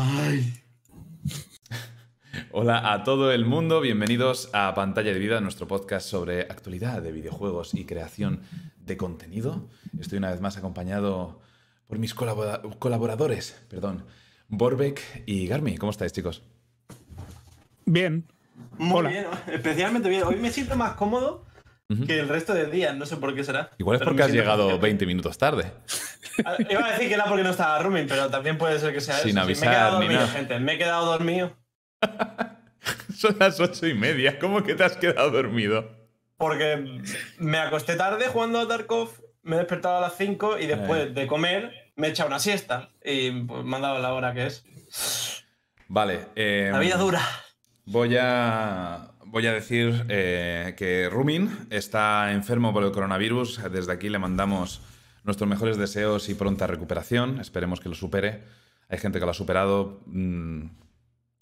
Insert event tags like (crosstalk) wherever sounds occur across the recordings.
Ay. (laughs) Hola a todo el mundo, bienvenidos a Pantalla de Vida, nuestro podcast sobre actualidad de videojuegos y creación de contenido. Estoy una vez más acompañado por mis colabora- colaboradores, perdón, Borbeck y Garmi. ¿Cómo estáis, chicos? Bien. Muy Hola. bien, especialmente bien. Hoy me siento más cómodo que el resto del día, no sé por qué será. Igual es porque me has llegado mejor. 20 minutos tarde. Iba a decir que era porque no estaba rooming, pero también puede ser que sea Sin eso. Sí, avisar me he quedado ni dormido, nada. gente. Me he quedado dormido (laughs) Son las ocho y media. ¿Cómo que te has quedado dormido? porque me acosté tarde jugando a Tarkov, me he despertado a las 5 y después de comer me he echado una siesta. Y pues, me han dado la hora que es. Vale. eh, La vida dura. Voy a, voy a decir eh, que Rumin está enfermo por el coronavirus. Desde aquí le mandamos nuestros mejores deseos y pronta recuperación. Esperemos que lo supere. Hay gente que lo ha superado. Mm,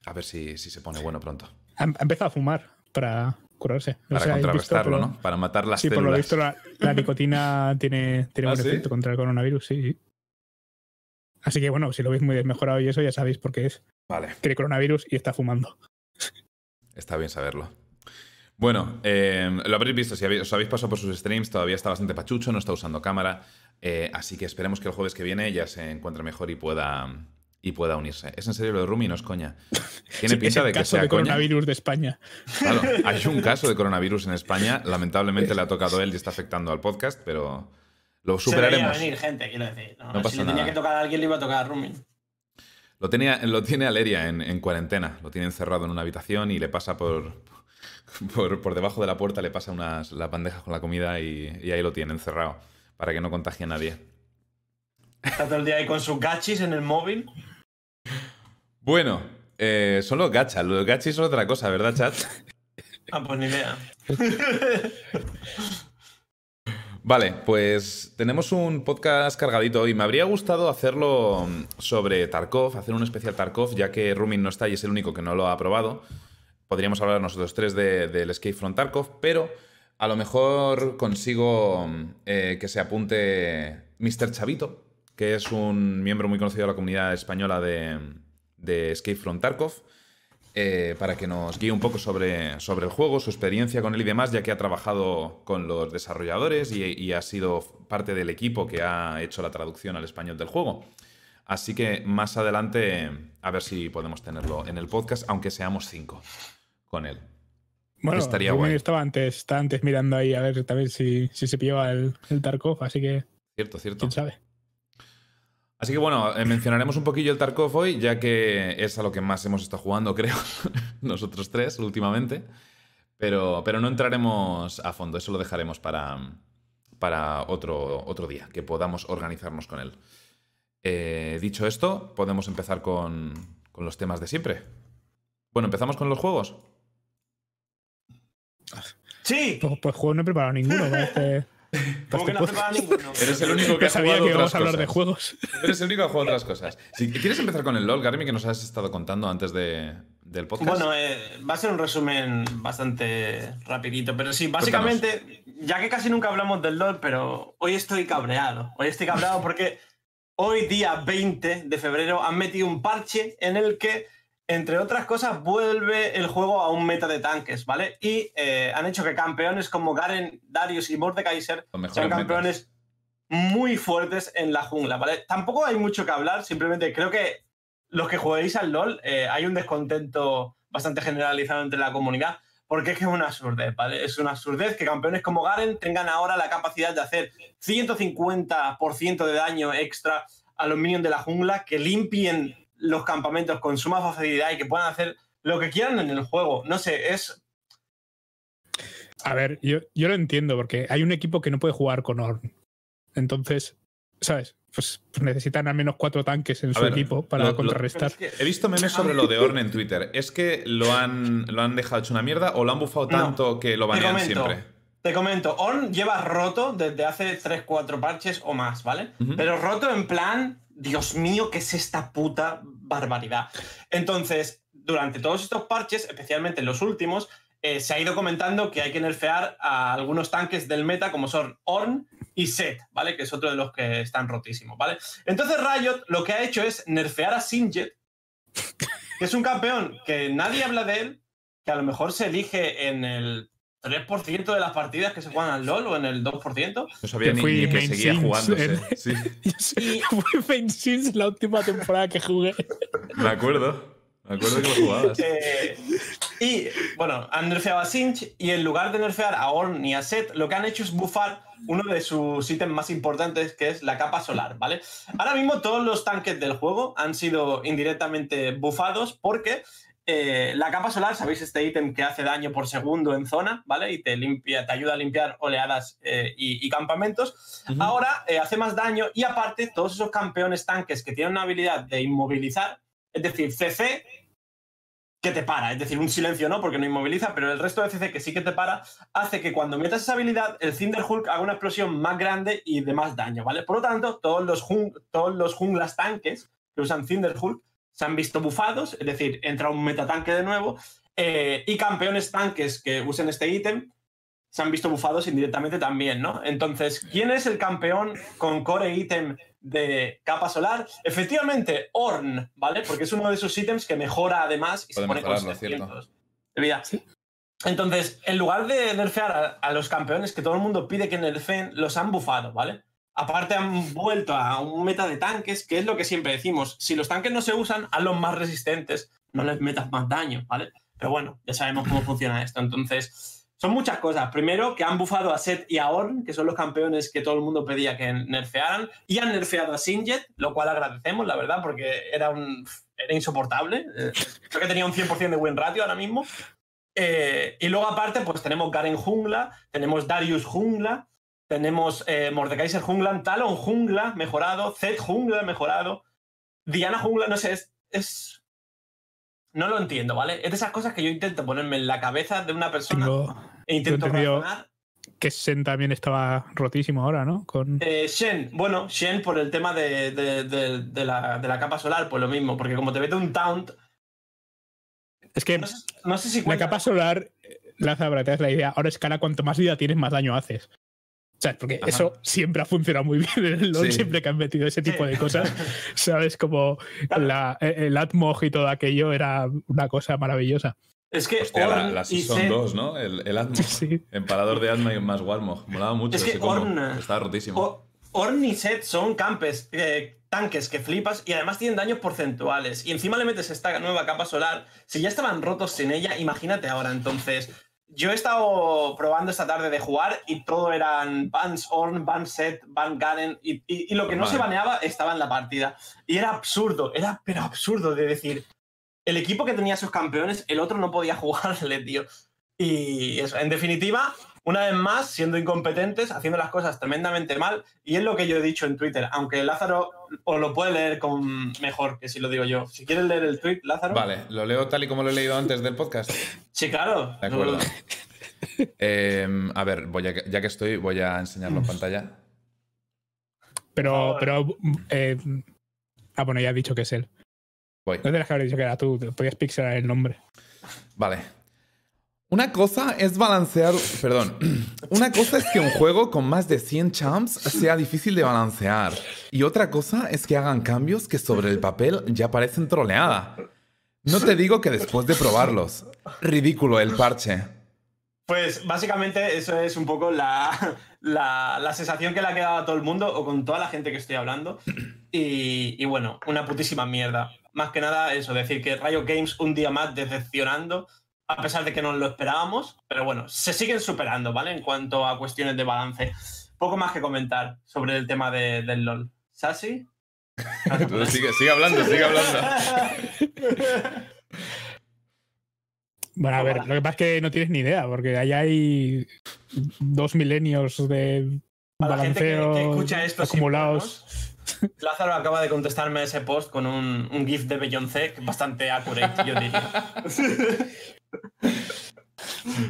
a ver si, si se pone bueno pronto. Ha, empezado a fumar para curarse. Para contrarrestarlo, ¿no? Para matar las Sí, por lo células. visto la, la nicotina (laughs) tiene, tiene ¿Ah, un sí? efecto contra el coronavirus, sí, sí. Así que bueno, si lo veis muy desmejorado y eso, ya sabéis por qué es. Vale, Tiene coronavirus y está fumando. está bien saberlo. Bueno, eh, lo habréis visto, si habéis, os habéis pasado por sus streams, todavía está bastante pachucho, no está usando cámara, eh, así que esperemos que el jueves que viene ya se encuentre mejor y pueda, y pueda unirse. Es en serio lo de Rumi, no es coña. Tiene Sí, es pinta el de que caso sea de coña. coronavirus de España. Claro, (laughs) hay un caso de coronavirus en España, lamentablemente le ha tocado a él y está afectando al podcast, pero lo Se superaremos. venir, gente, quiero decir. No, No pasa si le tenía nada. que tocar a alguien, le iba a tocar a rooming. Lo, tenía, lo tiene Aleria en, en cuarentena, lo tiene encerrado en una habitación y le pasa por, (laughs) por, por debajo de la puerta, le pasa unas, las bandejas con la comida y, y ahí lo tiene encerrado para que no contagie a nadie. Está todo el día ahí con sus gachis en el móvil. Bueno, eh, son los gachas, los gachis son otra cosa, ¿verdad, chat? (laughs) Ah, pues ni idea. (laughs) Vale, pues tenemos un podcast cargadito hoy. Me habría gustado hacerlo mm, sobre Tarkov, hacer un especial Tarkov, ya que Rumin no está y es el único que no lo ha probado. Podríamos hablar nosotros tres de- del Escape from Tarkov, pero a lo mejor consigo eh, que se apunte Mr. Chavito, que es un miembro muy conocido de la comunidad española de, de Escape from Tarkov eh, para que nos guíe un poco sobre, sobre el juego, su experiencia con él y demás, ya que ha trabajado con los desarrolladores y ha sido parte del equipo que ha hecho la traducción al español del juego. Así que más adelante a ver si podemos tenerlo en el podcast, aunque seamos cinco con él. Bueno, Estaría guay. estaba antes, estaba antes mirando ahí a ver también si, si se pillaba el, el Tarkov, así que Cierto, cierto. quién sabe. Así que bueno, eh, mencionaremos un poquillo el Tarkov hoy, ya que es a lo que más hemos estado jugando, (laughs) creo, nosotros tres últimamente. Pero, pero no entraremos a fondo, eso lo dejaremos para, para otro, otro día, que podamos organizarnos con él. Eh, dicho esto, podemos empezar con, con los temas de siempre. Bueno, empezamos con los juegos. ¡Sí! Pues, pues juego no he preparado ninguno este. (laughs) ¿Cómo que no has preparado ninguno? Eres el único que ha sabía jugado que íbamos otras a hablar de cosas. juegos. Eres el único que ha jugado otras (laughs) cosas. Si quieres empezar con el LOL, Garmi, que nos has estado contando antes de, del podcast. Bueno, eh, va a ser un resumen bastante rapidito, pero sí, básicamente, ya que casi nunca hablamos del LOL, pero hoy estoy cabreado. Hoy estoy cabreado porque hoy, día 20 de febrero, han metido un parche en el que, entre otras cosas, vuelve el juego a un meta de tanques, ¿vale? Y eh, han hecho que campeones como Garen, Darius y Mordekaiser sean metas. campeones muy fuertes en la jungla, ¿vale? Tampoco hay mucho que hablar, simplemente creo que los que juguéis al LOL, eh, hay un descontento bastante generalizado entre la comunidad, porque es que es una absurdez, ¿vale? Es una absurdez que campeones como Garen tengan ahora la capacidad de hacer 150% de daño extra a los minions de la jungla, que limpien los campamentos con suma facilidad y que puedan hacer lo que quieran en el juego. No sé, es... A ver, yo, yo lo entiendo, porque hay un equipo que no puede jugar con Orn. Entonces, ¿sabes? Pues, pues necesitan al menos cuatro tanques en A su ver, equipo para lo- contrarrestar. pero es que- He visto memes sobre lo de Orn en Twitter. ¿Es que lo han, lo han dejado hecho una mierda o lo han bufado No, tanto que lo banean siempre? Te comento, On lleva roto desde hace 3-4 parches o más, ¿vale? Pero roto en plan, Dios mío, ¿qué es esta puta barbaridad? Entonces, durante todos estos parches, especialmente en los últimos, eh, se ha ido comentando que hay que nerfear a algunos tanques del meta, como son Orn y Set, ¿vale? Que es otro de los que están rotísimos, ¿vale? Entonces Riot lo que ha hecho es nerfear a Singed que es un campeón que nadie habla de él, que a lo mejor se elige en el 3% de las partidas que se juegan al LOL o en el 2%. No sabía ni, fui ni que seguía Sims jugándose. en- (laughs) Sí, (laughs) fui Main Sims la última temporada que jugué. me acuerdo. Me acuerdo que lo jugabas. Eh, y bueno, han nerfeado a Sinch y en lugar de nerfear a Ornn y a Set, lo que han hecho es bufar uno de sus ítems más importantes, que es la capa solar, ¿vale? Ahora mismo todos los tanques del juego han sido indirectamente bufados porque eh, la capa solar, sabéis, este ítem que hace daño por segundo en zona, ¿vale? Y te, limpia, te ayuda a limpiar oleadas eh, y, y campamentos. Ujú. Ahora eh, hace más daño y aparte todos esos campeones tanques que tienen una habilidad de inmovilizar, es decir, CC, que te para, es decir, un silencio no, porque no inmoviliza, pero el resto de CC que sí que te para, hace que cuando metas esa habilidad, el Cinder Hulk haga una explosión más grande y de más daño, ¿vale? Por lo tanto, todos los, jun- todos los junglas tanques que usan Cinder Hulk se han visto bufados, es decir, entra un metatanque de nuevo, eh, y campeones tanques que usen este ítem se han visto bufados indirectamente también, ¿no? Entonces, ¿quién es el campeón con core ítem de capa solar? Efectivamente, Orn, ¿vale? Porque es uno de esos ítems que mejora además y se Puede pone con mejorarlo, 700 de vida. Entonces, en lugar de nerfear a, a los campeones que todo el mundo pide que nerfeen, los han bufado, ¿vale? Aparte han vuelto a un meta de tanques, que es lo que siempre decimos. Si los tanques no se usan, hazlos más resistentes, no les metas más daño, ¿vale? Pero bueno, ya sabemos cómo funciona esto. Entonces, son muchas cosas. Primero, que han bufado a Set y a Orn, que son los campeones que todo el mundo pedía que nerfearan, y han nerfeado a Sinjet, lo cual agradecemos, la verdad, porque era, un, era insoportable. Eh, Creo que tenía un 100% de win ratio ahora mismo. Eh, y luego, aparte, pues tenemos Garen Jungla, tenemos Darius Jungla, tenemos eh, Mordekaiser Jungla, Talon Jungla mejorado, Zed Jungla mejorado, Diana Jungla, no sé, es, es- No lo entiendo, ¿vale? Es de esas cosas que yo intento ponerme en la cabeza de una persona e intento razonar. que Sen también estaba rotísimo ahora, ¿no? Con... Eh, Shen, bueno, Shen por el tema de, de- la, de la capa solar, pues lo mismo, porque como te mete un taunt, Es que no sé, no sé si la capa solar, Laza, para que te hagas la idea, ahora escala cuanto más vida tienes, más daño haces. ¿Sabes? Porque Ajá. eso siempre ha funcionado muy bien en el LoL, Sí. siempre que han metido ese tipo Sí. de cosas. ¿Sabes? Como la- el Atmog y todo aquello era una cosa maravillosa. Es que Hostia, la, Ornn la Season Zed- 2, ¿no? El, el Atmos. (laughs) Sí. Empalador de Atma y más Warmog. Molaba mucho Es que. Ornn- Estaba rotísimo. O- Ornn y Set son campes, eh, tanques que flipas y además tienen daños porcentuales. Y encima le metes esta nueva capa solar. Si ya estaban rotos sin ella, imagínate ahora. Entonces, yo he estado probando esta tarde de jugar y todo eran bans Ornn, ban Set, ban Garen y, y- y lo que no Vale. se baneaba estaba en la partida. Y era absurdo, era pero absurdo de decir. El equipo que tenía sus campeones, el otro no podía (laughs) jugarle, tío. Y eso, en definitiva, una vez más, siendo incompetentes, haciendo las cosas tremendamente mal, y es lo que yo he dicho en Twitter, aunque Lázaro os lo puede leer con mejor que si lo digo yo. Si quieres leer el tweet, Lázaro. Vale, lo leo tal y como lo he leído antes del podcast. Sí, claro. De acuerdo. Eh, a ver, voy a- ya que estoy, voy a enseñarlo en pantalla. Pero, pero eh, ah, bueno, ya has dicho que es él. Voy. No tendrías que haber dicho que era tú, te podías pixelar el nombre. Vale. Una cosa es balancear. Perdón. (clears throat) Una cosa es que un juego con más de 100 champs sea difícil de balancear. Y otra cosa es que hagan cambios que sobre el papel ya parecen troleada. No te digo que después de probarlos. Ridículo el parche. Pues básicamente eso es un poco la, la, sensación que le ha quedado a todo el mundo o con toda la gente que estoy hablando. Y, y bueno, una putísima mierda. Más que nada eso, decir que Riot Games un día más decepcionando, a pesar de que no lo esperábamos, pero bueno, se siguen superando, ¿vale? En cuanto a cuestiones de balance. Poco más que comentar sobre el tema de- del LOL. ¿Sasi? (laughs) Entonces sigue, sigue hablando, sigue hablando. (laughs) Bueno, a ver, lo que pasa es que no tienes ni idea, porque ahí hay dos milenios de Para la gente que, balanceo que escucha esto acumulados. Lázaro acaba de contestarme ese post con un, un GIF de Beyoncé bastante accurate, yo diría. (laughs)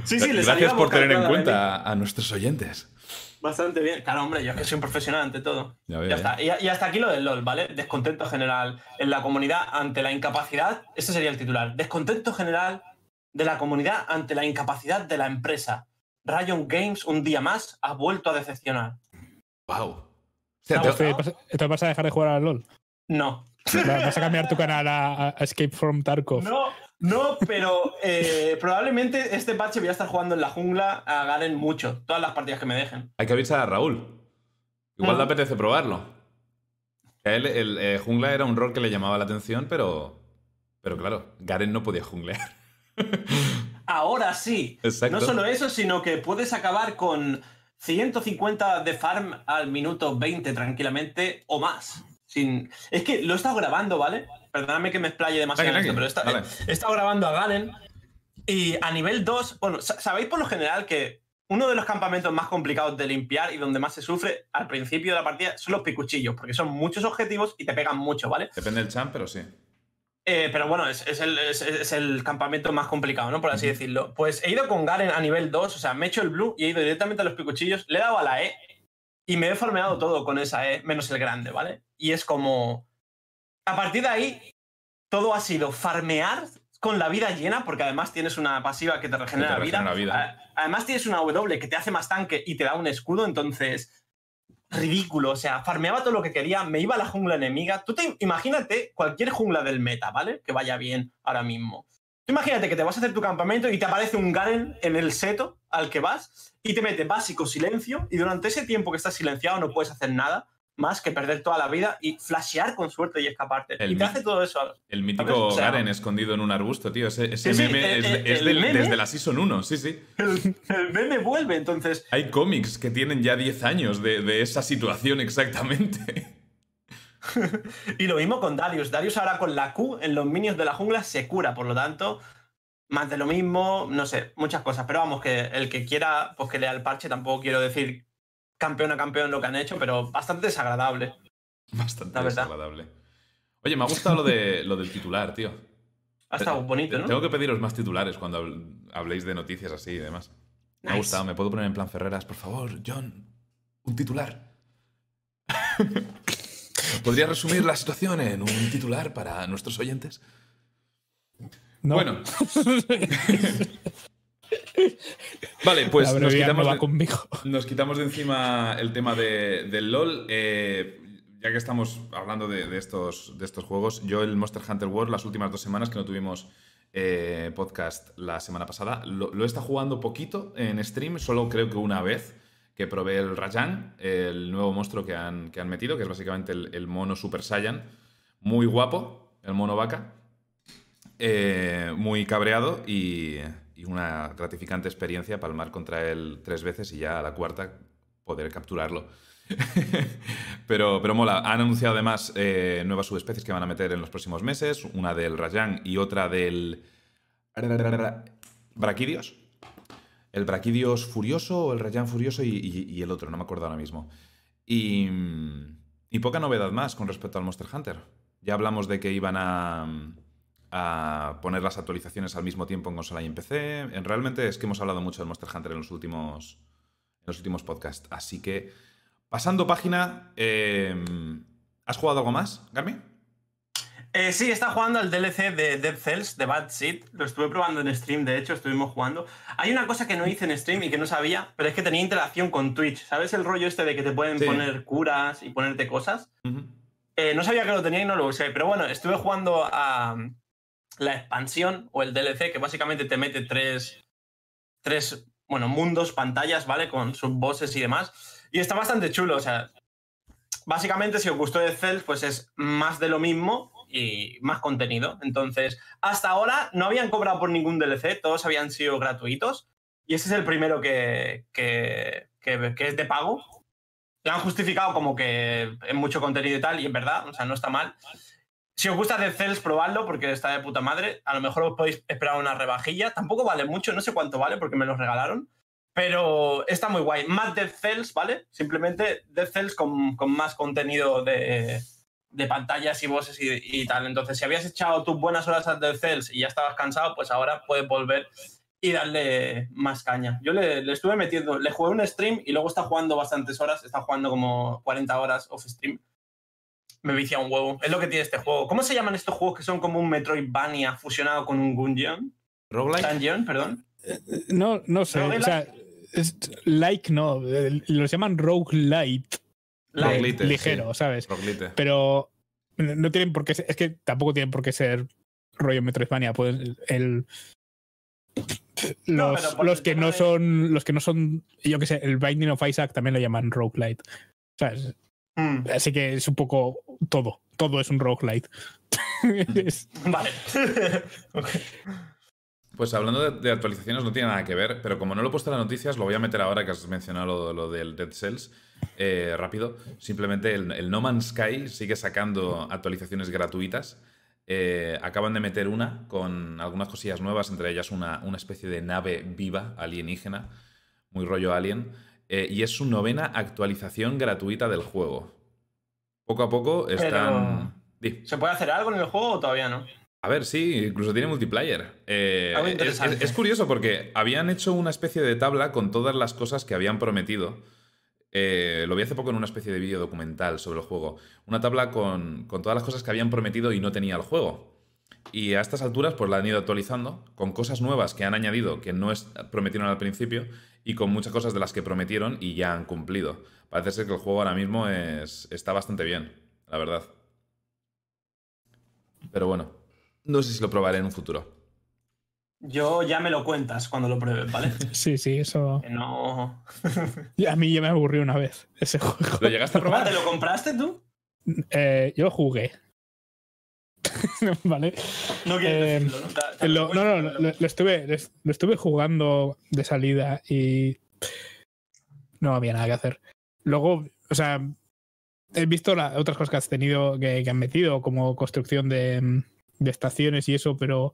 sí, sí, Gracias a por tener en cuenta a, a nuestros oyentes. Bastante bien. Claro, hombre, yo es que soy un profesional ante todo. Ya está. Y, y hasta aquí lo del LOL, ¿vale? Descontento general en la comunidad ante la incapacidad. Este sería el titular. Descontento general de la comunidad ante la incapacidad de la empresa. Riot Games, un día más, ha vuelto a decepcionar. Wow. ¿Esto vas a dejar de jugar al LOL? No, Vas a cambiar tu canal a, Escape from Tarkov. No, no, pero eh, probablemente este parche voy a estar jugando en la jungla a Garen mucho, todas las partidas que me dejen. Hay que avisar a Raúl. Igual le apetece probarlo. él, el eh, jungla era un rol que le llamaba la atención, pero, pero claro, Garen no podía junglear. (laughs) Ahora sí. No solo eso, sino que puedes acabar con 150 de farm al minuto 20 tranquilamente o más. Sin... Es que lo he estado grabando, ¿vale? Perdóname que me explaye demasiado pero he estado, grabando a Galen y a nivel 2, bueno, sabéis por lo general que uno de los campamentos más complicados de limpiar y donde más se sufre al principio de la partida son los picuchillos, porque son muchos objetivos y te pegan mucho, ¿vale? Depende del champ, pero sí. Eh, pero bueno, es, el, campamento más complicado, ¿no? Por así decirlo. Pues he ido con Garen a nivel 2, o sea, me he hecho el blue y he ido directamente a los picuchillos, le he dado a la E y me he farmeado todo con esa E, menos el grande, ¿vale? Y es como. A partir de ahí, todo ha sido farmear con la vida llena, porque además tienes una pasiva que te regenera, vida. vida. Además tienes una W que te hace más tanque y te da un escudo, entonces ridículo. O sea, farmeaba todo lo que quería, me iba a la jungla enemiga. Tú te imagínate cualquier jungla del meta, ¿vale? Que vaya bien ahora mismo. Imagínate que te vas a hacer tu campamento y te aparece un Garen en el seto al que vas y te mete básico silencio y durante ese tiempo que estás silenciado no puedes hacer nada más que perder toda la vida y flashear con suerte y escaparte. y te hace todo eso. El mítico Garen escondido en un arbusto, tío. Ese, meme es, desde la Season 1, sí, sí. El, meme vuelve, entonces. Hay cómics que tienen ya 10 años de, esa situación exactamente. (laughs) y lo mismo con Darius. Darius ahora con la Q en los minions de la jungla se cura, por lo tanto, más de lo mismo, no sé, muchas cosas. Pero vamos, que el que quiera, pues que lea el parche, tampoco quiero decir campeón a campeón lo que han hecho, pero bastante desagradable. Bastante desagradable. Oye, me ha gustado lo, de, lo del titular, tío. Ha estado bonito, ¿no? Tengo que pediros más titulares cuando habléis de noticias así y demás. Me ha gustado. ¿Me puedo poner en plan Ferreras? Por favor, John, un titular. (laughs) ¿Podría resumir la situación en un titular para nuestros oyentes? No. Bueno. (laughs) Vale, pues nos quitamos, de, encima el tema del LOL. Eh, ya que estamos hablando de, estos, de estos juegos, yo el Monster Hunter World, las últimas dos semanas que no tuvimos eh, podcast la semana pasada, lo, he estado jugando poquito en stream, solo creo que una vez que probé el Rajan, el nuevo monstruo que han, que han metido, que es básicamente el, mono Super Saiyan. Muy guapo, el mono vaca. Eh, muy cabreado y, y una gratificante experiencia palmar contra él tres veces y ya a la cuarta poder capturarlo. (laughs) pero, pero mola. Han anunciado además eh, nuevas subespecies que van a meter en los próximos meses, una del Rayan y otra del Braquidios. El Braquidios Furioso o el Rayan Furioso y, el otro, no me acuerdo ahora mismo. Y, poca novedad más con respecto al Monster Hunter. Ya hablamos de que iban a a poner las actualizaciones al mismo tiempo en consola y en PC. En, realmente es que hemos hablado mucho del Monster Hunter en los últimos, en los últimos podcasts. Así que, pasando página, em, ¿has jugado algo más, Garmi? Eh, sí, está jugando al DLC de Dead Cells, de Bad Seed. Lo estuve probando en stream, de hecho, estuvimos jugando. Hay una cosa que no hice en stream y que no sabía, pero es que tenía interacción con Twitch. ¿Sabes el rollo este de que te pueden poner curas y ponerte cosas? Eh, no sabía que lo tenía y no lo usé, pero bueno, estuve jugando a, la expansión o el DLC, que básicamente te mete tres, tres bueno, mundos, pantallas, ¿vale? Con sus bosses y demás. Y está bastante chulo, o sea, básicamente si os gustó de Cells, pues es más de lo mismo y más contenido. Entonces, hasta ahora no habían cobrado por ningún DLC, todos habían sido gratuitos. Y ese es el primero que, que, que, es de pago. Lo han justificado como que es mucho contenido y tal, y en verdad, o sea, no está mal. Si os gusta Dead Cells, probadlo porque está de puta madre. A lo mejor os podéis esperar una rebajilla. Tampoco vale mucho, no sé cuánto vale porque me lo regalaron. Pero está muy guay. Más Dead Cells, ¿vale? Simplemente Dead Cells con, más contenido de, pantallas y voces y, tal. Entonces, si habías echado tus buenas horas a Dead Cells y ya estabas cansado, pues ahora puedes volver y darle más caña. Yo le, le, estuve metiendo, le jugué un stream y luego está jugando bastantes horas, está jugando como 40 horas off stream me vicia un huevo. Es lo que tiene este juego. ¿Cómo se llaman estos juegos que son como un Metroidvania fusionado con un Gungeon? ¿Roguelike? Dungeon, perdón. Eh, no, no sé. O sea, like no. Los llaman roguelite. Light. Ligero, ¿sabes? Pero no tienen por qué ser, es que tampoco tienen por qué ser rollo Metroidvania, pues el los, los que no de- son los que no son yo que sé, el Binding of Isaac también lo llaman roguelite. ¿Sabes? Mm, Así que es un poco todo, todo es un roguelite. (laughs) Vale. (laughs) Pues hablando de, de actualizaciones no tiene nada que ver, pero como no lo he puesto en las noticias, lo voy a meter ahora que has mencionado lo, lo del Dead Cells. Eh, rápido, simplemente el, el No Man's Sky sigue sacando actualizaciones gratuitas. Eh, acaban de meter una con algunas cosillas nuevas, entre ellas una, una especie de nave viva alienígena, muy rollo alien, eh, y es su novena actualización gratuita del juego. Poco a poco están... ¿Se puede hacer algo en el juego o todavía no? A ver, sí, incluso tiene multiplayer. Eh, es- es curioso porque habían hecho una especie de tabla con todas las cosas que habían prometido. Eh, lo vi hace poco en una especie de vídeo documental sobre el juego. Una tabla con, con todas las cosas que habían prometido y no tenía el juego. Y a estas alturas, pues la han ido actualizando con cosas nuevas que han añadido que no es- prometieron al principio y con muchas cosas de las que prometieron y ya han cumplido. Parece ser que el juego ahora mismo es, está bastante bien, la verdad. Pero bueno, no sé si lo probaré en un futuro. Yo ya me lo cuentas cuando lo pruebes, ¿vale? (laughs) sí, sí, eso. No. (laughs) Y A mí ya me aburrió una vez ese juego. ¿Lo llegaste a probar? ¿Te lo compraste tú? Eh, yo lo jugué. (laughs) vale. No quieres Eh, decirlo, ¿no? Te- te Lo- no, no, lo, lo estuve, lo estuve jugando de salida y no había nada que hacer. Luego, o sea, he visto la- otras cosas que has tenido, que, que han metido, como construcción de, de estaciones y eso, pero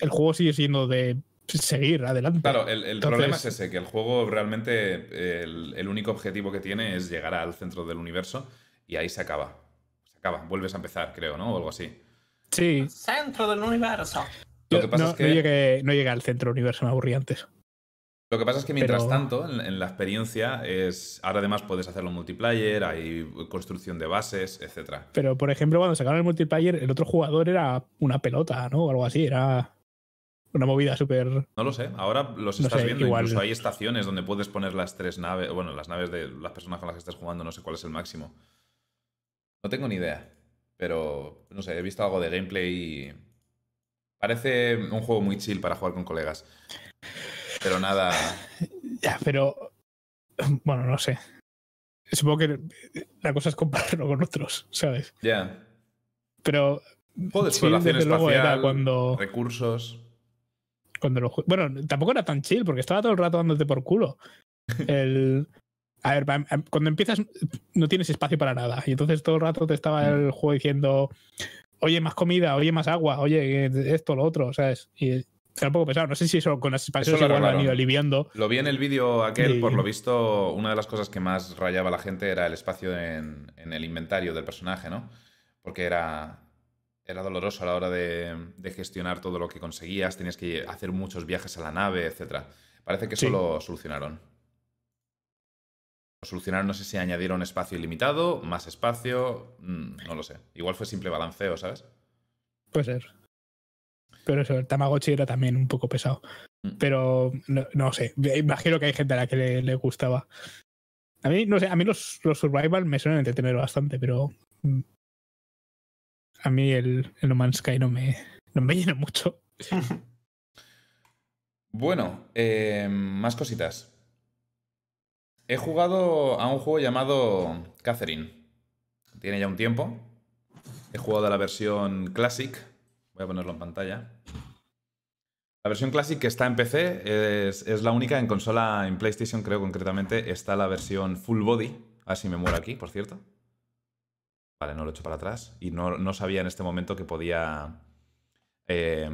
el juego sigue siendo de seguir adelante. Claro, el, el Entonces- problema es ese, que el juego realmente el, el único objetivo que tiene es llegar al centro del universo y ahí se acaba. Se acaba, vuelves a empezar, creo, ¿no? O algo así. Sí, Centro del universo. Lo que pasa no, es que- no llegué, no llegué al centro del universo, me aburrí antes. Lo que pasa es que mientras Pero- tanto, en, en la experiencia, es ahora además puedes hacerlo multiplayer, hay construcción de bases, etcétera. Pero, por ejemplo, cuando sacaron el multiplayer, el otro jugador era una pelota, ¿no? O algo así, era una movida súper... No lo sé, ahora los No estás sé, viendo. igual- Incluso hay estaciones donde puedes poner las tres naves, bueno, las naves de las personas con las que estés jugando, no sé cuál es el máximo. No tengo ni idea, pero no sé, he visto algo de gameplay y parece un juego muy chill para jugar con colegas. Pero nada, (laughs) Ya, pero... Bueno, no sé. Supongo que la cosa es compararlo con otros, ¿sabes? ya. Pero... Juego de sí, exploración espacial, cuando, recursos. Cuando lo Bueno, tampoco era tan chill, porque estaba todo el rato dándote por culo. (laughs) El... A ver, em, cuando empiezas no tienes espacio para nada. Y entonces todo el rato te estaba Mm. el juego diciendo, oye, más comida, oye, más agua, oye, esto, lo otro, ¿sabes? Y era un poco pesado. No sé si eso con las expansiones lo igual lo han ido aliviando. Lo vi en el vídeo aquel, Sí. por lo visto, una de las cosas que más rayaba a la gente era el espacio en, en el inventario del personaje, ¿no? Porque era, era doloroso a la hora de, de gestionar todo lo que conseguías, tenías que hacer muchos viajes a la nave, etc. Parece que eso Sí. lo solucionaron. Lo solucionaron, no sé si añadieron espacio ilimitado, más espacio, mm, no lo sé. Igual fue simple balanceo, ¿sabes? Puede ser. Pero eso, el Tamagotchi era también un poco pesado. Mm. Pero no, no sé. Imagino que hay gente a la que le, le gustaba. A mí, no sé, a mí los, los survival me suelen entretener bastante, pero. A mí el, el No Man's Sky no me, no me (laughs) llena mucho. Bueno, eh, más cositas. He jugado a un juego llamado Catherine. Tiene ya un tiempo. He jugado a la versión Classic. Voy a ponerlo en pantalla. La versión Classic que está en PC es, es la única en consola, en PlayStation creo concretamente, está la versión Full Body. Así me muero aquí, por cierto. Vale, no lo he hecho para atrás. Y no, no sabía en este momento que podía eh,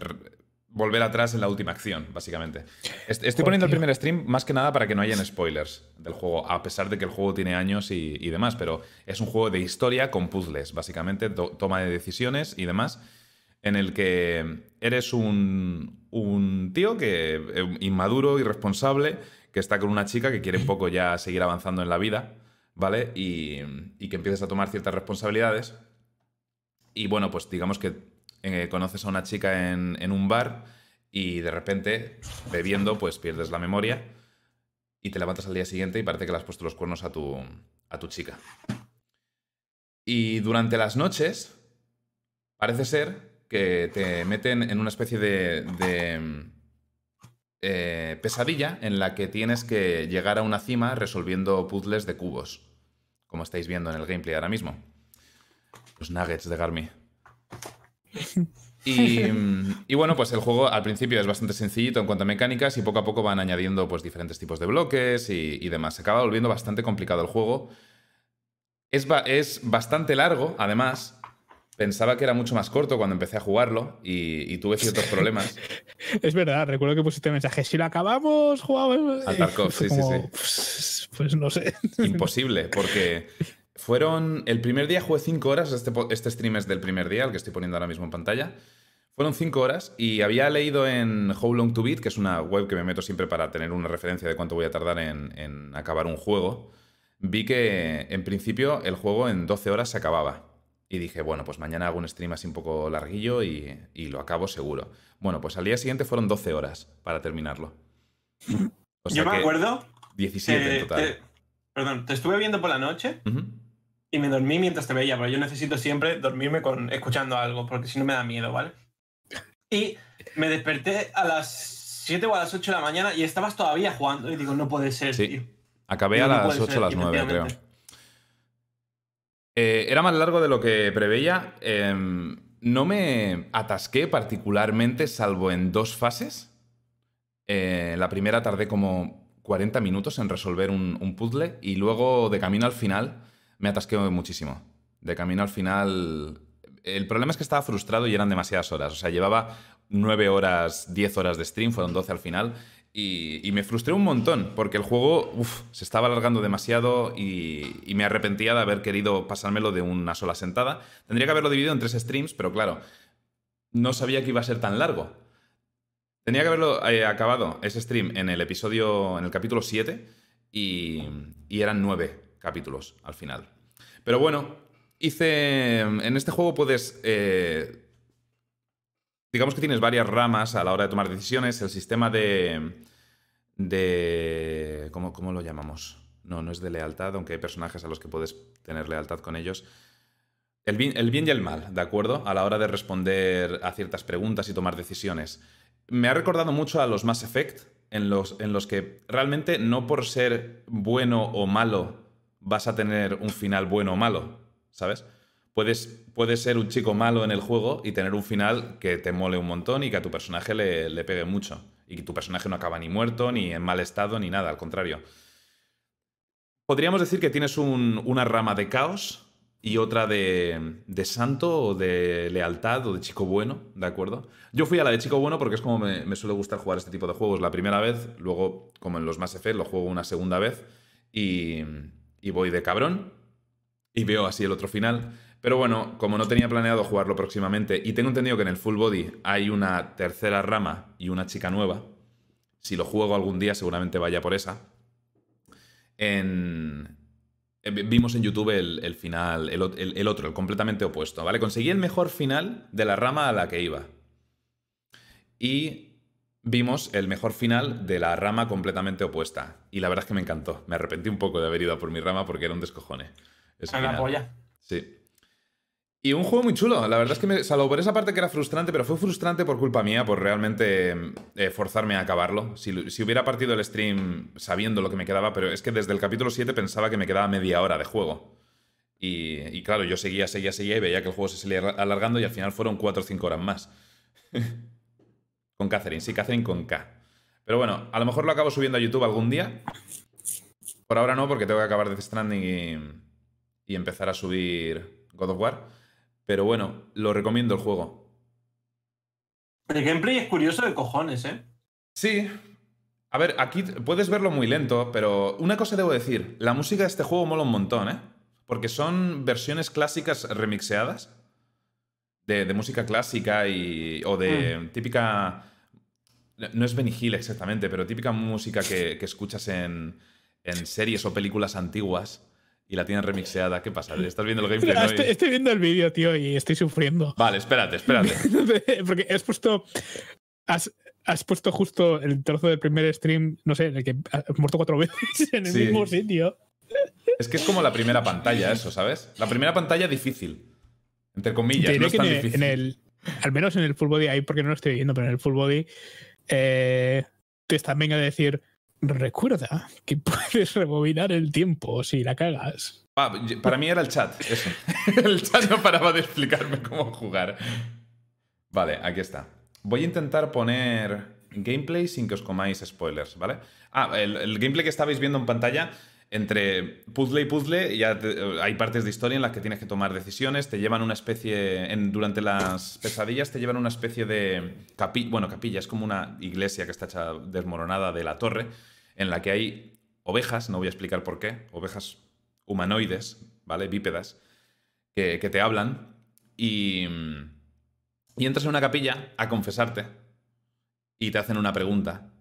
r- volver atrás en la última acción, básicamente. Est- Estoy poniendo el primer stream más que nada para que no hayan spoilers del juego, a pesar de que el juego tiene años y, y demás, pero es un juego de historia con puzzles, básicamente, to- toma de decisiones y demás, en el que eres un, un tío que eh, inmaduro, irresponsable, que está con una chica que quiere un poco ya seguir avanzando en la vida, ¿vale? Y, que empiezas a tomar ciertas responsabilidades. Y bueno, pues digamos que eh, conoces a una chica en, un bar y de repente, bebiendo, pues pierdes la memoria y te levantas al día siguiente y parece que le has puesto los cuernos a tu, a tu chica. Y durante las noches, parece ser que te meten en una especie de, de, eh, pesadilla en la que tienes que llegar a una cima resolviendo puzzles de cubos, como estáis viendo en el gameplay ahora mismo. Los nuggets de Garmi. (laughs) Y, y, bueno, pues el juego al principio es bastante sencillito en cuanto a mecánicas y poco a poco van añadiendo pues, diferentes tipos de bloques y, y demás. Se acaba volviendo bastante complicado el juego. Es, ba es, bastante largo, además. Pensaba que era mucho más corto cuando empecé a jugarlo y, y tuve ciertos problemas. (laughs) es verdad, recuerdo que pusiste mensaje. Si lo acabamos, jugamos. Al Tarkov, sí, como, sí, sí. Pues, pues no sé. Imposible, porque fueron. El primer día jugué 5 horas. Este, este stream es del primer día, el que estoy poniendo ahora mismo en pantalla. Fueron 5 horas y había leído en How Long to Beat, que es una web que me meto siempre para tener una referencia de cuánto voy a tardar en, en acabar un juego. Vi que en principio el juego en 12 horas se acababa. Y dije, bueno, pues mañana hago un stream así un poco larguillo y, y, lo acabo seguro. Bueno, pues al día siguiente fueron 12 horas para terminarlo. (laughs) O sea Yo me acuerdo. 17 te, en total. Te, perdón, te estuve viendo por la noche uh -huh. y me dormí mientras te veía, pero yo necesito siempre dormirme con, escuchando algo, porque si no me da miedo, ¿vale? Y me desperté a las 7 o a las 8 de la mañana y estabas todavía jugando. Y digo, no puede ser, sí. tío. Acabé a las 8 o las 9, creo. Eh, era más largo de lo que preveía. Eh, no me atasqué particularmente, salvo en dos fases. Eh, la primera tardé como 40 minutos en resolver un, un, puzzle y luego de camino al final me atasqué muchísimo. De camino al final... El problema es que estaba frustrado y eran demasiadas horas. O sea, llevaba 9 horas, 10 horas de stream, fueron 12 al final. Y, me frustré un montón, porque el juego uf, se estaba alargando demasiado y, y, me arrepentía de haber querido pasármelo de una sola sentada. Tendría que haberlo dividido en tres streams, pero claro, no sabía que iba a ser tan largo. Tenía que haberlo eh, acabado ese stream en el episodio, en el capítulo 7, y, y eran nueve capítulos al final. Pero bueno, hice... En este juego puedes... Eh, digamos que tienes varias ramas a la hora de tomar decisiones. El sistema de. De ¿cómo, ¿Cómo lo llamamos? No, no es de lealtad, aunque hay personajes a los que puedes tener lealtad con ellos. El bien, el bien y el mal, ¿de acuerdo? A la hora de responder a ciertas preguntas y tomar decisiones. Me ha recordado mucho a los Mass Effect, en los, en los que realmente no por ser bueno o malo vas a tener un final bueno o malo, ¿sabes? Puedes, puedes, ser un chico malo en el juego y tener un final que te mole un montón y que a tu personaje le, le, pegue mucho. Y que tu personaje no acaba ni muerto, ni en mal estado, ni nada, al contrario. Podríamos decir que tienes un, una rama de caos y otra de, de, santo o de lealtad o de chico bueno, ¿de acuerdo? Yo fui a la de chico bueno porque es como me, suele gustar jugar este tipo de juegos la primera vez, luego, como en los Mass Effect, lo juego una segunda vez y, y voy de cabrón y veo así el otro final. Pero bueno, como no tenía planeado jugarlo próximamente y tengo entendido que en el Full Body hay una tercera rama y una chica nueva, si lo juego algún día seguramente vaya por esa. En... Vimos en YouTube el, el final, el, el, el, otro, el completamente opuesto, ¿vale? Conseguí el mejor final de la rama a la que iba. Y vimos el mejor final de la rama completamente opuesta. Y la verdad es que me encantó. Me arrepentí un poco de haber ido a por mi rama porque era un descojone. A la polla. Sí. Y un juego muy chulo. La verdad es que, me, salvo por esa parte que era frustrante, pero fue frustrante por culpa mía, por realmente eh, forzarme a acabarlo. Si, si, hubiera partido el stream sabiendo lo que me quedaba, pero es que desde el capítulo 7 pensaba que me quedaba media hora de juego. Y, claro, yo seguía, seguía, seguía y veía que el juego se seguía alargando y al final fueron 4 o 5 horas más. (laughs) con Catherine, sí, Catherine con K. Pero bueno, a lo mejor lo acabo subiendo a YouTube algún día. Por ahora no, porque tengo que acabar Death Stranding y, y empezar a subir God of War. Pero bueno, lo recomiendo el juego. El gameplay es curioso de cojones, ¿eh? Sí. A ver, aquí puedes verlo muy lento, pero una cosa debo decir, la música de este juego mola un montón, ¿eh? Porque son versiones clásicas remixeadas de, de música clásica y, o de mm. típica... No es Benny Hill exactamente, pero típica música que, que escuchas en, en series o películas antiguas y la tienen remixeada. ¿Qué pasa? ¿Estás viendo el gameplay? ¿no? Estoy, estoy, viendo el vídeo, tío, y estoy sufriendo. Vale, espérate, espérate. (laughs) Porque has puesto. Has, has, puesto justo el trozo del primer stream, no sé, en el que has muerto cuatro (laughs) veces en el sí. mismo sitio. Es que es como la primera pantalla, eso, ¿sabes? La primera pantalla difícil. Entre comillas, Te no es tan en el, difícil. en el- al menos en el full body, ahí porque no lo estoy viendo, pero en el full body eh, te están venga a decir, recuerda que (laughs) puedes rebobinar el tiempo si la cagas. Para mí era el chat, eso. (laughs) el chat no paraba de explicarme cómo jugar. Vale, aquí está. Voy a intentar poner gameplay sin que os comáis spoilers, ¿vale? Ah, el, el gameplay que estabais viendo en pantalla, entre puzzle y puzzle, ya te- hay partes de historia en las que tienes que tomar decisiones, te llevan una especie, en- durante las pesadillas te llevan una especie de bueno, capilla, es como una iglesia que está hecha desmoronada de la torre, en la que hay ovejas, no voy a explicar por qué, ovejas humanoides, ¿vale? Bípedas, que, que te hablan y, y entras en una capilla a confesarte y te hacen una pregunta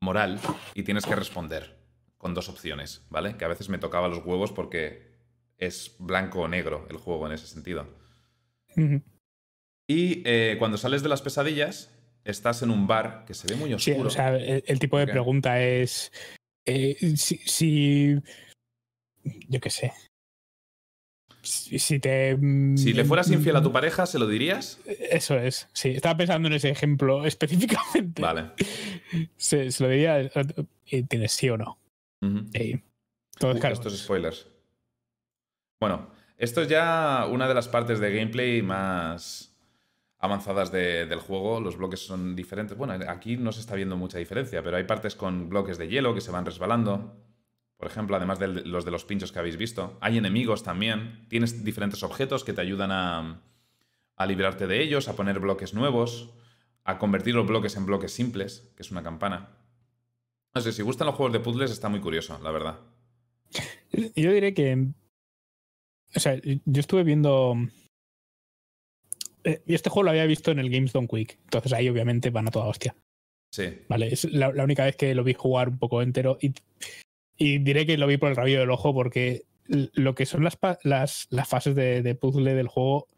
moral y tienes que responder con dos opciones, ¿vale? Que a veces me tocaba los huevos porque es blanco o negro el juego en ese sentido. Y eh, cuando sales de las pesadillas, estás en un bar que se ve muy Sí, oscuro. o sea, el, el tipo de pregunta es eh, si, si- yo qué sé. Si, si te mm, si le fueras infiel a tu pareja, ¿se lo dirías? Eso es, sí. Estaba pensando en ese ejemplo (laughs) específicamente. Vale. Se, se lo diría eh, tienes sí o no. Uh, estos spoilers. Bueno, esto es ya una de las partes de gameplay más avanzadas de- del juego. Los bloques son diferentes. Bueno, aquí no se está viendo mucha diferencia, pero hay partes con bloques de hielo que se van resbalando. Por ejemplo, además de los de los pinchos que habéis visto. Hay enemigos también. Tienes diferentes objetos que te ayudan a, a librarte de ellos, a poner bloques nuevos, a convertir los bloques en bloques simples, que es una campana. No sé, si gustan los juegos de puzzles está muy curioso, la verdad. yo diré que. O sea, yo estuve viendo. eh, y este juego lo había visto en el Games Don't Quick. Entonces ahí obviamente van a toda hostia. Sí. Vale, es la, la única vez que lo vi jugar un poco entero. Y, y diré que lo vi por el rabillo del ojo porque lo que son las, las, las fases de, de puzzle del juego,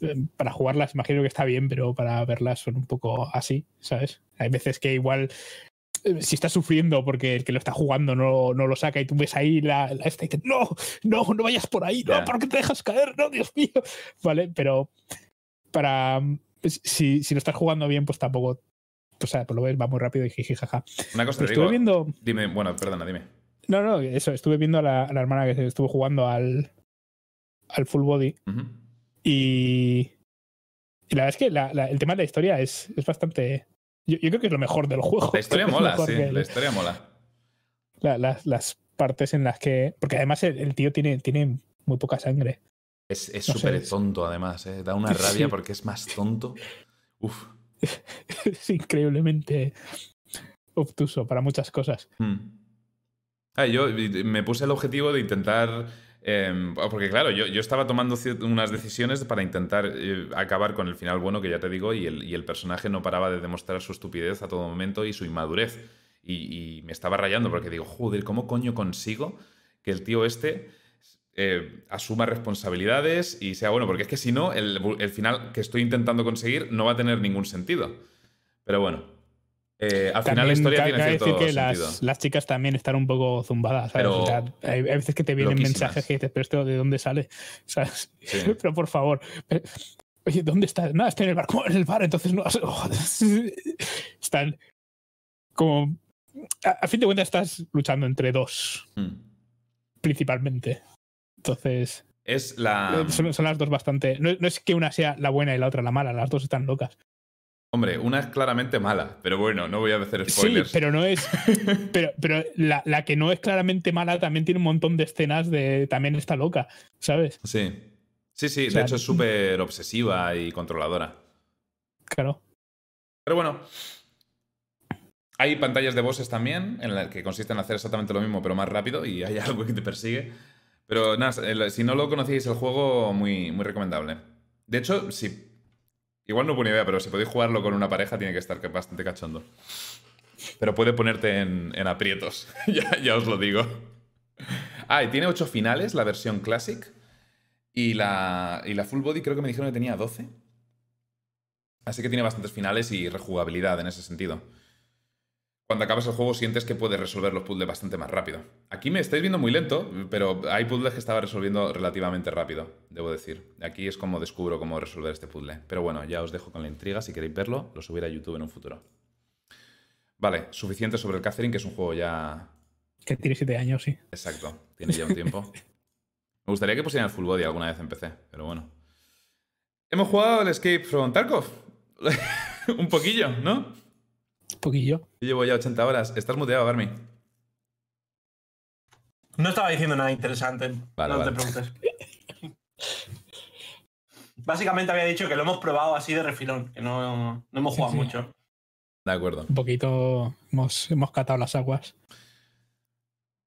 eh, para jugarlas imagino que está bien, pero para verlas son un poco así, ¿sabes? Hay veces que igual eh, si estás sufriendo porque el que lo está jugando no, no lo saca y tú ves ahí la, la esta y te, no, no, no vayas por ahí, no, Ya. ¿por qué te dejas caer? No, Dios mío. Vale, pero para si, si lo estás jugando bien, pues tampoco. O sea, pues lo ves, va muy rápido y jiji, jaja. Una cosa te estuve digo. viendo. Dime, bueno, perdona, dime. No, no, eso, estuve viendo a la, a la hermana que estuvo jugando al, al full body y, y la verdad es que la- la- el tema de la historia es, es bastante. Yo, yo creo que es lo mejor del juego. La historia (laughs) mola, sí, que la historia mola. la- las, las partes en las que. Porque además el, el tío tiene, tiene muy poca sangre. Es No súper es- tonto, además, ¿eh? Da una rabia Sí. porque es más tonto. Uf. (laughs) es increíblemente obtuso para muchas cosas. Hmm. Ah, yo me puse el objetivo de intentar. Eh, porque, claro, yo, yo estaba tomando unas decisiones para intentar eh, acabar con el final bueno, que ya te digo, y el, y el personaje no paraba de demostrar su estupidez a todo momento y su inmadurez. Y, y me estaba rayando porque digo, joder, ¿cómo coño consigo que el tío este eh, asuma responsabilidades y sea bueno? Porque es que si no, el, el final que estoy intentando conseguir no va a tener ningún sentido. Pero bueno. Eh, al final la historia tiene cierto decir que sentido. las, las chicas también están un poco zumbadas. ¿sabes? Pero O sea, hay, hay veces que te vienen mensajes que dices, pero esto de dónde sale, (laughs) ¿sabes? Sí. (laughs) Pero por favor, pero- oye, ¿dónde estás? Nada, estoy en el bar. ¿Cómo en el bar? Entonces no. (laughs) joder. Están como. A, a fin de cuentas, estás luchando entre dos, Hmm. principalmente. Entonces, Es la. eh, son, son las dos bastante. No, no es que una sea la buena y la otra la mala, las dos están locas. Hombre, una es claramente mala, pero bueno, no voy a hacer Sí, spoilers. pero no es. (laughs) Pero, pero la, la que no es claramente mala también tiene un montón de escenas de. También está loca, ¿sabes? Sí. Sí, sí, O sea, de hecho es súper obsesiva y controladora. Claro. Pero bueno. Hay pantallas de bosses también, en las que consisten en hacer exactamente lo mismo, pero más rápido, y hay (laughs) algo que te persigue. Pero nada, si no lo conocéis el juego, muy, muy recomendable. De hecho, si. Igual no buena idea, pero si podéis jugarlo con una pareja, tiene que estar bastante cachondo. Pero puede ponerte en, aprietos, (laughs) ya, ya os lo digo. Ah, y tiene 8 finales, la versión Classic. Y la, y la Full Body creo que me dijeron que tenía 12. Así que tiene bastantes finales y rejugabilidad en ese sentido. Cuando acabas el juego sientes que puedes resolver los puzzles bastante más rápido. Aquí me estáis viendo muy lento, pero hay puzzles que estaba resolviendo relativamente rápido, debo decir. Aquí es como descubro cómo resolver este puzzle. Pero bueno, ya os dejo con la intriga. Si queréis verlo, lo subiré a YouTube en un futuro. Vale, suficiente sobre el Catherine, que es un juego ya... Que tiene siete años, sí. Exacto, tiene ya un tiempo. (laughs) me gustaría que pusieran el Full Body alguna vez en PC, pero bueno. Hemos jugado el Escape from Tarkov. (laughs) un poquillo, ¿no? Poquillo. Yo llevo ya 80 horas. Estás muteado, Garmi. No estaba diciendo nada interesante. no te preguntes. (laughs) Básicamente había dicho que lo hemos probado así de refilón, que no, hemos jugado mucho. De acuerdo. Un poquito hemos, hemos catado las aguas.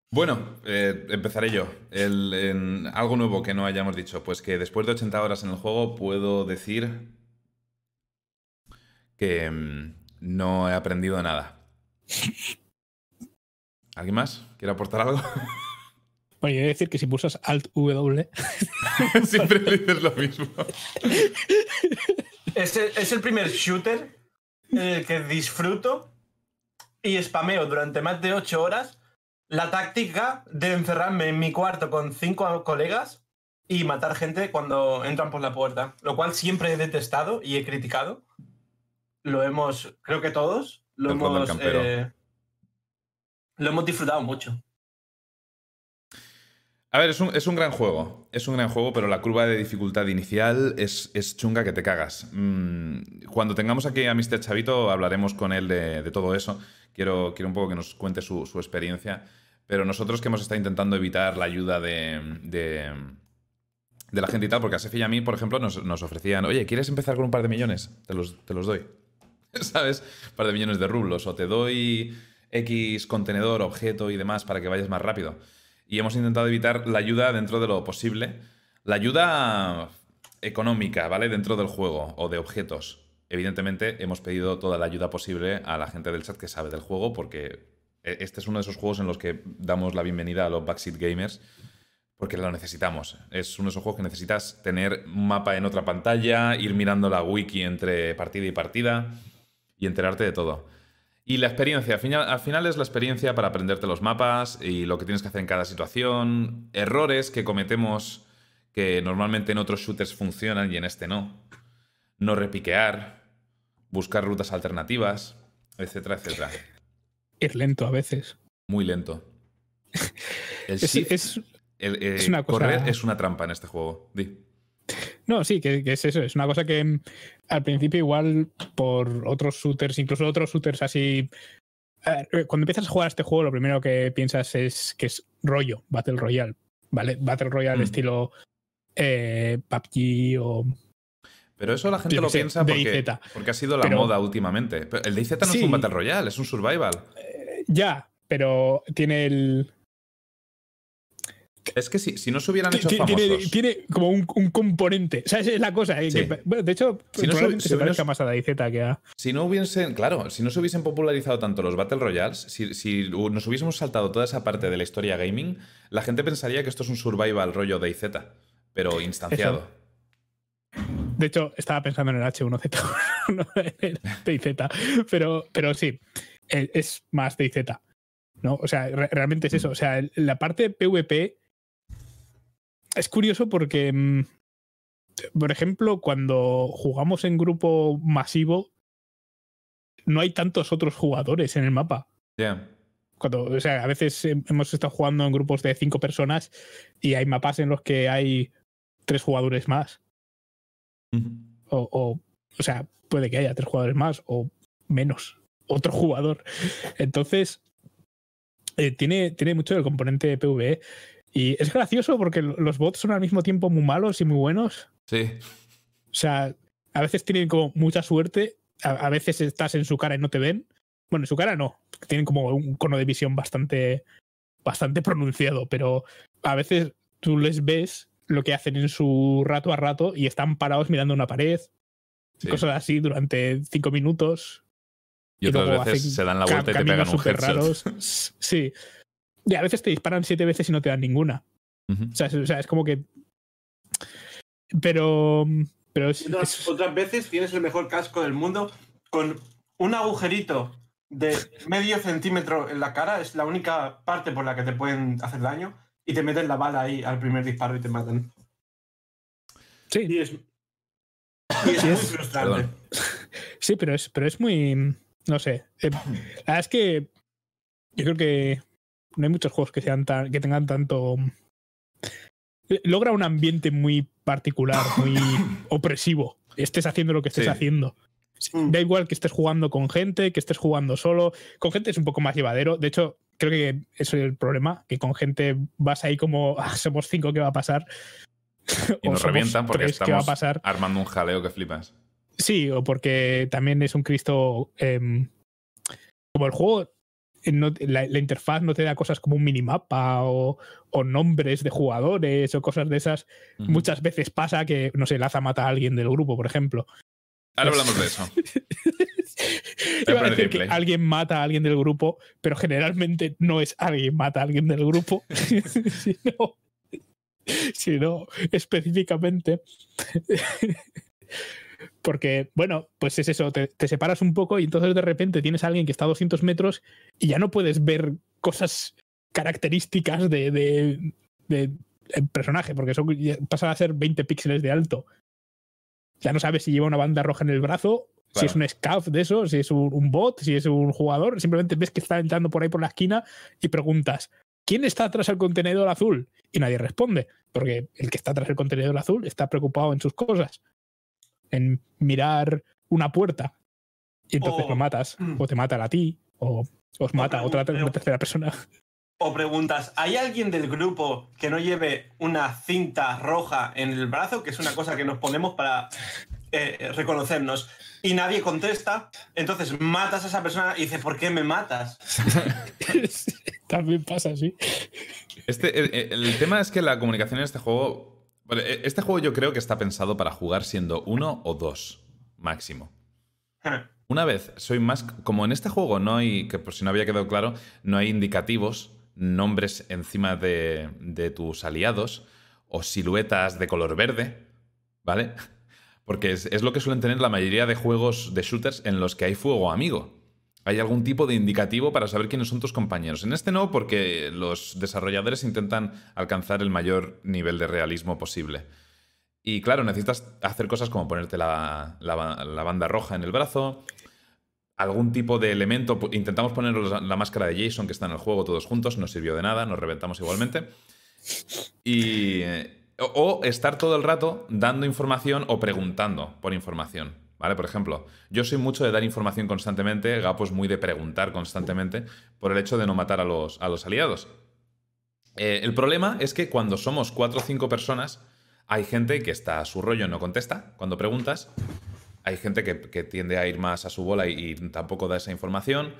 Bueno, eh, empezaré yo. en algo nuevo que no hayamos dicho, pues que después de 80 horas en el juego puedo decir que, mm, no he aprendido nada. ¿Alguien más? ¿Quiere aportar algo? (laughs) Bueno, yo voy a decir que si pulsas Alt W. (laughs) Siempre dices lo mismo. Es el, es el primer shooter en el que disfruto y spameo durante más de 8 horas la táctica de encerrarme en mi cuarto con cinco colegas y matar gente cuando entran por la puerta. Lo cual siempre he detestado y he criticado lo hemos, creo que todos, lo, hemos, eh, lo hemos disfrutado mucho. A ver, es un, es un, gran juego. Es un gran juego, pero la curva de dificultad inicial es, es chunga que te cagas. Mm, cuando tengamos aquí a Mr. Chavito, hablaremos con él de, todo eso. Quiero, quiero, un poco que nos cuente su, experiencia. Pero nosotros que hemos estado intentando evitar la ayuda de, de, la gente y tal, porque a Sefi y a mí, por ejemplo, nos, nos, ofrecían, oye, ¿quieres empezar con un par de millones? Te los, te los doy. (laughs) ¿sabes? Un par de millones de rublos. O te doy X contenedor, objeto y demás para que vayas más rápido. Y hemos intentado evitar la ayuda dentro de lo posible. La ayuda económica, ¿vale? Dentro del juego o de objetos. Evidentemente hemos pedido toda la ayuda posible a la gente del chat que sabe del juego porque e-, este es uno de esos juegos en los que damos la bienvenida a los backseat gamers porque lo necesitamos. Es uno de esos juegos que necesitas tener un mapa en otra pantalla, ir mirando la wiki entre partida y partida y enterarte de todo. Y la experiencia, al final, al final, es la experiencia para aprenderte los mapas y lo que tienes que hacer en cada situación, errores que cometemos que normalmente en otros shooters funcionan y en este no. No repiquear, buscar rutas alternativas, etcétera, etcétera. Ir lento a veces. Muy lento. (laughs) El es, eh, una correr es una trampa en este juego. Di. No, sí, que, es eso. Es una cosa que mm, al principio igual por otros shooters, incluso otros shooters así... Eh, cuando empiezas a jugar a este juego, lo primero que piensas es que es rollo, Battle Royale. ¿Vale? Battle Royale mm. estilo eh, PUBG o pero eso la gente lo piensa porque, porque, ha sido la moda últimamente. el DayZ no es un Battle Royale, es un survival. Eh, ya, pero tiene el, es que si, si no se hubieran hecho famosos... Tiene, como un, componente. O sea, esa es la cosa. Eh, de hecho, si no se, parezca más a DayZ que a... Si no hubiesen... Claro, si no se hubiesen popularizado tanto los Battle Royales, si, si nos hubiésemos saltado toda esa parte de la historia gaming, la gente pensaría que esto es un survival rollo DayZ, pero instanciado. De hecho, estaba pensando en el H1Z, (laughs) no en DayZ. Pero, pero sí, e, es más DayZ. ¿no? O sea, realmente es eso. O sea, la parte PvP es curioso porque, mm, por ejemplo, cuando jugamos en grupo masivo, no hay tantos otros jugadores en el mapa. Cuando, o sea, a veces hemos estado jugando en grupos de cinco personas y hay mapas en los que hay tres jugadores más. o, o, sea, puede que haya tres jugadores más o menos otro jugador. Entonces, eh, tiene, tiene mucho el componente PvE. Y es gracioso porque los bots son al mismo tiempo muy malos y muy buenos. Sí. O sea, a veces tienen como mucha suerte, a, veces estás en su cara y no te ven. Bueno, en su cara no, tienen como un cono de visión bastante, bastante pronunciado, pero a veces tú les ves lo que hacen en su rato a rato y están parados mirando una pared, cosas así durante cinco minutos. Y, otras veces se dan la vuelta y te pegan un headshot. Raros. (laughs) Sí. Y a veces te disparan siete veces y no te dan ninguna. o, sea, es, como que. Pero. pero otras, veces tienes el mejor casco del mundo con un agujerito de medio centímetro en la cara, es la única parte por la que te pueden hacer daño, y te meten la bala ahí al primer disparo y te matan. Sí. Y es, y es Sí, muy es- frustrante. Sí, pero es, pero es muy. No sé. eh, la verdad es que yo creo que no hay muchos juegos que sean tan, que tengan tanto. Logra un ambiente muy particular, muy (coughs) opresivo. Estés haciendo lo que estés Sí. haciendo. Mm. Da igual que estés jugando con gente, que estés jugando solo. Con gente es un poco más llevadero. De hecho, creo que eso es el problema, que con gente vas ahí como (laughs) "Ah, somos cinco, ¿qué va a pasar? (laughs) Y O nos revientan porque tres, ¿qué va a estamos pasar? armando un jaleo que flipas. Sí, o porque también es un Cristo. em, como el juego, no- la, la interfaz no te da cosas como un minimapa o, o nombres de jugadores o cosas de esas. Muchas veces pasa que, no sé, Laza mata a alguien del grupo, por ejemplo. Ahora hablamos de eso. (laughs) Iba a decir que alguien mata a alguien del grupo, pero generalmente no es alguien mata a alguien del grupo, (laughs) (laughs) sino, sino específicamente. Porque, bueno, pues es eso, te, te separas un poco y entonces de repente tienes a alguien que está a 200 metros y ya no puedes ver cosas características de, de, de- el personaje, porque son, ya pasan a ser 20 píxeles de alto. Ya no sabes si lleva una banda roja en el brazo, si es un scav de eso, si es un, un bot, si es un jugador. Simplemente ves que está entrando por ahí por la esquina y preguntas, ¿quién está atrás del contenedor azul? Y nadie responde, porque el que está atrás del contenedor azul está preocupado en sus cosas, en mirar una puerta. Y entonces O- lo matas, o te mata a ti, o os mata a otra una tercera persona. (laughs) O preguntas, ¿hay alguien del grupo que no lleve una cinta roja en el brazo? Que es una cosa que nos ponemos para eh, reconocernos. Y nadie contesta. Entonces matas a esa persona y dices, ¿por qué me matas? (laughs) También pasa así. Este, el, el tema es que la comunicación en este juego. Bueno, e- Este juego yo creo que está pensado para jugar siendo uno o dos, máximo. Una vez, soy más. Como en este juego no hay. Que por si no había quedado claro, no hay indicativos, nombres encima de, de tus aliados o siluetas de color verde, ¿vale? (laughs) Porque es, es lo que suelen tener la mayoría de juegos de shooters en los que hay fuego amigo. Hay algún tipo de indicativo para saber quiénes son tus compañeros. En este no, porque los desarrolladores intentan alcanzar el mayor nivel de realismo posible. Y claro, necesitas hacer cosas como ponerte la, la ba- la banda roja en el brazo, algún tipo de elemento. Intentamos poner la, máscara de Jason que está en el juego todos juntos, no sirvió de nada, nos reventamos igualmente. Eh, o estar todo el rato dando información o preguntando por información. ¿Vale? Por ejemplo, yo soy mucho de dar información constantemente, Gapo es muy de preguntar constantemente por el hecho de no matar a los, a los aliados. Eh, el problema es que cuando somos cuatro o cinco personas, hay gente que está a su rollo no contesta cuando preguntas. Hay gente que, que tiende a ir más a su bola y, tampoco da esa información.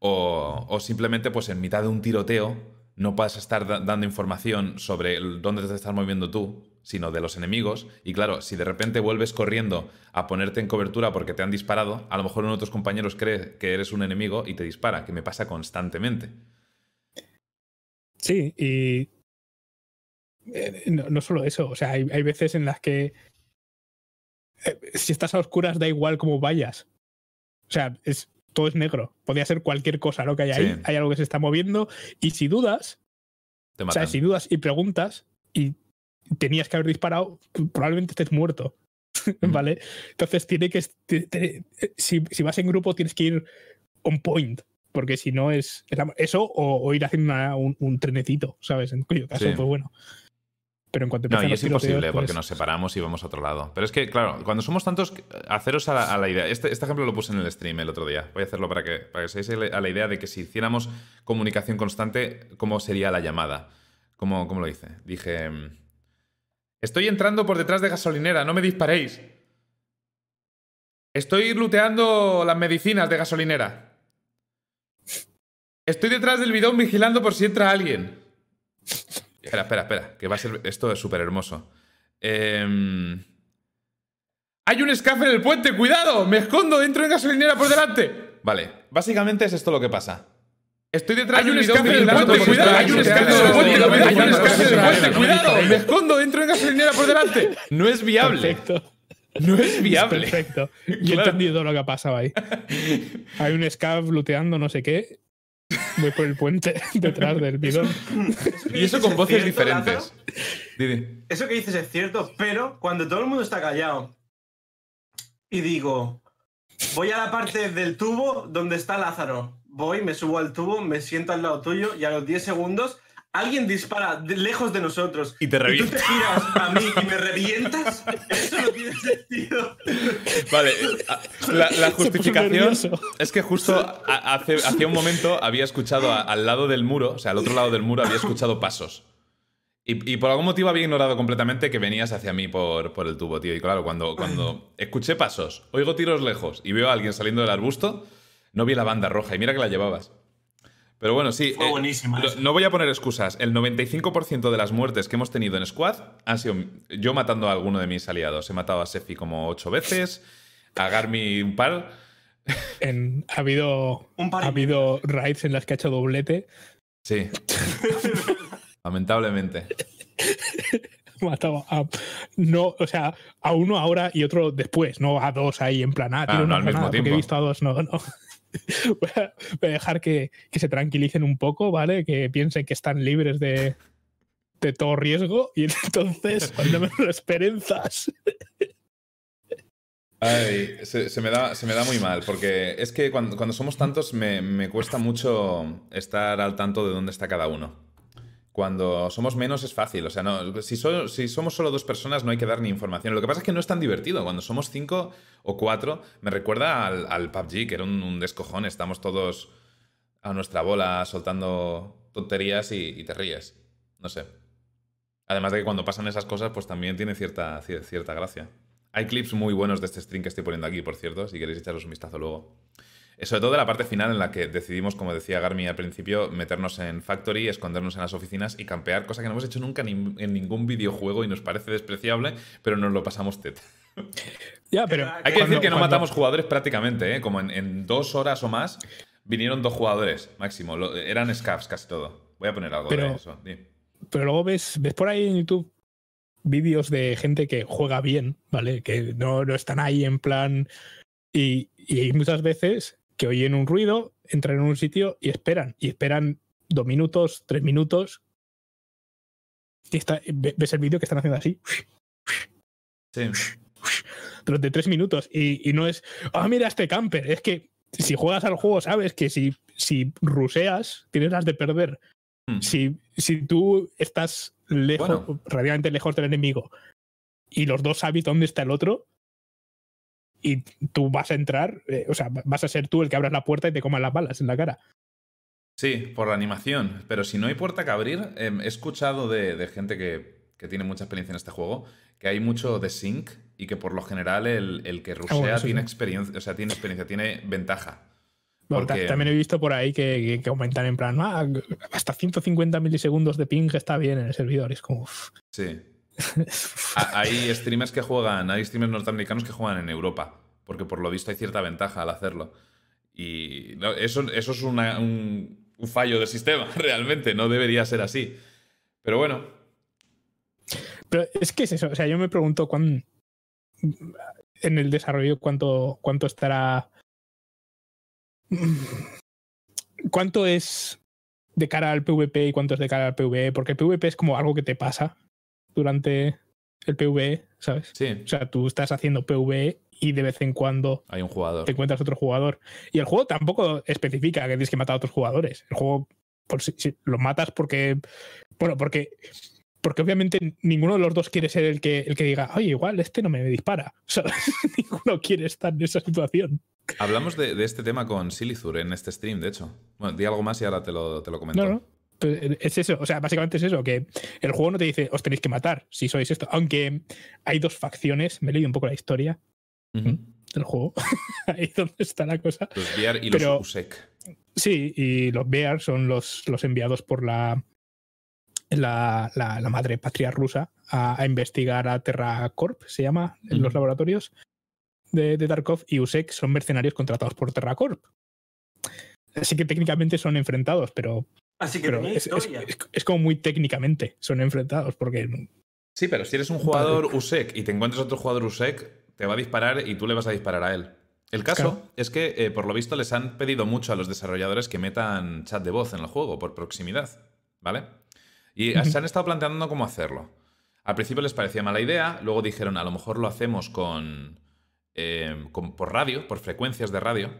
O, o simplemente, pues en mitad de un tiroteo, no puedes estar da- dando información sobre dónde te estás moviendo tú, sino de los enemigos. Y claro, si de repente vuelves corriendo a ponerte en cobertura porque te han disparado, a lo mejor uno de tus compañeros cree que eres un enemigo y te dispara, que me pasa constantemente. Sí, y eh, no, no solo eso, o sea, hay, hay veces en las que eh, si estás a oscuras da igual cómo vayas. O sea, es, todo es negro. Podría ser cualquier cosa lo que hay ahí. Sí. Hay algo que se está moviendo y si dudas, Te o sea, si dudas y preguntas y tenías que haber disparado, probablemente estés muerto. (laughs) ¿Vale? Entonces tiene que. te- te- si, si vas en grupo, tienes que ir on point. Porque si no es. es la- eso o, o ir haciendo una- un, un trenecito, ¿sabes? En cuyo caso, Sí. pues bueno. Pero en cuanto No, y es imposible porque pues- nos separamos y vamos a otro lado. Pero es que, claro, cuando somos tantos, haceros a la, a la idea. Este, este ejemplo lo puse en el stream el otro día. Voy a hacerlo para que, para que seáis a la idea de que si hiciéramos comunicación constante, ¿cómo sería la llamada? ¿Cómo, cómo lo hice? Dije: mm, Estoy entrando por detrás de gasolinera, no me disparéis. Estoy looteando las medicinas de gasolinera. Estoy detrás del bidón vigilando por si entra alguien. Espera, espera, espera, que va a ser. Esto es súper hermoso. Em, ¡Hay un escafe en el puente! ¡Cuidado! ¡Me escondo dentro de gasolinera por delante! Vale, básicamente es esto lo que pasa. Estoy detrás Hay un del bidón escafe en el vigilando puente, cuidado, hay un alguien. escafe en el puente, Hay un cuidado, hay un escafe en el escafe en el puente, cuidado. Me escondo dentro de gasolinera por delante. No es viable. Perfecto. No es viable. Perfecto. (laughs) Yo he Claro. entendido lo que ha pasado ahí. (laughs) Hay un scav looteando no sé qué. Voy por el puente (laughs) detrás del bidón. Y eso con voces ¿Es cierto, diferentes. Didi. Eso que dices es cierto, pero cuando todo el mundo está callado y digo, voy a la parte del tubo donde está Lázaro, voy, me subo al tubo, me siento al lado tuyo y a los 10 segundos alguien dispara de- lejos de nosotros Y te y tú revienta. te giras a mí y me revientas, eso no tiene sentido. Vale, la, justificación es que justo a- hace, un momento había escuchado a- al lado del muro, o sea, al otro lado del muro había escuchado pasos. Y, y por algún motivo había ignorado completamente que venías hacia mí por, por el tubo, tío. Y claro, cuando, cuando (laughs) escuché pasos, oigo tiros lejos y veo a alguien saliendo del arbusto, no vi la banda roja. Y mira que la llevabas. Pero bueno, sí. Fue eh, buenísima no voy a poner excusas. El 95% de las muertes que hemos tenido en Squad han sido yo matando a alguno de mis aliados. He matado a Sefi como ocho veces, a Garmi un par. En- ha habido, Un par ha habido raids en las que ha hecho doblete. Sí. (laughs) Lamentablemente. (laughs) Matado a, no, o sea, a uno ahora y otro después, no a dos ahí en plan, ah, tiro no al mismo tiempo. he visto a dos, no, no. (laughs) Voy a, dejar que, que se tranquilicen un poco, ¿vale? Que piensen que están libres de, de todo riesgo y (laughs) entonces, cuando menos lo esperen, zas. Ay, se, se me da, se me da muy mal, porque es que cuando, cuando somos tantos me, me cuesta mucho estar al tanto de dónde está cada uno. Cuando somos menos es fácil, o sea, no, si, so- si somos solo dos personas no hay que dar ni información. Lo que pasa es que no es tan divertido. Cuando somos cinco o cuatro, me recuerda al, al PUBG, que era un, un descojón. Estamos todos a nuestra bola soltando tonterías y, y te ríes. No sé. Además de que cuando pasan esas cosas, pues también tiene cierta, cier- cierta gracia. Hay clips muy buenos de este stream que estoy poniendo aquí, por cierto, si queréis echaros un vistazo luego. Eh, Sobre todo de la parte final en la que decidimos, como decía Garmi al principio, meternos en Factory, escondernos en las oficinas y campear, cosa que no hemos hecho nunca ni- en ningún videojuego y nos parece despreciable, pero nos lo pasamos teta. (laughs) Ya, pero. Hay que cuando- decir que no cuando- matamos jugadores prácticamente, ¿eh? como en, en dos horas o más vinieron dos jugadores máximo. Lo- eran scavs casi todo. Voy a poner algo de Pero- eso. di. pero luego ves, ves por ahí en YouTube vídeos de gente que juega bien, ¿vale? Que no, no están ahí en plan. Y, y muchas veces que oyen un ruido, entran en un sitio y esperan. Y esperan dos minutos, tres minutos. Y está, ve- ves el vídeo que están haciendo así Sí. durante tres minutos. Y, y no es, ah, mira este camper. Es que si juegas al juego, sabes que si, si ruseas, tienes las de perder. Hmm. Si, si tú estás lejos, Bueno. relativamente lejos del enemigo, y los dos sabes dónde está el otro, y tú vas a entrar, eh, o sea, vas a ser tú el que abras la puerta y te coman las balas en la cara. Sí, por la animación. Pero si no hay puerta que abrir, eh, he escuchado de, de gente que, que tiene mucha experiencia en este juego que hay mucho de sync y que por lo general el, el que rusea Ah, bueno, eso tiene sí. experiencia, o sea, tiene experiencia, tiene ventaja. Bueno, ta- Porque- También he visto por ahí que, que, que comentan en plan, "Ah, hasta 150 milisegundos de ping está bien en el servidor. Es como. Sí. Ha- Hay streamers que juegan, hay streamers norteamericanos que juegan en Europa, porque por lo visto hay cierta ventaja al hacerlo. Y eso, eso es un, fallo del sistema, (laughs) realmente, no debería ser así. Pero bueno, Pero es que es eso, o sea, yo me pregunto cuán en el desarrollo cuánto, cuánto estará. ¿Cuánto es de cara al PvP y cuánto es de cara al PvE? Porque PvP es como algo que te pasa durante el PvE, ¿sabes? sí, O sea, tú estás haciendo PvE y de vez en cuando hay un jugador. te encuentras otro jugador. Y el juego tampoco especifica que tienes que matar a otros jugadores. El juego por si, si los matas porque. Bueno, porque. Porque obviamente ninguno de los dos quiere ser el que, el que diga, oye, igual este no me dispara. (laughs) ¿sabes? (laughs) ninguno quiere estar en esa situación. Hablamos de, de este tema con Silizur en este stream, de hecho. Bueno, di algo más y ahora te lo, te lo comento. No, no. Pues Es eso, o sea, básicamente es eso, que el juego no te dice, os tenéis que matar si sois esto. Aunque hay dos facciones, me he leído un poco la historia Ujú. del juego. (laughs) Ahí es donde está la cosa. Los VR y Pero- los USEC. Sí, y los Bear son los, los enviados por la, la, la- la madre patria rusa a, a investigar a TerraCorp, se llama, en los laboratorios de, de Tarkov, y USEC son mercenarios contratados por TerraCorp. Así que técnicamente son enfrentados, pero, Así que pero tenía es, es- historia. es- es como muy técnicamente son enfrentados, porque Sí, pero si eres un jugador USEC y te encuentras otro jugador USEC, te va a disparar y tú le vas a disparar a él. El caso es que, eh, por lo visto, les han pedido mucho a los desarrolladores que metan chat de voz en el juego por proximidad, ¿vale? Y se han estado planteando cómo hacerlo. Al principio les parecía mala idea, luego dijeron, a lo mejor lo hacemos con, eh, por radio, por frecuencias de radio,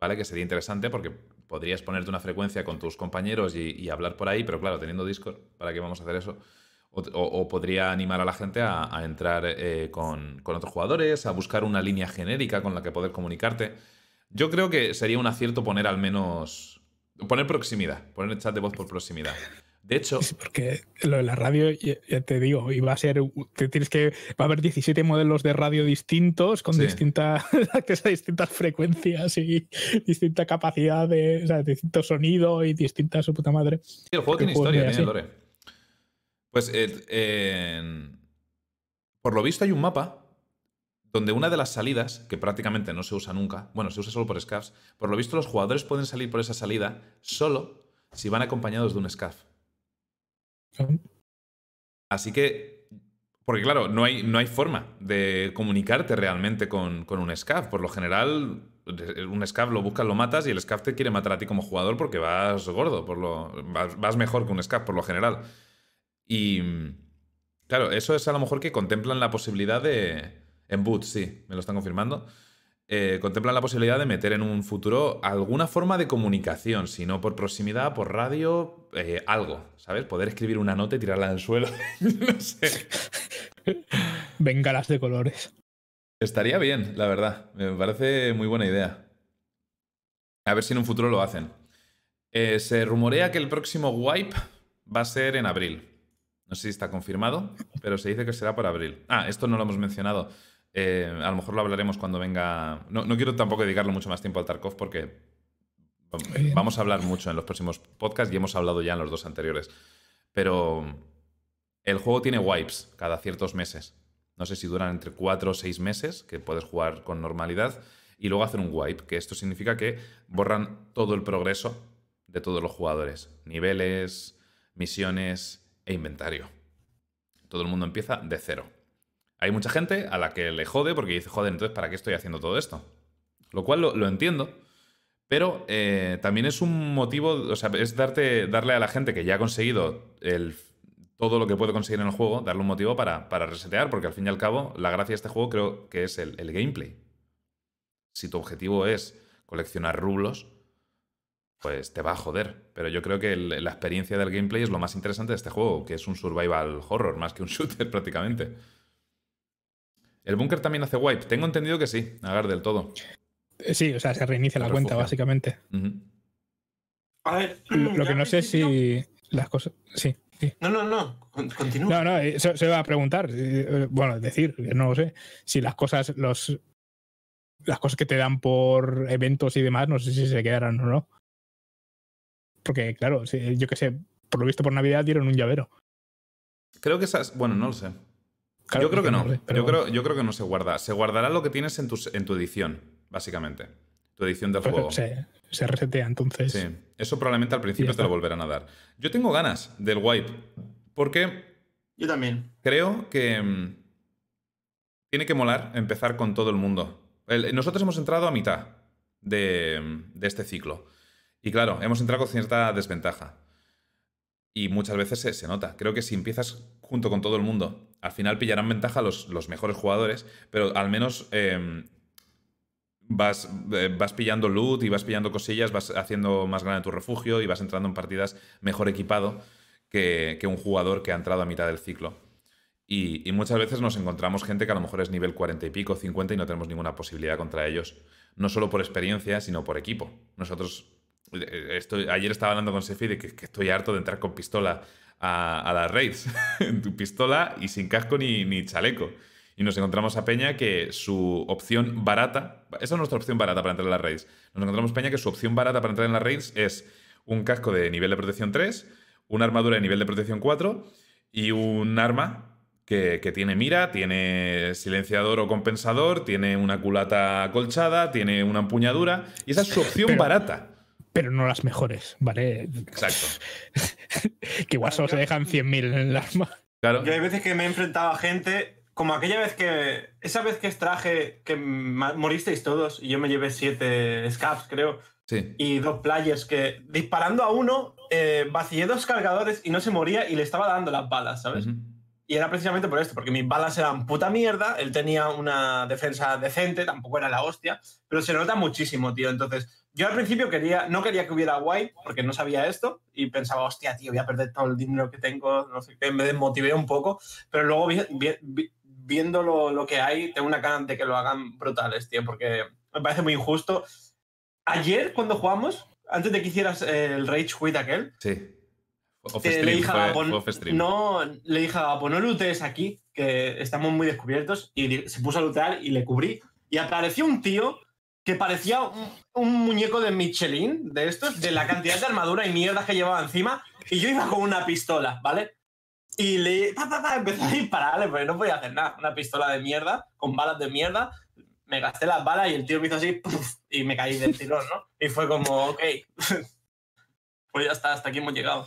¿vale? Que sería interesante porque podrías ponerte una frecuencia con tus compañeros y, hablar por ahí, pero claro, teniendo Discord, ¿para qué vamos a hacer eso? O, podría animar a la gente a, entrar eh, con, otros jugadores, a buscar una línea genérica con la que poder comunicarte. Yo creo que sería un acierto poner al menos. poner proximidad, poner el chat de voz por proximidad. De hecho. porque lo de la radio, ya te digo, iba a ser. Que tienes que. Va a haber 17 modelos de radio distintos con distintas (laughs) distintas frecuencias y distinta capacidad de. O sea, distinto sonido y distintas su puta madre. Sí, el juego tiene historia, tiene lore. Pues eh, por lo visto hay un mapa donde una de las salidas, que prácticamente no se usa nunca, bueno, se usa solo por scavs, por lo visto los jugadores pueden salir por esa salida solo si van acompañados de un scav. Así que, porque claro, no hay, no hay forma de comunicarte realmente con, un scav. Por lo general, un scav lo buscas, lo matas y el scav te quiere matar a ti como jugador porque vas gordo, por lo, vas mejor que un scav por lo general. Y claro, eso es a lo mejor que contemplan la posibilidad de... En boot, sí, me lo están confirmando. Eh, contemplan la posibilidad de meter en un futuro alguna forma de comunicación, si no por proximidad, por radio, eh, algo, ¿sabes? Poder escribir una nota y tirarla al suelo. (laughs) no sé. Bengalas de colores. Estaría bien, la verdad. Me parece muy buena idea. A ver si en un futuro lo hacen. Eh, se rumorea que el próximo wipe va a ser en abril. No sé si está confirmado, pero se dice que será por abril. Ah, esto no lo hemos mencionado. Eh, a lo mejor lo hablaremos cuando venga. No, quiero tampoco dedicarle mucho más tiempo al Tarkov porque vamos a hablar mucho en los próximos podcasts y hemos hablado ya en los dos anteriores. Pero el juego tiene wipes cada ciertos meses. No sé si duran entre 4 o 6 meses, que puedes jugar con normalidad, y luego hacer un wipe, que esto significa que borran todo el progreso de todos los jugadores. Niveles, misiones, e inventario. Todo el mundo empieza de cero. Hay mucha gente a la que le jode porque dice, joder, entonces, ¿para qué estoy haciendo todo esto? Lo cual lo, entiendo, pero eh, también es un motivo, o sea, es darte, darle a la gente que ya ha conseguido el, todo lo que puede conseguir en el juego, darle un motivo para, para, resetear, porque al fin y al cabo, la gracia de este juego creo que es el, el gameplay. Si tu objetivo es coleccionar rublos, pues te va a joder. Pero yo creo que la experiencia del gameplay es lo más interesante de este juego, que es un survival horror más que un (laughs) shooter prácticamente. ¿El búnker también hace wipe? Tengo entendido que sí, Agar del todo. Eh, sí, o sea, se reinicia la cuenta, básicamente. A ver. Lo, que no sé si las cosas. Sí. No, no, no. Continúa. No, no, eh, se, va a preguntar. Eh, bueno, decir, no lo sé. Si las cosas, los. Las cosas que te dan por eventos y demás, no sé si se quedarán o no. Porque, claro, yo qué sé, por lo visto por Navidad dieron un llavero. Creo que esas. Bueno, no lo sé. Yo creo que, no. yo, creo, yo creo que no se guarda. Se guardará lo que tienes en tu, en tu edición, básicamente. Tu edición del juego. Se, se, resetea entonces. Sí. Eso probablemente al principio te lo volverán a dar. Yo tengo ganas del wipe. Porque. Yo también. Creo que. Mm, tiene que molar empezar con todo el mundo. nosotros hemos entrado a mitad de, de este ciclo. Y claro, hemos entrado con cierta desventaja. Y muchas veces se, nota. Creo que si empiezas junto con todo el mundo, al final pillarán ventaja los, los mejores jugadores, pero al menos em, vas, eh, vas pillando loot y vas pillando cosillas, vas haciendo más grande tu refugio y vas entrando en partidas mejor equipado que, un jugador que ha entrado a mitad del ciclo. Y, y, muchas veces nos encontramos gente que a lo mejor es nivel 40 y pico, 50 y no tenemos ninguna posibilidad contra ellos. No solo por experiencia, sino por equipo. Nosotros eh, estoy, ayer estaba hablando con Sefi de que, estoy harto de entrar con pistola a, las raids. (laughs) en tu pistola y sin casco ni, ni, chaleco. Y nos encontramos a Peña que su opción barata, esa es nuestra opción barata para entrar en las raids. Nos encontramos Peña que su opción barata para entrar en las raids es un casco de nivel de protección 3, una armadura de nivel de protección 4 y un arma que, que, tiene mira, tiene silenciador o compensador, tiene una culata acolchada, tiene una empuñadura. Y esa es su opción (laughs) barata pero no las mejores, ¿vale? Exacto. (laughs) que igual solo se dejan 100.000 en el arma. Claro. Yo hay veces que me he enfrentado a gente como aquella vez que. Esa vez que extraje que moristeis todos y yo me llevé siete scabs, creo. Sí. Y dos players que disparando a uno, eh, vacié dos cargadores y no se moría y le estaba dando las balas, ¿sabes? Y era precisamente por esto, porque mis balas eran puta mierda, él tenía una defensa decente, tampoco era la hostia, pero se nota muchísimo, tío. Entonces, yo al principio quería, no quería que hubiera white, porque no sabía esto, y pensaba, hostia, tío, voy a perder todo el dinero que tengo, no sé qué, me desmotivé un poco, pero luego viendo lo, que hay, tengo una cara de que lo hagan brutales, tío, porque me parece muy injusto. Ayer, cuando jugamos, antes de que hicieras el Rage Quit aquel, sí le dije a no, le dije a no lootes aquí, que estamos muy descubiertos, y se puso a lootear y le cubrí. Y apareció un tío que parecía un, muñeco de Michelin, de estos, de la cantidad de armadura y mierda que llevaba encima, y yo iba con una pistola, ¿vale? Y le pa, pa, empecé a dispararle, porque no podía hacer nada. Una pistola de mierda, con balas de mierda. Me gasté las balas y el tío me hizo así, y me caí del tirón, ¿no? Y fue como, ok, (laughs) pues ya está, hasta aquí hemos llegado.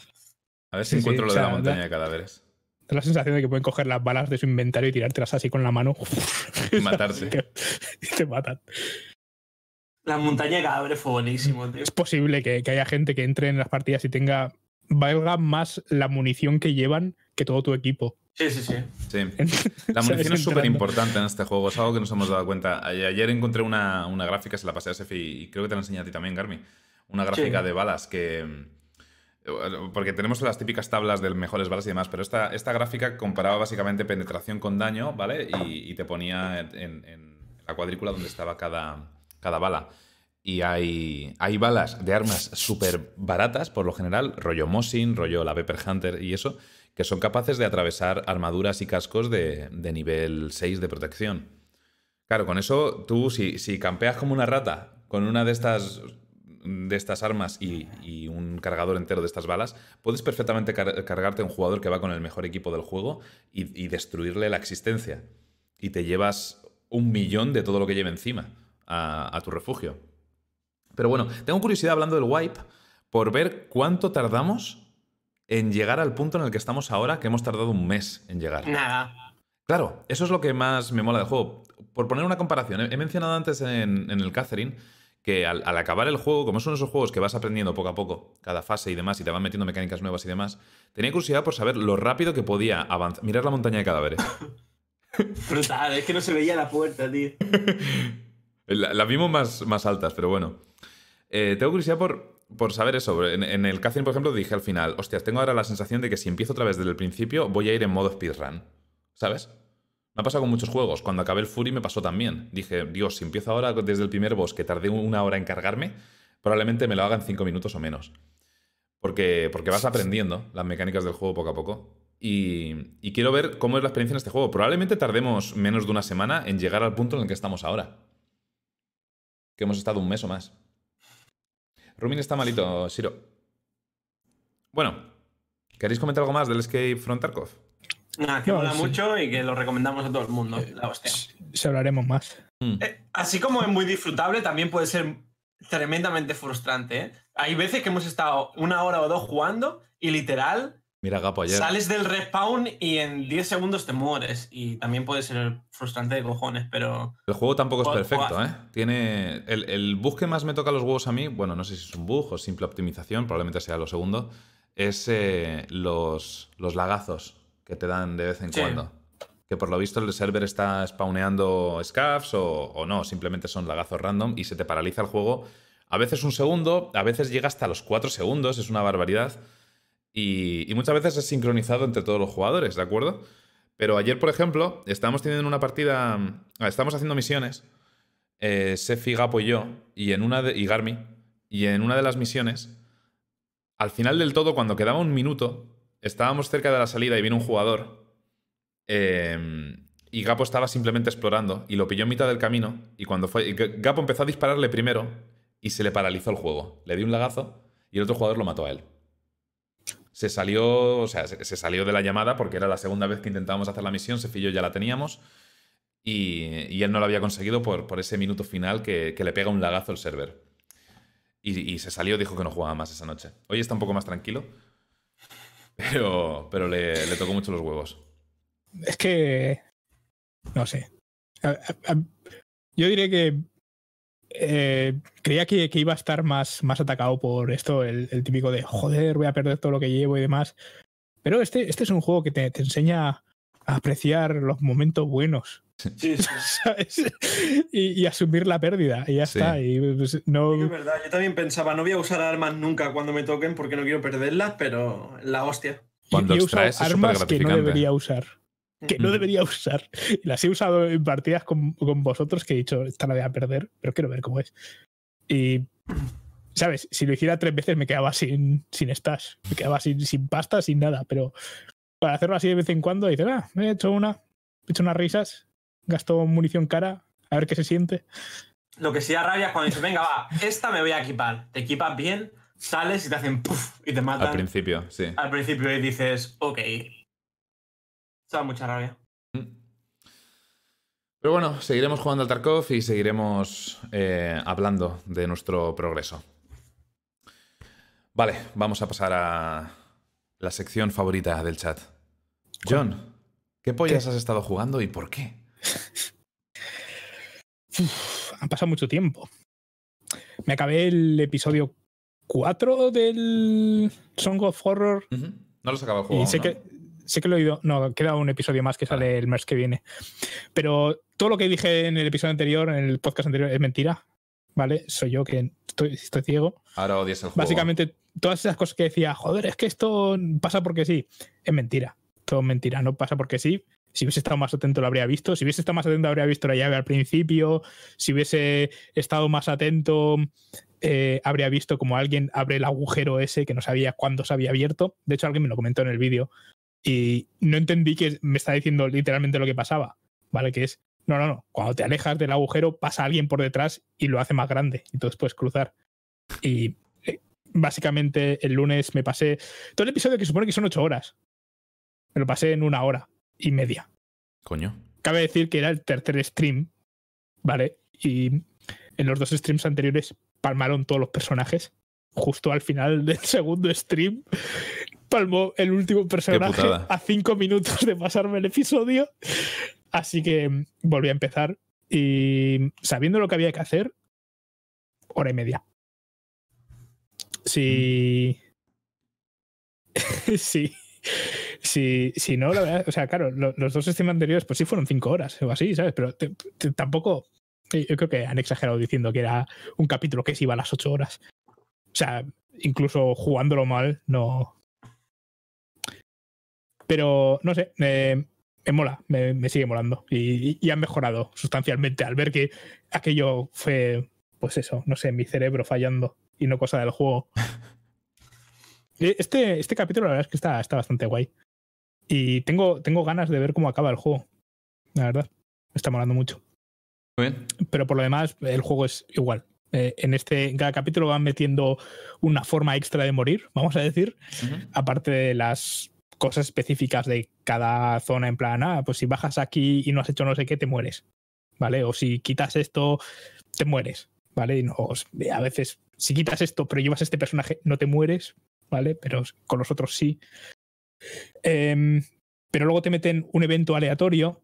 A ver si encuentro lo de la montaña de cadáveres. Da la sensación de que pueden coger las balas de su inventario y tirártelas así con la mano. (laughs) Y matarse. (laughs) y te matan. La montaña de cadáveres fue buenísimo, tío. Es posible que, haya gente que entre en las partidas y tenga. valga más la munición que llevan que todo tu equipo. Sí, sí, sí. sí. (laughs) La munición es súper importante en este juego. Es algo que nos hemos dado cuenta. Ayer encontré una, gráfica, se la pasé a Sefi y creo que te la enseñé a ti también, Garmi. Una gráfica de balas que porque tenemos las típicas tablas de mejores balas y demás, pero esta, esta gráfica comparaba básicamente penetración con daño, ¿vale? Y, te ponía en, la cuadrícula donde estaba cada, cada bala. Y hay, hay balas de armas súper baratas, por lo general, rollo Mosin, rollo la Pepper Hunter y eso, que son capaces de atravesar armaduras y cascos de, nivel 6 de protección. Claro, con eso tú, si, si campeas como una rata con una de estas de estas armas y, un cargador entero de estas balas, puedes perfectamente cargarte a un jugador que va con el mejor equipo del juego y, destruirle la existencia. Y te llevas un millón de todo lo que lleve encima a, tu refugio. Pero bueno, tengo curiosidad hablando del wipe por ver cuánto tardamos en llegar al punto en el que estamos ahora, que hemos tardado un mes en llegar. Nada. Claro, eso es lo que más me mola del juego. Por poner una comparación, he mencionado antes en, en el Catherine que al, acabar el juego, como son esos juegos que vas aprendiendo poco a poco, cada fase y demás, y te van metiendo mecánicas nuevas y demás, tenía curiosidad por saber lo rápido que podía avanzar. Mirar la montaña de cadáveres. (laughs) Brutal, es que no se veía la puerta, tío. (laughs) la, vimos más, más altas, pero bueno. Eh, tengo curiosidad por, por saber eso. En, el Catherine, por ejemplo, dije al final, hostias, tengo ahora la sensación de que si empiezo otra vez desde el principio, voy a ir en modo speedrun. ¿Sabes? Me ha pasado con muchos juegos. Cuando acabé el Fury me pasó también. Dije, Dios, si empiezo ahora desde el primer boss, que tardé una hora en cargarme, probablemente me lo haga en cinco minutos o menos. Porque, porque vas aprendiendo las mecánicas del juego poco a poco. Y, quiero ver cómo es la experiencia en este juego. Probablemente tardemos menos de una semana en llegar al punto en el que estamos ahora. Que hemos estado un mes o más. Rumin está malito, Shiro. Bueno, ¿queréis comentar algo más del Escape from Tarkov? Nada, que mola mucho y que lo recomendamos a todo el mundo. Eh, la hostia. Se hablaremos más. Mm. Eh, así como es muy disfrutable, también puede ser tremendamente frustrante. ¿eh? Hay veces que hemos estado una hora o dos jugando y literal. Mira, Gapo ayer. Sales del respawn y en 10 segundos te mueres. Y también puede ser frustrante de cojones, pero. El juego tampoco es perfecto, ¿eh? Tiene. El, el bug que más me toca los huevos a mí, bueno, no sé si es un bug o simple optimización, probablemente sea lo segundo, es los, los lagazos que te dan de vez en cuando. Que por lo visto el server está spawneando scavs o, no, simplemente son lagazos random y se te paraliza el juego. A veces un segundo, a veces llega hasta los cuatro segundos, es una barbaridad. Y, muchas veces es sincronizado entre todos los jugadores, ¿de acuerdo? Pero ayer, por ejemplo, estábamos teniendo una partida. Estamos haciendo misiones. Eh, Sefi, Gapo y yo, y, en una de, y Garmi. Y en una de las misiones, al final del todo, cuando quedaba un minuto, estábamos cerca de la salida y vino un jugador. Em, y Gapo estaba simplemente explorando y lo pilló en mitad del camino. Y cuando fue. Gapo empezó a dispararle primero y se le paralizó el juego. Le dio un lagazo y el otro jugador lo mató a él. Se salió, o sea, se, salió de la llamada porque era la segunda vez que intentábamos hacer la misión. Sefillo ya la teníamos. Y, él no lo había conseguido por, por ese minuto final que, le pega un lagazo el server. Y, y, se salió, dijo que no jugaba más esa noche. Hoy está un poco más tranquilo. Pero, pero le, tocó mucho los huevos. Es que no sé. Yo diré que eh, creía que, iba a estar más, más atacado por esto, el, típico de joder, voy a perder todo lo que llevo y demás. Pero este, este es un juego que te, enseña a apreciar los momentos buenos. Sí, Y, asumir la pérdida, y ya está. Y, pues, no... es verdad, yo también pensaba, no voy a usar armas nunca cuando me toquen porque no quiero perderlas, pero la hostia. Cuando he extraes armas que no debería usar. Que no debería usar. Y las he usado en partidas con, vosotros que he dicho, esta la voy a perder, pero quiero ver cómo es. Y, ¿sabes? Si lo hiciera tres veces me quedaba sin, sin stash. Me quedaba sin, sin pasta, sin nada. Pero para hacerlo así de vez en cuando, dices, ah, me he hecho una, he hecho unas risas, gasto munición cara, a ver qué se siente. Lo que sí da rabia es cuando dices, venga, va, esta me voy a equipar. Te equipas bien, sales y te hacen puff y te matan. Al principio, sí. Al principio y dices, ok. da mucha rabia. Mm. Pero bueno, seguiremos jugando al Tarkov y seguiremos eh, hablando de nuestro progreso. Vale, vamos a pasar a la sección favorita del chat. John, ¿qué pollas has estado jugando y por qué? Han pasado mucho tiempo. Me acabé el episodio 4 del Song of Horror. No los acabo de jugar. Y sé, que, sé que lo he oído. No, queda un episodio más que sale el mes que viene. Pero todo lo que dije en el episodio anterior, en el podcast anterior, es mentira. ¿Vale? Soy yo que estoy, estoy ciego. Ahora odias el juego. Básicamente, todas esas cosas que decía, joder, es que esto pasa porque sí. Es mentira. Todo mentira. No pasa porque sí. Si hubiese estado más atento lo habría visto. Si hubiese estado más atento habría visto la llave al principio. Si hubiese estado más atento eh, habría visto como alguien abre el agujero ese que no sabía cuándo se había abierto. De hecho, alguien me lo comentó en el vídeo y no entendí que me está diciendo literalmente lo que pasaba, ¿vale? Que es, no, no, no, cuando te alejas del agujero pasa alguien por detrás y lo hace más grande y entonces puedes cruzar. Y eh, básicamente el lunes me pasé todo el episodio que supone que son ocho horas. Me lo pasé en una hora y media. Coño. Cabe decir que era el tercer stream, ¿vale? Y en los dos streams anteriores palmaron todos los personajes. Justo al final (laughs) del segundo stream, palmó el último personaje a cinco minutos de pasarme el episodio. Así que volví a empezar y sabiendo lo que había que hacer, hora y media. Si. sí. (laughs) Si, si no, la verdad, o sea, claro, los, dos streams anteriores, pues sí fueron cinco horas o así, ¿sabes? Pero tampoco yo creo que han exagerado diciendo que era un capítulo que se iba a las 8 horas. O sea, incluso jugándolo mal, no. Pero, no sé, me, mola, me, sigue molando. Y, y, han mejorado sustancialmente al ver que aquello fue, pues eso, no sé, mi cerebro fallando y no cosa del juego. (laughs) Este, este capítulo, la verdad es que está, está bastante guay. Y tengo, tengo ganas de ver cómo acaba el juego. La verdad, me está molando mucho. Pero por lo demás, el juego es igual. Eh, en este en cada capítulo van metiendo una forma extra de morir, vamos a decir, aparte de las cosas específicas de cada zona en plan, ah, pues si bajas aquí y no has hecho no sé qué, te mueres, ¿vale? O si quitas esto, te mueres, ¿vale? Y no, a veces, si quitas esto pero llevas este personaje, no te mueres, ¿vale? Pero con los otros sí. Em, pero luego te meten un evento aleatorio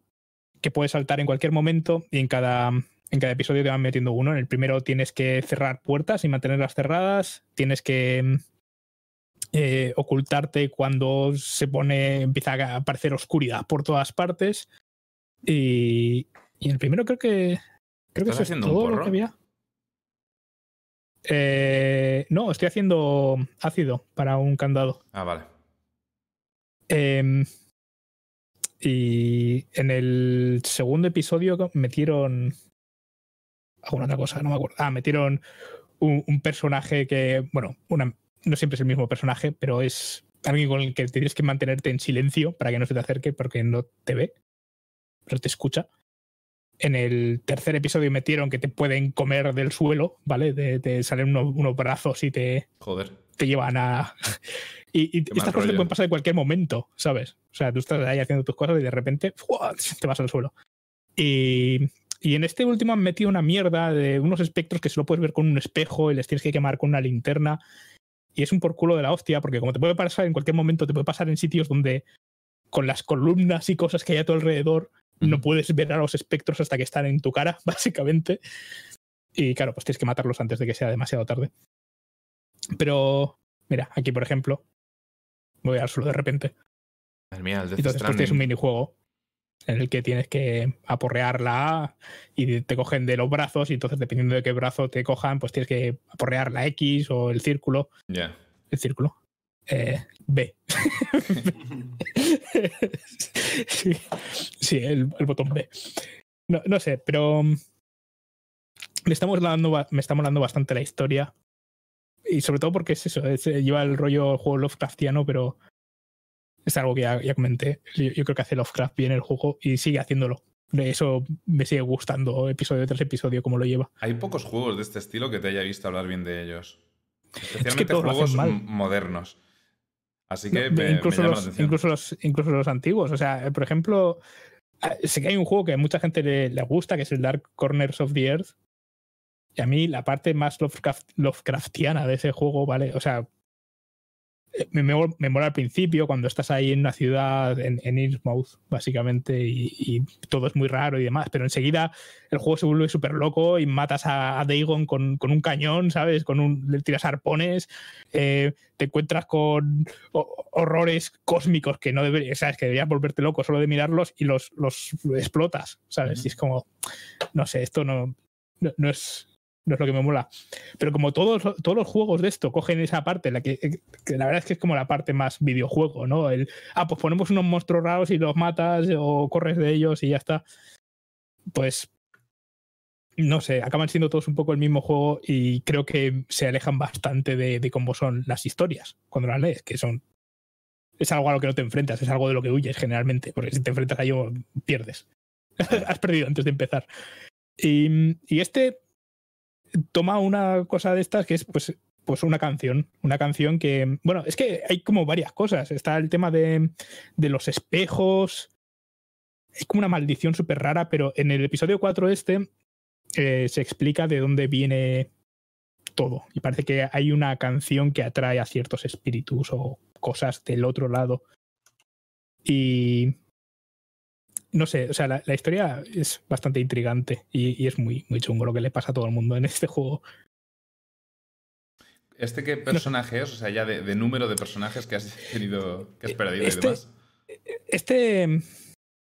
que puedes saltar en cualquier momento y en cada, en cada episodio te van metiendo uno. En el primero tienes que cerrar puertas y mantenerlas cerradas. Tienes que eh, ocultarte cuando se pone, empieza a aparecer oscuridad por todas partes. Y, y en el primero creo que. Creo que eso es todo lo que había. Eh, no, estoy haciendo ácido para un candado. Ah, vale. Eh, y en el segundo episodio metieron alguna otra cosa, no me acuerdo. Ah, metieron un, personaje que, bueno, no siempre es el mismo personaje, pero es alguien con el que tienes que mantenerte en silencio para que no se te acerque porque no te ve, pero te escucha. En el tercer episodio metieron que te pueden comer del suelo, ¿vale? De, salen unos, brazos y te, Joder. Te llevan a. (laughs) Y, estas cosas te pueden pasar en cualquier momento, ¿sabes? O sea, tú estás ahí haciendo tus cosas y de repente te vas al suelo. Y, y, en este último han metido una mierda de unos espectros que solo puedes ver con un espejo y les tienes que quemar con una linterna. Y es un por culo de la hostia, porque como te puede pasar en cualquier momento, te puede pasar en sitios donde con las columnas y cosas que hay a tu alrededor, no puedes ver a los espectros hasta que están en tu cara, (laughs) básicamente. Y claro, pues tienes que matarlos antes de que sea demasiado tarde. Pero, mira, aquí por ejemplo, voy a dar solo de repente. Madre mía, el Death Entonces, pues tienes un minijuego en el que tienes que aporrear la A y te cogen de los brazos y entonces dependiendo de qué brazo te cojan, pues tienes que aporrear la X o el círculo. Ya. El círculo. Eh, B. (laughs) sí, sí, el, el botón B. No, no sé, pero mm, me está, molando, ba- me está molando bastante la historia. Y sobre todo porque es eso, es, eh, lleva el rollo juego Lovecraftiano, pero es algo que ya, ya comenté. Yo, yo creo que hace Lovecraft bien el juego y sigue haciéndolo. De eso me sigue gustando episodio tras episodio como lo lleva. Hay pocos juegos de este estilo que te haya visto hablar bien de ellos. Especialmente todos lo hacen juegos modernos. Así que No, me, incluso, los, incluso, los, incluso los antiguos. O sea, por ejemplo, ah, sé que hay un juego que a mucha gente le, le gusta, que es el Dark Corners of the Earth. Y a mí la parte más Lovecraft, Lovecraftiana de ese juego, ¿vale? O sea, me, me, me mola al principio cuando estás ahí en una ciudad, en, en Innsmouth, básicamente, y, y todo es muy raro y demás, pero enseguida el juego se vuelve súper loco y matas a, a Dagon con, con un cañón, ¿sabes? Con un, le tiras arpones, eh, te encuentras con ho- horrores cósmicos que no deberías, sabes, que deberías volverte loco solo de mirarlos y los, los explotas, ¿sabes? Y es como, no sé, esto no, no, no es, no es lo que me mola. Pero como todos, todos los juegos de esto cogen esa parte, la que, que la verdad es que es como la parte más videojuego, ¿no? El, ah, pues ponemos unos monstruos raros y los matas o corres de ellos y ya está. Pues no sé, acaban siendo todos un poco el mismo juego y creo que se alejan bastante de, de cómo son las historias cuando las lees, que son. Es algo a lo que no te enfrentas, es algo de lo que huyes generalmente, porque si te enfrentas a ello, pierdes. (laughs) Has perdido antes de empezar. Y este toma una cosa de estas que es pues, pues una canción. Una canción que. Bueno, es que hay como varias cosas. Está el tema de, de los espejos. Es como una maldición súper rara, pero en el episodio 4 este eh, se explica de dónde viene todo. Y parece que hay una canción que atrae a ciertos espíritus o cosas del otro lado. Y no sé, o sea, la, la historia es bastante intrigante y, y es muy, muy chungo lo que le pasa a todo el mundo en este juego. ¿Este qué personaje es? O sea, ya de, de número de personajes que has (laughs) tenido, que has perdido Este- y demás. Este.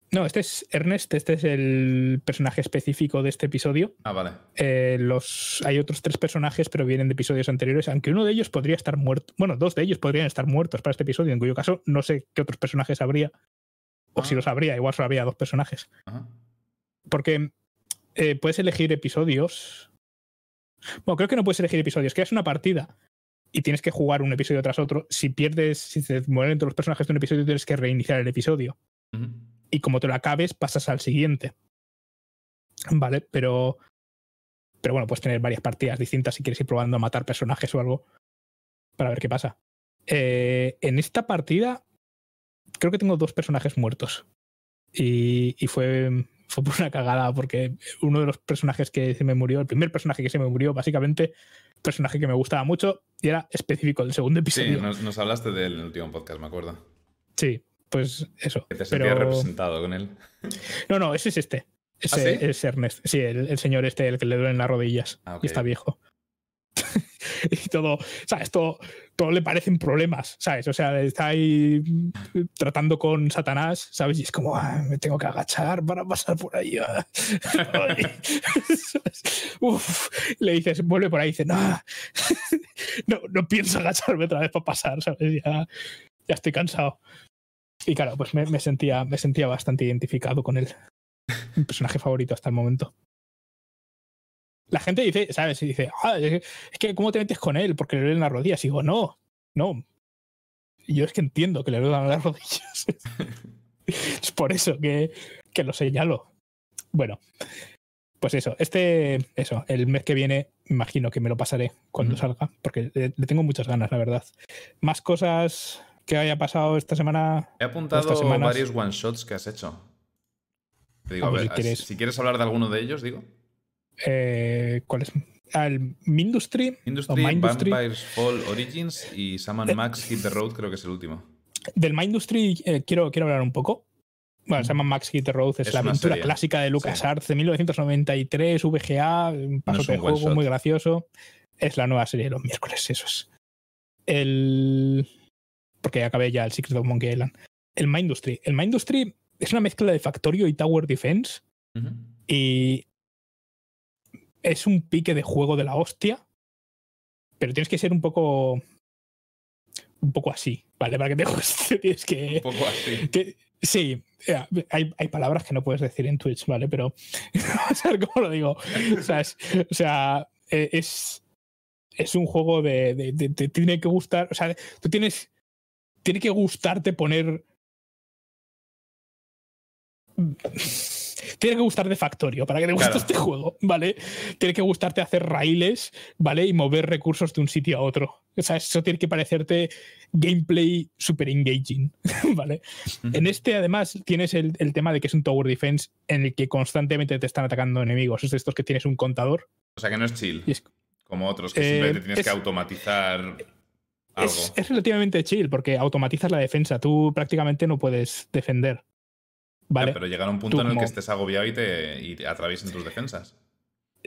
No, este es Ernest, este es el personaje específico de este episodio. Ah, vale. Eh, los, hay otros tres personajes, pero vienen de episodios anteriores, aunque uno de ellos podría estar muerto. Bueno, dos de ellos podrían estar muertos para este episodio, en cuyo caso no sé qué otros personajes habría. O si Ah. los habría, igual solo habría dos personajes. Ajá. Porque eh, puedes elegir episodios. Bueno, creo que no puedes elegir episodios, que es una partida y tienes que jugar un episodio tras otro. Si pierdes, si te mueren todos los personajes de un episodio, tienes que reiniciar el episodio. Y como te lo acabes, pasas al siguiente. Vale, pero. Pero bueno, puedes tener varias partidas distintas si quieres ir probando a matar personajes o algo. Para ver qué pasa. Eh, en esta partida, creo que tengo dos personajes muertos. Y, y fue, fue por una cagada, porque uno de los personajes que se me murió, el primer personaje que se me murió, básicamente, personaje que me gustaba mucho, y era específico del segundo Sí, episodio. nos, nos hablaste del último podcast, me acuerdo. Sí, pues eso. Que te sentías Pero- representado con él. No, no, ese es este. Ese ¿Ah, sí? es Ernest. Sí, el, el señor este, el que le duelen las rodillas. Ah, ok. Y está viejo. (laughs) y todo, ¿sabes? Todo, todo le parecen problemas, ¿sabes? O sea, está ahí tratando con Satanás, ¿sabes? Y es como, "Ah, me tengo que agachar para pasar por ahí. ah". (laughs) (laughs) Uf. Le dices, vuelve por ahí dice, no, no, no pienso agacharme otra vez para pasar, ¿sabes? Ya, ya estoy cansado. Y claro, pues me, me sentía, me sentía bastante identificado con él. Mi personaje favorito hasta el momento. La gente dice, ¿sabes? Y dice, "Ah, es que ¿cómo te metes con él? Porque le duelen las rodillas. Y digo, no, no. Y yo es que entiendo que le duelen las (laughs) rodillas. es por eso que, que lo señalo. Bueno, pues eso. Este, eso, el mes que viene, me imagino que me lo pasaré cuando salga, porque le, le tengo muchas ganas, la verdad. Más cosas que haya pasado esta semana. He apuntado varios one shots que has hecho. Te digo, Ah, a ver, si quieres- si quieres hablar de alguno de ellos, digo. Eh, ¿Cuál es? El Mindustry. Industry, Mindustry. Vampires Fall Origins y Sam and Max Hit the Road, creo que es el último. Del Mindustry eh, quiero, quiero hablar un poco. Bueno, se llama Max Hit the Road, es, Es la aventura serie. clásica de LucasArts de 1993, VGA, un paso es de juego shot. muy gracioso. Es la nueva serie de los miércoles, eso es. El. Porque acabé ya el Secret of Monkey Island. El Mindustry. El Mindustry es una mezcla de Factorio y Tower Defense y es un pique de juego de la hostia, pero tienes que ser un poco. un poco así, ¿vale? Para que te (laughs) guste, tienes que. Un poco así. que- sí, eh, hay, hay palabras que no puedes decir en Twitch, ¿vale? Pero. (laughs) Cómo lo digo. O sea, es, o sea, eh, es, es un juego de, de- de- Te tiene que gustar. O sea, tú tienes. Tiene que gustarte poner. Tiene que gustar de Factorio para que te guste Claro. este juego, ¿vale? Tiene que gustarte hacer raíles, ¿vale? Y mover recursos de un sitio a otro. O sea, eso tiene que parecerte gameplay super engaging, (laughs) ¿vale? En este, además, tienes el, el tema de que es un tower defense en el que constantemente te están atacando enemigos. Es de estos que tienes un contador. O sea que no es chill. Es, Como otros que Eh, simplemente tienes que automatizar algo. es, es relativamente chill porque automatizas la defensa. Tú prácticamente no puedes defender. ¿Vale? Ya, pero llegar a un punto Tú en el como- que estés agobiado y te, y te atraviesen tus defensas.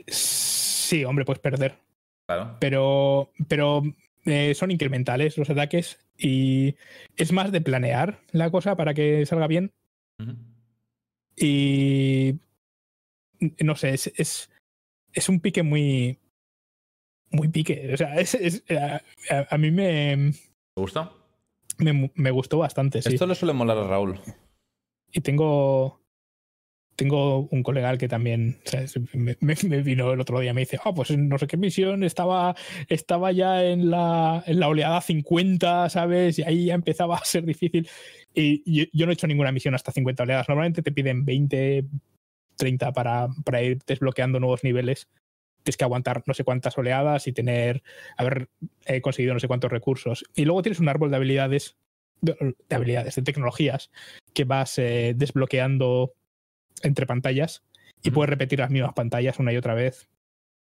Sí, hombre, puedes perder. Claro. Pero, pero eh, son incrementales los ataques y es más de planear la cosa para que salga bien. Y no sé, es, es, es un pique muy. Muy pique. O sea, es, es- a, mí me, ¿Te gusta? me, me gustó bastante. Sí. Esto le suele molar a Raúl. Y tengo. Tengo un colega que también ¿sabes? Me, vino el otro día me dice, ah, pues en no sé qué misión estaba, estaba ya en la, en la oleada 50, ¿sabes? Y ahí ya empezaba a ser difícil. Y yo, yo no he hecho ninguna misión hasta 50 oleadas. Normalmente te piden 20, 30 para, para ir desbloqueando nuevos niveles. Tienes que aguantar no sé cuántas oleadas y tener, haber eh, conseguido no sé cuántos recursos. Y luego tienes un árbol de habilidades, de, de habilidades, de tecnologías, que vas eh, desbloqueando entre pantallas y puedes repetir las mismas pantallas una y otra vez,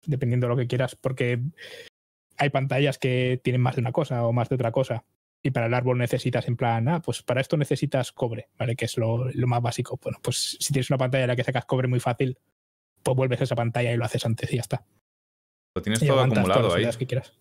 dependiendo de lo que quieras, porque hay pantallas que tienen más de una cosa o más de otra cosa. Y para el árbol necesitas, en plan, ah, pues para esto necesitas cobre, ¿vale? Que es lo, lo más básico. Bueno, pues si tienes una pantalla en la que sacas cobre muy fácil, pues vuelves a esa pantalla y lo haces antes y ya está. Lo tienes Y todo acumulado ahí. que quieras.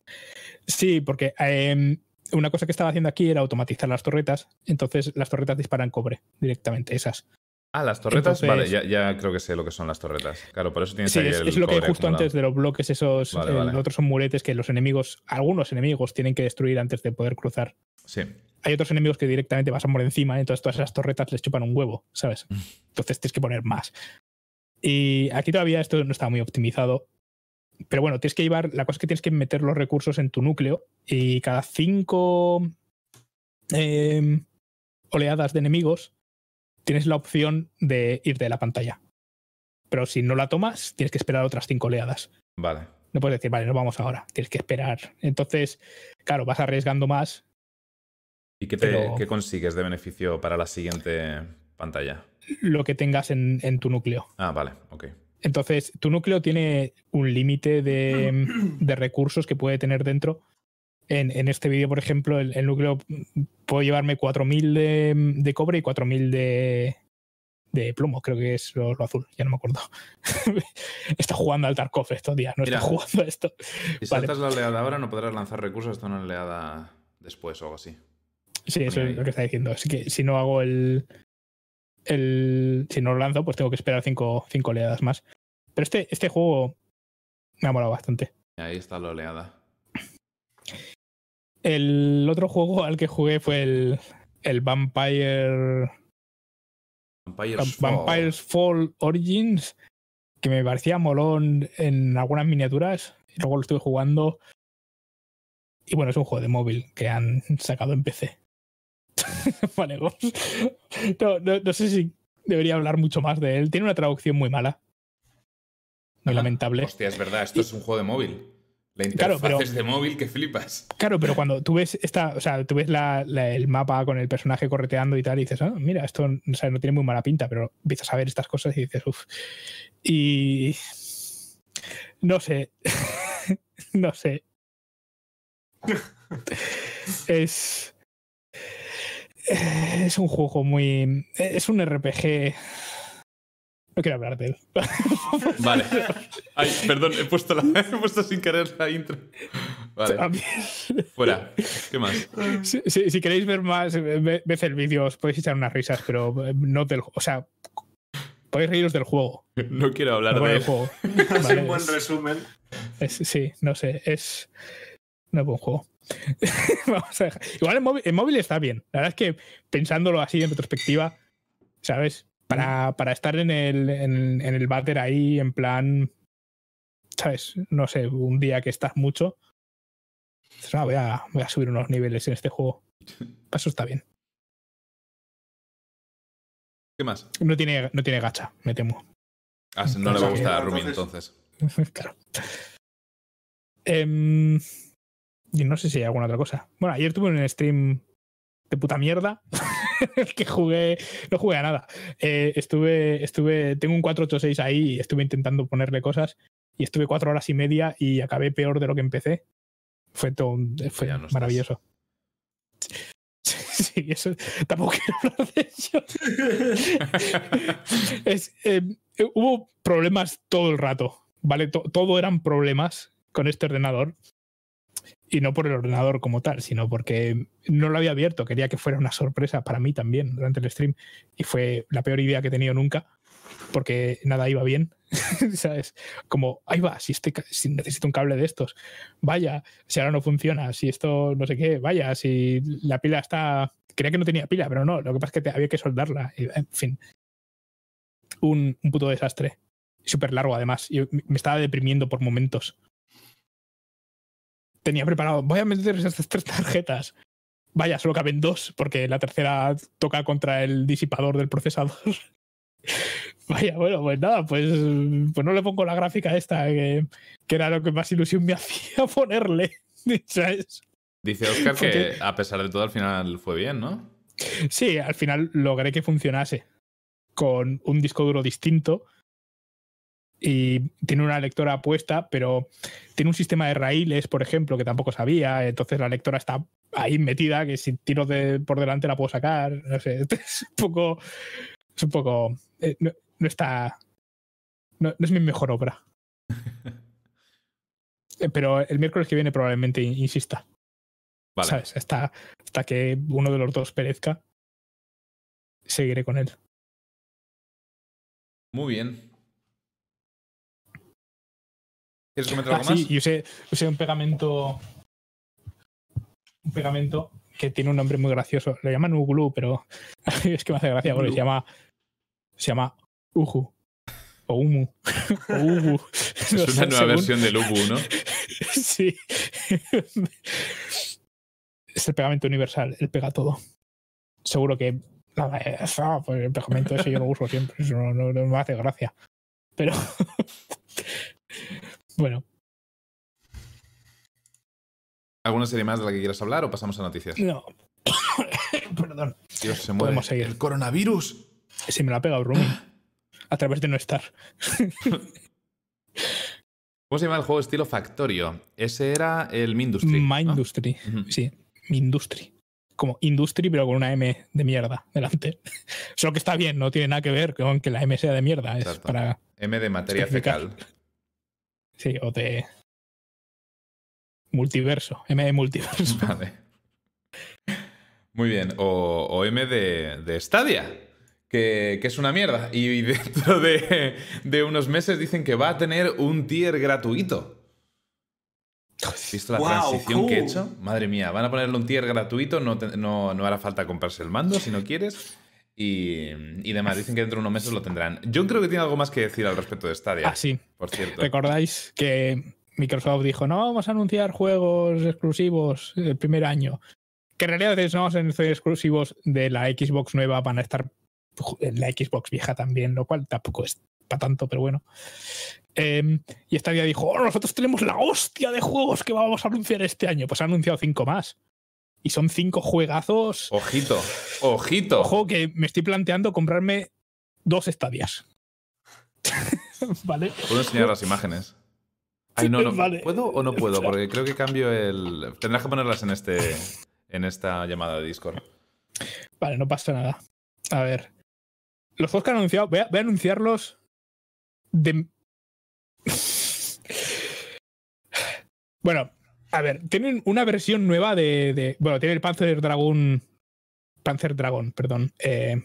Sí, porque eh, una cosa que estaba haciendo aquí era automatizar las torretas. Entonces las torretas disparan cobre directamente, esas. Ah, las torretas. Entonces- Vale, ya, ya creo que sé lo que son las torretas. Claro, por eso tienes Sí, ahí es, el es lo que hay justo acumulado. antes de los bloques, esos. Vale, eh, vale. Los otros son muretes que los enemigos, algunos enemigos tienen que destruir antes de poder cruzar. Sí. Hay otros enemigos que directamente pasan por encima, entonces todas esas torretas les chupan un huevo, ¿sabes? Mm. Entonces tienes que poner más. Y aquí todavía esto no está muy optimizado. Pero bueno, tienes que llevar. La cosa es que tienes que meter los recursos en tu núcleo y cada cinco em, oleadas de enemigos tienes la opción de ir de la pantalla. Pero si no la tomas, tienes que esperar otras cinco oleadas. Vale. No puedes decir, vale, nos vamos ahora. Tienes que esperar. Entonces, claro, vas arriesgando más. ¿Y qué, te, Pero- qué consigues de beneficio para la siguiente pantalla? lo que tengas en, en tu núcleo. Ah, vale, ok. Entonces, tu núcleo tiene un límite de, de recursos que puede tener dentro. En, en este vídeo, por ejemplo, el, el núcleo puedo llevarme 4.000 de, de cobre y 4.000 de, de plomo, creo que es lo, lo azul, ya no me acuerdo. (laughs) está jugando al Tarkov estos días, no Mira. está jugando a esto. Si Vale. saltas la oleada ahora, no podrás lanzar recursos hasta una oleada después o algo así. Sí, eso es lo que está diciendo. Así que si no hago el. El si no lo lanzo, pues tengo que esperar cinco, cinco oleadas más. Pero este, este juego me ha molado bastante. Ahí está la oleada. El otro juego al que jugué fue el, el Vampire. Vampires Vam- Vampires Fall Origins, que me parecía molón en algunas miniaturas. Y luego lo estuve jugando. Y bueno, es un juego de móvil que han sacado en PC. (laughs) vale, no, no, no sé si debería hablar mucho más de él. Tiene una traducción muy mala. Muy lamentable. Hostia, es verdad, esto es un juego de móvil. La Claro, interfaz pero- es de móvil que flipas. Claro, pero cuando tú ves esta, o sea, tú ves la- la- el mapa con el personaje correteando y tal, y dices, ah, mira, esto o sea, no tiene muy mala pinta, pero empiezas a ver estas cosas y dices, uff. Y. No sé. (laughs) no sé. (laughs) es. Eh, Es un juego muy. Es un RPG. No quiero hablar de él. (laughs) Vale. Ay, perdón, he puesto, la, he puesto sin querer la intro. Vale, También. fuera. ¿Qué más? Si, si- si queréis ver más, ve- ved el vídeo, os podéis echar unas risas, pero eh, no del O sea, podéis reíros del juego. (laughs) No quiero hablar no de él. juego. (laughs) Es Vale, un buen es- resumen. Es- sí, no sé, es no es buen juego. (laughs) Vamos a dejar- Igual en móvil, en móvil está bien. La verdad es que pensándolo así en retrospectiva, ¿sabes? Para, para estar en el, en, en el váter ahí, en plan, ¿sabes? No sé, un día que estás mucho. "Ah, voy, a, voy a subir unos niveles en este juego. (laughs) Eso está bien. ¿Qué más? No tiene, no tiene gacha, me temo. Ah, no le va a Entonces, gustar a Rumi entonces. (laughs) claro. Em, y no sé si hay alguna otra cosa. Bueno, ayer tuve un stream de puta mierda. (laughs) que jugué. No jugué a nada. Eh, estuve. Estuve. Tengo un 486 ahí y estuve intentando ponerle cosas. Y estuve cuatro horas y media y acabé peor de lo que empecé. Fue todo un- fue estás. maravilloso. (laughs) Sí, eso tampoco quiero hablar de ello. (laughs) Es, eh, eh, hubo problemas todo el rato, ¿vale? To- todo eran problemas con este ordenador. Y no por el ordenador como tal, sino porque no lo había abierto. Quería que fuera una sorpresa para mí también durante el stream. Y fue la peor idea que he tenido nunca, porque nada iba bien. (laughs) ¿Sabes? Como, ahí va, si, este, si necesito un cable de estos, vaya, si ahora no funciona, si esto no sé qué, vaya, si la pila está. Creía que no tenía pila, pero no, lo que pasa es que había que soldarla. En fin, un, un puto desastre. Súper largo, además. Y me estaba deprimiendo por momentos. Tenía preparado, voy a meter estas tres tarjetas. Vaya, solo caben dos, porque la tercera toca contra el disipador del procesador. (laughs) Vaya, bueno, pues nada, pues, pues no le pongo la gráfica esta, que, que era lo que más ilusión me (laughs) hacía ponerle. ¿Sabes? Dice Oscar que a pesar de todo al final fue bien, ¿no? Sí, al final logré que funcionase con un disco duro distinto y tiene una lectora puesta, pero tiene un sistema de raíles, por ejemplo, que tampoco sabía, entonces la lectora está ahí metida, que si tiro de, por delante la puedo sacar, no sé, (laughs) es un poco... Es un poco... eh, no, no está... No, no es mi mejor obra. (laughs) Eh, Pero el miércoles que viene probablemente insista. Vale. ¿sabes? Hasta, hasta que uno de los dos perezca, seguiré con él. Muy bien. ¿Quieres comentar Ah, algo más? sí, y usé, usé un pegamento. Un pegamento que tiene un nombre muy gracioso. Lo llaman Uglu, pero (laughs) es que me hace gracia porque se llama. Se llama Uju. O Umu. O Ugu. (laughs) Es una nueva versión del Ubu, ¿no? (laughs) Sí. Es el pegamento universal, el pega todo. Seguro que. Eh, ah, pues el pegamento ese yo lo uso siempre, eso no, no- no me hace gracia. Pero. Bueno, ¿Alguna serie más de la que quieras hablar o pasamos a noticias? no. (coughs) Perdón. Dios, se. Podemos seguir. El coronavirus. Si me lo ha pegado Rumi. A través de no estar. (laughs) ¿Cómo se llama el juego estilo Factorio? Ese era el Mindustry. My ¿no? Industry. Ujú. Sí, mi Industry. Como Industry, pero con una M de mierda delante. (laughs) Solo que está bien, no tiene nada que ver con que la M sea de mierda. Es Exacto. para. M de materia fecal. Sí, o de. Multiverso. M de multiverso. (laughs) Vale. Muy bien. O, o M de, de Stadia, que, que es una mierda. Y dentro de, de unos meses dicen que va a tener un tier gratuito. ¿Has visto la Wow, transición que he hecho? Madre mía, van a ponerle un tier gratuito, no, te- no, no hará falta comprarse el mando si no quieres. Y, y demás, dicen que dentro de unos meses lo tendrán. Yo creo que tiene algo más que decir al respecto de Stadia, Ah, sí. por cierto. ¿Recordáis que Microsoft dijo, no vamos a anunciar juegos exclusivos el primer año? Que en realidad no vamos a anunciar exclusivos de la Xbox nueva, van a estar en la Xbox vieja también, lo cual tampoco es para tanto, pero bueno. Eh, y Stadia dijo, "Oh, nosotros tenemos la hostia de juegos que vamos a anunciar este año. Pues ha anunciado cinco más. Y son cinco juegazos. Ojito, ojito. Ojo que me estoy planteando comprarme dos estadias. (laughs) ¿Vale? ¿Puedo enseñar las imágenes? Ay, no, no. Vale. ¿Puedo o no puedo? Porque creo que cambio el. Tendrás que ponerlas en este. En esta llamada de Discord. Vale, no pasa nada. A ver. Los juegos que han anunciado, voy a, voy a anunciarlos de. (laughs) bueno, a ver, tienen una versión nueva de. de- bueno, tiene el Panzer Dragon. Panzer Dragon, perdón. eh,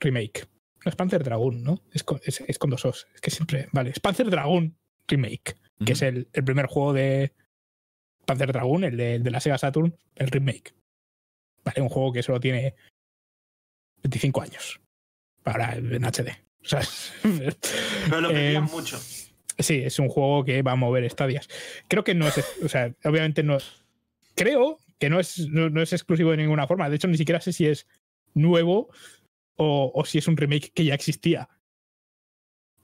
remake. No es Panzer Dragon, ¿no? Es con, es- es con dos os. Es que siempre. Vale, es Panzer Dragon Remake, que es el, el primer juego de Panzer Dragon, el de, el de la Sega Saturn, el remake. Vale, un juego que solo tiene 25 años. Para en HD. (laughs) O sea, Pero lo pedían Eh, mucho. Sí, es un juego que va a mover estadias. Creo que no es, o sea, obviamente no. Creo que no es, no, no es exclusivo de ninguna forma. De hecho, ni siquiera sé si es nuevo o, o si es un remake que ya existía.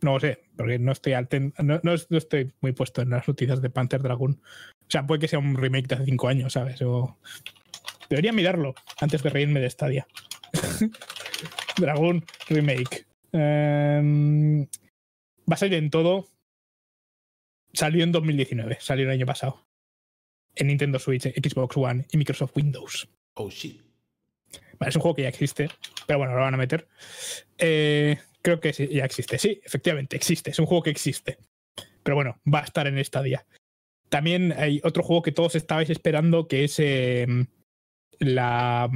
No lo sé, porque no estoy, al no, no es- no estoy muy puesto en las noticias de Panther Dragon. O sea, puede que sea un remake de hace cinco años, ¿sabes? Debería mirarlo antes de reírme de Stadia. (laughs) Dragon Remake. Em, va a salir en todo. Salió en 2019, salió el año pasado. En Nintendo Switch, Xbox One y Microsoft Windows. Oh, shit. Vale, es un juego que ya existe, pero bueno, lo van a meter. Eh, creo que sí, ya existe. Sí, efectivamente, existe. Es un juego que existe. Pero bueno, va a estar en esta día. También hay otro juego que todos estabais esperando, que es eh, la,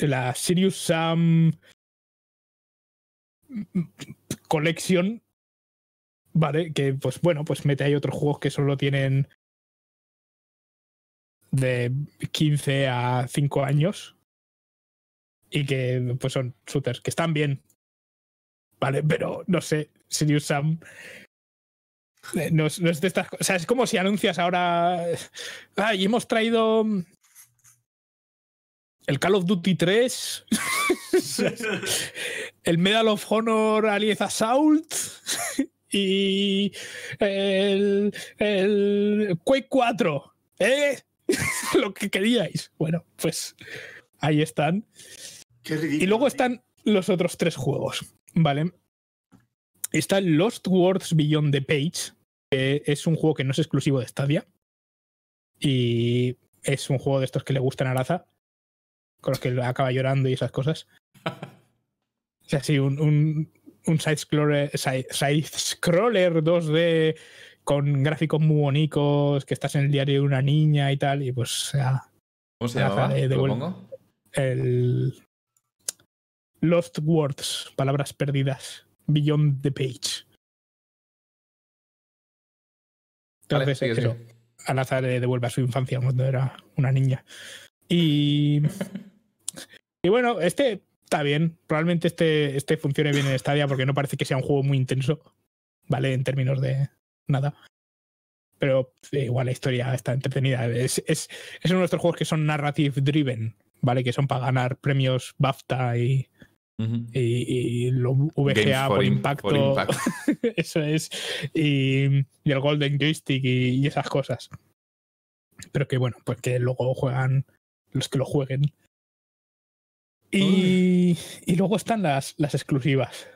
la Sirius Sam Collection. Vale, que pues bueno, pues mete ahí otros juegos que solo tienen de 15 a 5 años y que pues son shooters que están bien. Vale, pero no sé, Sirius Sam eh, no es, de estas cosas. O sea, es como si anuncias ahora. Ay, hemos traído el Call of Duty 3, (laughs) el Medal of Honor Allied Assault y el, el Quake 4. ¿Eh? (laughs) Lo que queríais. Bueno, pues ahí están. Qué ridículo. Y luego tío. están los otros tres juegos, ¿vale? Está Lost Words Beyond the Page, que es un juego que no es exclusivo de Stadia. Y es un juego de estos que le gustan a Laza, con los que acaba llorando y esas cosas. (laughs) O sea, sí, un, un, un side-scroller side, side-scroller 2D con gráficos muy bonitos, que estás en el diario de una niña y tal, y pues, sea, ¿Cómo se Ah, llamaba? de- de el Lost Words, palabras perdidas, Beyond the Page. Vale, Entonces, sigue, eso, sigue. Al-Azhar le devuelve a su infancia cuando era una niña. Y, (laughs) y bueno, este está bien. Probablemente este, este funcione bien en Stadia porque no parece que sea un juego muy intenso, ¿vale? En términos de nada. Pero eh, igual la historia está entretenida. Es, es, es uno de estos juegos que son narrative driven, ¿vale? Que son para ganar premios BAFTA y, y, y lo VGA por, im- impacto. impact. (laughs) Eso es. Y, y el Golden Joystick y, y esas cosas. Pero que bueno, pues que luego juegan los que lo jueguen. Y, y luego están las, las exclusivas.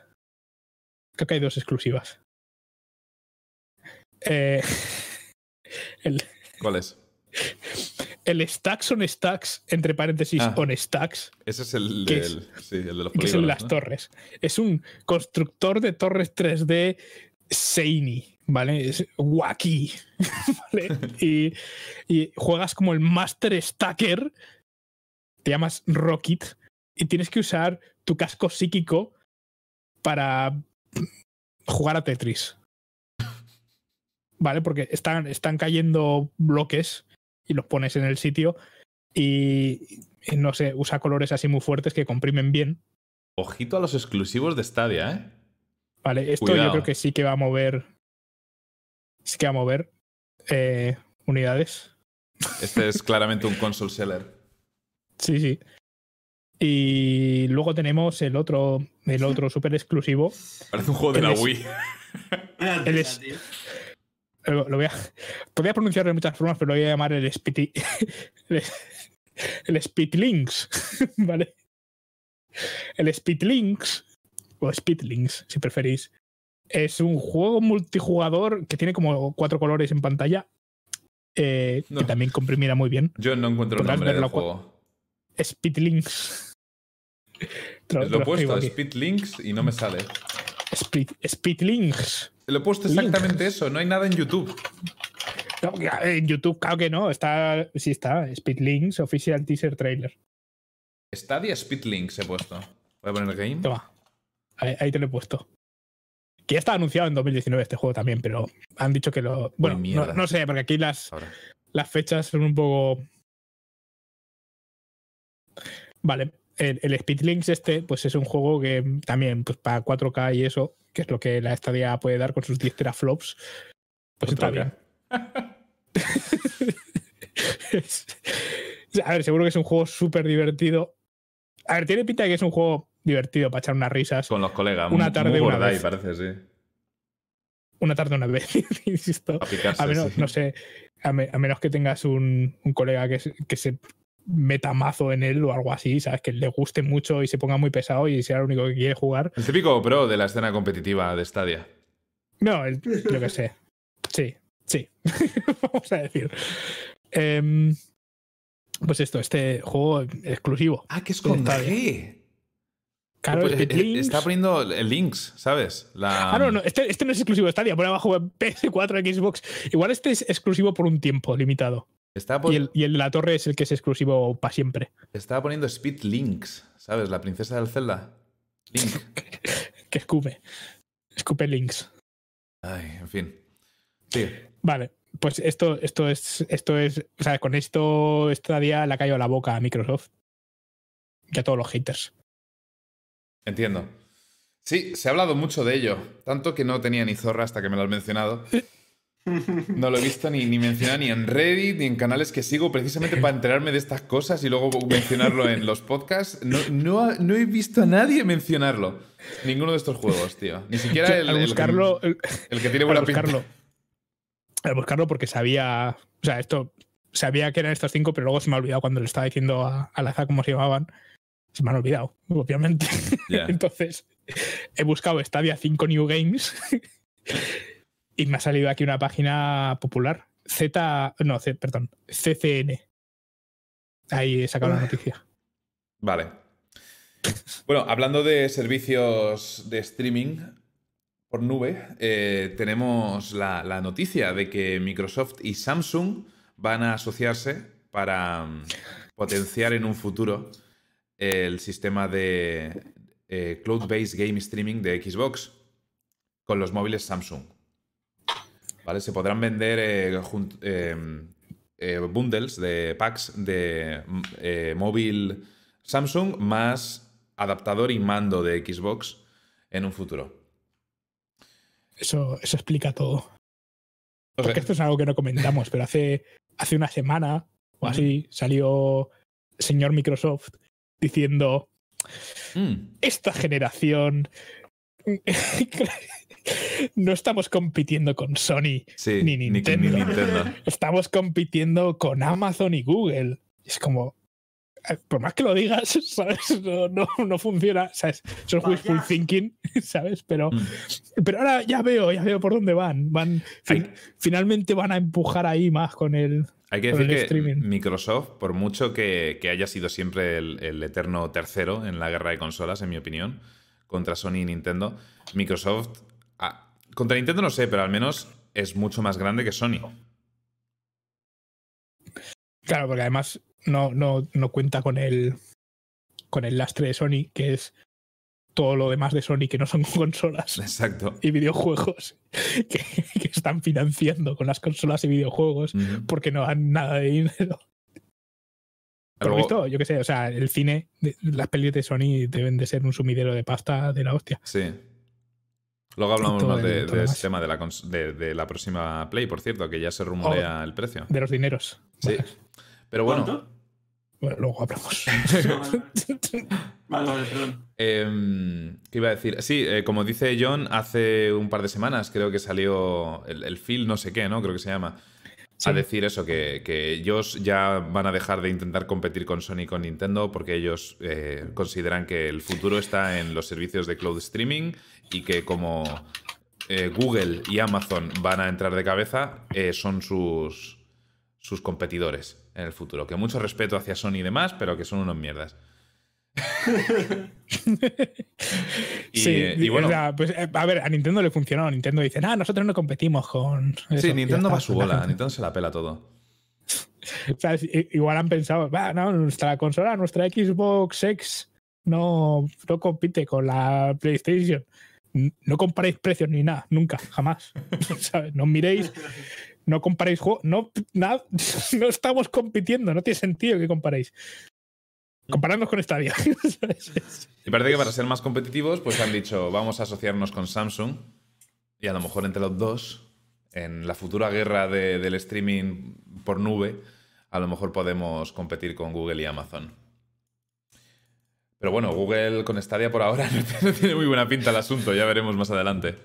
Creo que hay dos exclusivas. Eh, (laughs) el, ¿Cuál es? el Stacks on Stacks, entre paréntesis, Ah. on Stacks, Ese es el, ¿Qué del, sí, el de los que es el de polígonos, las ¿no? torres. Es un constructor de torres 3D Seini, ¿vale? Es wacky, (laughs) ¿vale? Y, y juegas como el Master Stacker, te llamas Rocket, y tienes que usar tu casco psíquico para jugar a Tetris. ¿Vale? Porque están, están cayendo bloques y los pones en el sitio y, y no sé, usa colores así muy fuertes que comprimen bien. Ojito a los exclusivos de Stadia, ¿eh? Vale, esto Cuidado. yo creo que sí que va a mover. Sí que va a mover eh, unidades. Este es claramente un console seller. Sí, sí. Y luego tenemos el otro, el otro súper exclusivo. Parece un juego de la es- Wii. Es-. Lo, lo voy a, podría pronunciarlo de muchas formas, pero lo voy a llamar el Spiti, (laughs) el, el Spitlinks, (laughs) ¿vale? El Spitlinks, o Spitlinks, si preferís, es un juego multijugador que tiene como cuatro colores en pantalla, eh, No. que también comprimirá muy bien. Yo no encuentro el nombre del juego. Speedlinks. Te Lo he puesto. Speed Links, y no me sale. Speed, Speedlinks. Lo he puesto exactamente eso, no hay nada en YouTube. No, en YouTube, claro que no. Está, sí está. Speedlinks, Official Teaser Trailer. Stadia Speed Links he puesto. Voy a poner game. Toma. Ahí, ahí te lo he puesto. Que ya está anunciado en 2019 este juego también, pero han dicho que lo. Bueno, no, no sé, porque aquí las, Ahora. las fechas son un poco. Vale. El, el Speedlinks este, pues es un juego que también, pues para 4K y eso, que es lo que la Stadia puede dar con sus 10 teraflops, pues está 4K. bien. Es- (laughs) a ver, seguro que es un juego súper divertido. A ver, tiene pinta de que es un juego divertido para echar unas risas. Con los colegas. Una Muy- tarde, muy una vez. parece, sí. Una tarde una vez, (laughs) insisto. A picarse, A menos, sí. no sé, a, me- a menos que tengas un, un colega que, que se meta mazo en él o algo así, ¿sabes? Que le guste mucho y se ponga muy pesado y sea el único que quiere jugar. El típico pro de la escena competitiva de Stadia. No, el- yo qué sé. Sí, sí. (laughs) Vamos a decir. Em, pues esto, este juego exclusivo. Ah, que es con. G. Claro, Pues, eh, Speedlinks- Está poniendo el links, ¿sabes? La... Ah, no, no, este, este no es exclusivo de Stadia, por abajo (laughs) en PS4, Xbox. Igual este es exclusivo por un tiempo limitado. Y el, y el de la torre es el que es exclusivo para siempre. Estaba poniendo Speed Links, ¿sabes? La princesa del Zelda. Link. (laughs) Que escupe. Escupe links. Ay, en fin. Sí. Vale, pues esto, esto es. Esto es. O sea, con esto Stadia le ha caído la boca a Microsoft. Y a todos los haters. Entiendo. Sí, se ha hablado mucho de ello. Tanto que no tenía ni zorra hasta que me lo has mencionado. No lo he visto ni, ni mencionado ni en Reddit ni en canales que sigo precisamente para enterarme de estas cosas y luego mencionarlo en los podcasts. No, no, no he visto a nadie mencionarlo. Ninguno de estos juegos, tío. Ni siquiera Yo, el, que- buscarlo. el- el que tiene (laughs) al buena pinta. buscarlo. Al buscarlo porque sabía. O sea, esto. Sabía que eran estos cinco, pero luego se me ha olvidado cuando le estaba diciendo a, a Laza cómo se llamaban. Se me han olvidado, obviamente. (laughs) Entonces, he buscado Stadia 5 New Games (laughs) y me ha salido aquí una página popular. Z. No, C- perdón. CCN. Ahí he sacado la noticia. Vale. Bueno, hablando de servicios de streaming por nube, eh, tenemos la, la noticia de que Microsoft y Samsung van a asociarse para mm, potenciar en un futuro el sistema de eh, cloud-based game streaming de Xbox con los móviles Samsung. ¿Vale? Se podrán vender eh, jun- eh, bundles de packs de mm, eh, móvil Samsung más adaptador y mando de Xbox en un futuro. Eso, eso explica todo. Porque esto es algo que no comentamos, pero hace, hace una semana o así salió el señor Microsoft diciendo Mm, esta generación (laughs) no estamos compitiendo con Sony, sí, Ni ni- Nintendo. ni Nintendo. (laughs) estamos compitiendo con Amazon y Google. Es como, eh, por más que lo digas, (laughs) ¿sabes? No, no, no funciona, ¿sabes? Eso es wishful thinking, (laughs) ¿sabes? Pero, Mm. pero ahora ya veo, ya veo por dónde van. van fin- Hay- finalmente van a empujar ahí más con el... Hay que decir que streaming. Microsoft, por mucho que, que haya sido siempre el, el eterno tercero en la guerra de consolas, en mi opinión, contra Sony y Nintendo, Microsoft, ah, contra Nintendo no sé, pero al menos es mucho más grande que Sony. Claro, porque además no, no, no cuenta con el, con el lastre de Sony, que es todo lo demás de Sony que no son (laughs) consolas Exacto. y videojuegos (laughs) que, que están financiando con las consolas y videojuegos porque no dan nada de dinero. Por lo visto, yo qué sé, o sea, el cine, las pelis de Sony deben de ser un sumidero de pasta de la hostia. Sí. Luego hablamos más el- de, demás. tema de la, de, de la próxima Play, por cierto, que ya se rumorea el precio. De los dineros. Sí. Vale. Pero bueno, ¿Cuánto? Bueno, luego hablamos. (laughs) Vale, (laughs) vale, perdón. Em, ¿Qué iba a decir? Sí, eh, como dice John, hace un par de semanas creo que salió el, el Phil no sé qué, ¿no? Creo que se llama. Sí. A decir eso, que, que ellos ya van a dejar de intentar competir con Sony y con Nintendo porque ellos eh, consideran que el futuro está en los servicios de cloud streaming y que como eh, Google y Amazon van a entrar de cabeza, eh, son sus, sus competidores. en el futuro. Que mucho respeto hacia Sony y demás, pero que son unos mierdas. (laughs) y, sí, y bueno, pues, eh, a ver, a Nintendo le funcionó. Nintendo dice, ah, nosotros no competimos con. sí, Nintendo va a su bola, (laughs) Nintendo se la pela todo. Igual han pensado, va, no, nuestra consola, nuestra Xbox X no, no compite con la PlayStation. No comparéis precios ni nada, nunca, jamás. (laughs) No miréis, no comparéis juegos, no, nada, no estamos compitiendo, no tiene sentido que comparéis. Compararnos con Stadia. (laughs) y parece que para ser más competitivos, pues han dicho, vamos a asociarnos con Samsung y a lo mejor entre los dos, en la futura guerra del streaming por nube, a lo mejor podemos competir con Google y Amazon. Pero bueno, Google con Stadia por ahora (laughs) no tiene muy buena pinta el asunto, ya veremos más adelante.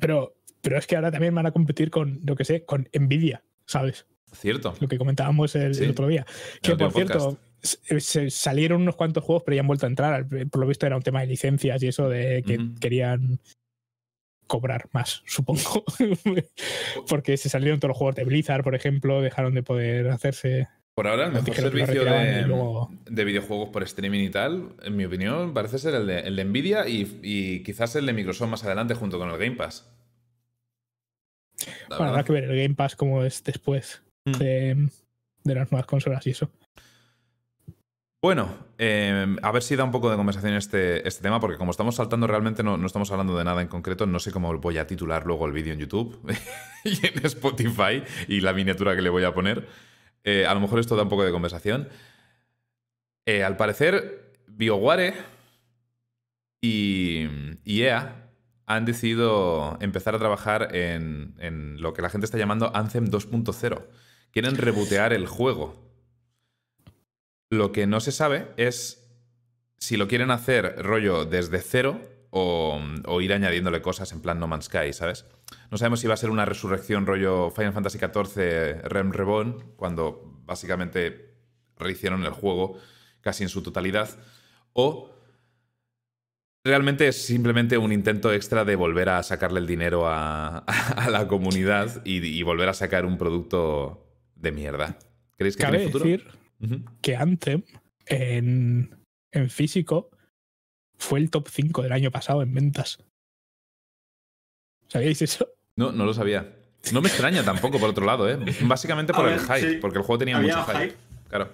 Pero, pero es que ahora también van a competir con, lo que sé, con Nvidia, ¿sabes? Cierto. Lo que comentábamos el, otro día. Que por cierto, se salieron unos cuantos juegos, pero ya han vuelto a entrar. Por lo visto era un tema de licencias y eso de que querían cobrar más, supongo. (laughs) Porque se salieron todos los juegos de Blizzard, por ejemplo, dejaron de poder hacerse. Por ahora, el mejor servicio de, videojuegos por streaming y tal, en mi opinión, parece ser el de, el de Nvidia y, y, quizás el de Microsoft más adelante junto con el Game Pass. bueno, habrá que ver el Game Pass como es después. Mm. de, las nuevas consolas y eso. Bueno, em, a ver si da un poco de conversación este, este tema, porque como estamos saltando realmente no, estamos hablando de nada en concreto, no sé cómo voy a titular luego el vídeo en YouTube (laughs) y en Spotify y la miniatura que le voy a poner. Eh, a lo mejor esto da un poco de conversación. Eh, al parecer, BioWare y, y EA han decidido empezar a trabajar en, en, lo que la gente está llamando Anthem 2.0 quieren rebotear el juego. Lo que no se sabe es si lo quieren hacer rollo desde cero o, ir añadiéndole cosas en plan No Man's Sky, ¿sabes? No sabemos si va a ser una resurrección rollo Final Fantasy XIV Rem Reborn, cuando básicamente rehicieron el juego casi en su totalidad, o realmente es simplemente un intento extra de volver a sacarle el dinero a, (laughs) la comunidad y, volver a sacar un producto de mierda. ¿Creéis que Cabe tiene futuro? decir que Anthem en, en físico fue el top 5 del año pasado en ventas. ¿Sabíais eso? No, no lo sabía. No me extraña tampoco, por otro lado, ¿eh? Básicamente por el hype, porque el juego tenía mucho hype. Claro.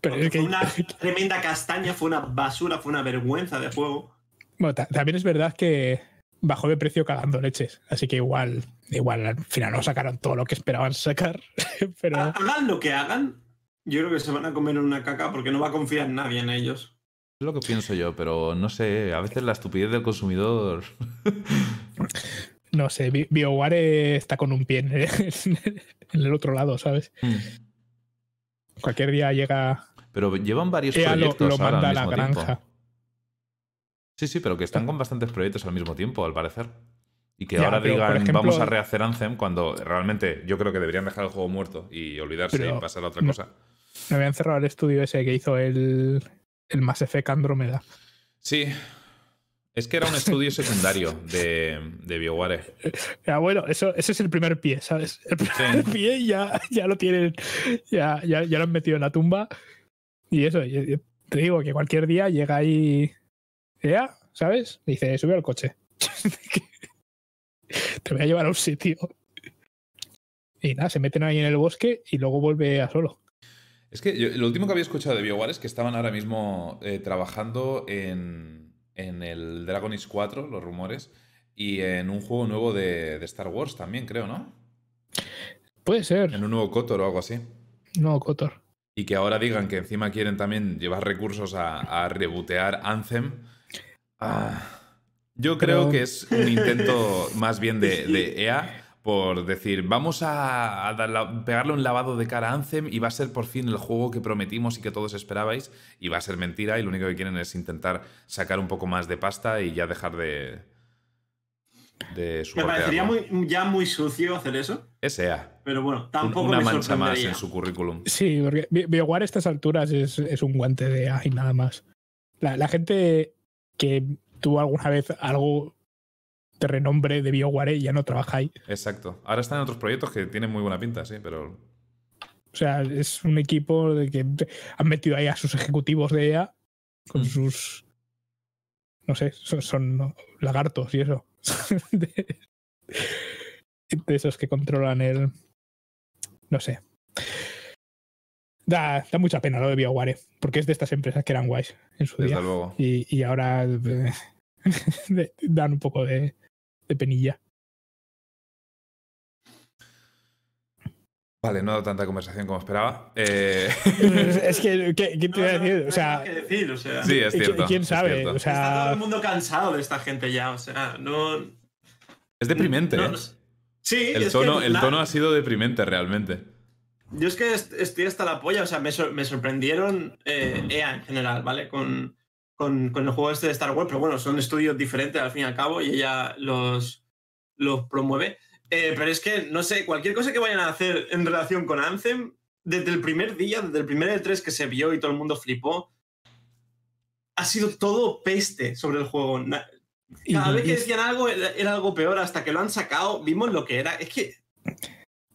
Pero fue una tremenda castaña, fue una basura, fue una vergüenza de juego. Bueno, también es verdad que bajó de precio cagando leches. Así que igual, igual al final no sacaron todo lo que esperaban sacar. (laughs) pero... Hagan lo que hagan, yo creo que se van a comer una caca porque no va a confiar nadie en ellos. Es lo que pienso yo, pero no sé, a veces la estupidez del consumidor. (laughs) no sé, BioWare está con un pie (laughs) en el, otro lado, ¿sabes? Hmm. Cualquier día llega. Pero llevan varios proyectos lo, manda a la granja. Sí, sí, pero que están con bastantes proyectos al mismo tiempo, al parecer. Y que ahora digan, vamos a rehacer Anthem, cuando realmente yo creo que deberían dejar el juego muerto y olvidarse y pasar a otra cosa. Me habían cerrado el estudio ese que hizo el, el Mass Effect Andromeda. Sí. Es que era un estudio secundario de, de BioWare. (laughs) Ya, bueno, eso, ese es el primer pie, ¿sabes? El primer (laughs) pie ya, ya lo tienen, ya, ya, ya, lo han metido en la tumba. Y eso, te digo que cualquier día llega ahí ya, ¿sabes? Dice, sube al coche. (laughs) (laughs) Te voy a llevar a un sitio. Y nada, se meten ahí en el bosque y luego vuelve a solo. Es que lo último que había escuchado de BioWare es que estaban ahora mismo eh, trabajando en, en, el Dragon Age 4, los rumores, y en un juego nuevo de, Star Wars también, creo, ¿no? Puede ser. En un nuevo Kotor o algo así. Nuevo Kotor. Y que ahora digan que encima quieren también llevar recursos a, a rebotear Anthem Ah, yo creo que es un intento más bien de, EA por decir, vamos a, pegarle un lavado de cara a Anthem y va a ser por fin el juego que prometimos y que todos esperabais y va a ser mentira y lo único que quieren es intentar sacar un poco más de pasta y ya dejar de... de Me parecería muy, ya muy sucio hacer eso. Es EA. Pero bueno, tampoco Una me mancha más en su currículum. Sí, porque BioWare a estas alturas es, un guante de EA y nada más. la gente que tuvo alguna vez algo de renombre de BioWare y ya no trabaja ahí. Exacto. Ahora están en otros proyectos que tienen muy buena pinta, sí, pero. O sea, es un equipo de que han metido ahí a sus ejecutivos de EA con Mm. sus. No sé, son, son lagartos y eso. (laughs) de, de esos que controlan el. No sé. Da, da mucha pena lo de BioWare, porque es de estas empresas que eran guays en su Desde día. luego. Y, y ahora (laughs) eh, dan un poco de, de penilla. Vale, no he dado tanta conversación como esperaba. Eh, (laughs) es que, ¿qué, qué te iba a No, decir? no O sea, decir, o sea, sí, es ¿qui- cierto. ¿quién es sabe? cierto. O está todo sea, el mundo cansado de esta gente ya, o sea, no... Es deprimente, no- ¿eh? Sí, El es tono, que el la- tono ha sido deprimente realmente. Yo es que est- estoy hasta la polla, o sea, me, sor- me sorprendieron eh, EA en general, ¿vale? Con, con, con el juego este de Star Wars, pero bueno, son estudios diferentes al fin y al cabo y ella los, los promueve. Eh, pero es que, no sé, cualquier cosa que vayan a hacer en relación con Anthem, desde el primer día, desde el primer E3 que se vio y todo el mundo flipó, ha sido todo peste sobre el juego. Cada vez que decían algo era, era algo peor, hasta que lo han sacado, vimos lo que era. Es que.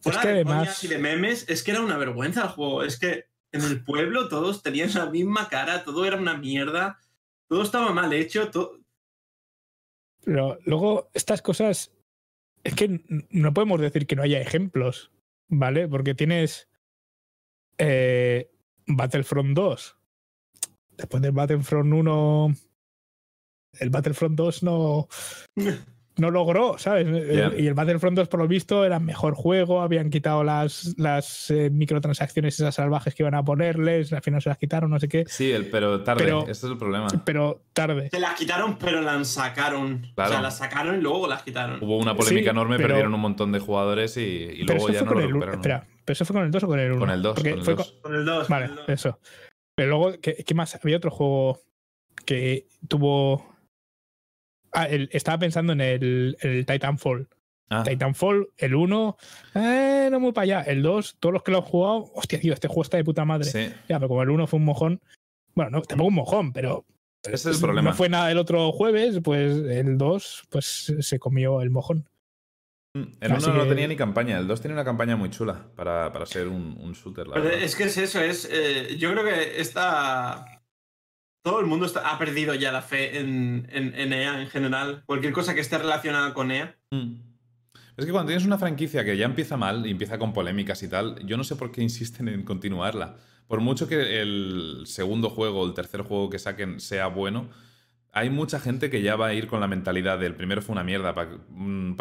Fuera que de además- y de memes, es que era una vergüenza el juego. Es que en el pueblo todos tenían la misma cara, todo era una mierda, todo estaba mal hecho. todo- Pero luego, estas cosas. Es que no podemos decir que no haya ejemplos, ¿vale? Porque tienes. eh, Battlefront 2. Después del Battlefront 1. El Battlefront 2 no. (laughs) No logró, ¿sabes? Ya. Y el Battlefront 2, por lo visto, era mejor juego. Habían quitado las, las eh, microtransacciones esas salvajes que iban a ponerles. Al final se las quitaron, no sé qué. Sí, el, pero tarde, Pero- ese es el problema. Pero tarde. Se las quitaron, pero las sacaron. O Claro. sea, las sacaron y luego las quitaron. Hubo una polémica Sí, enorme, pero- perdieron un montón de jugadores y, luego ya no lo el 1. recuperaron. Espera, ¿pero eso fue con el 2 o con el 1? Con el 2, con el 2. Con el 2. Vale, eso. Pero luego, ¿qué, qué más? Había otro juego que tuvo. Ah, el- estaba pensando en el, el Titanfall. Ah, Titanfall, el 1, eh, no muy para allá. El 2, todos los que lo han jugado, hostia, tío, este juego está de puta madre. sí. Ya, pero como el 1 fue un mojón. Bueno, no, tampoco un mojón, pero. Ese es el problema. No fue nada el otro jueves, pues el 2, pues se comió el mojón. Mm, El Así 1 no que- tenía ni campaña, el 2 tenía una campaña muy chula para, para ser un, un shooter. la es que es eso, es. eh, yo creo que esta. Todo el mundo está- ha perdido ya la fe en, en, en EA en general. Cualquier cosa que esté relacionada con E EA. Mm. Es que cuando tienes una franquicia que ya empieza mal y empieza con polémicas y tal, yo no sé por qué insisten en continuarla. Por mucho que el segundo juego o el tercer juego que saquen sea bueno, hay mucha gente que ya va a ir con la mentalidad del primero fue una mierda, ¿para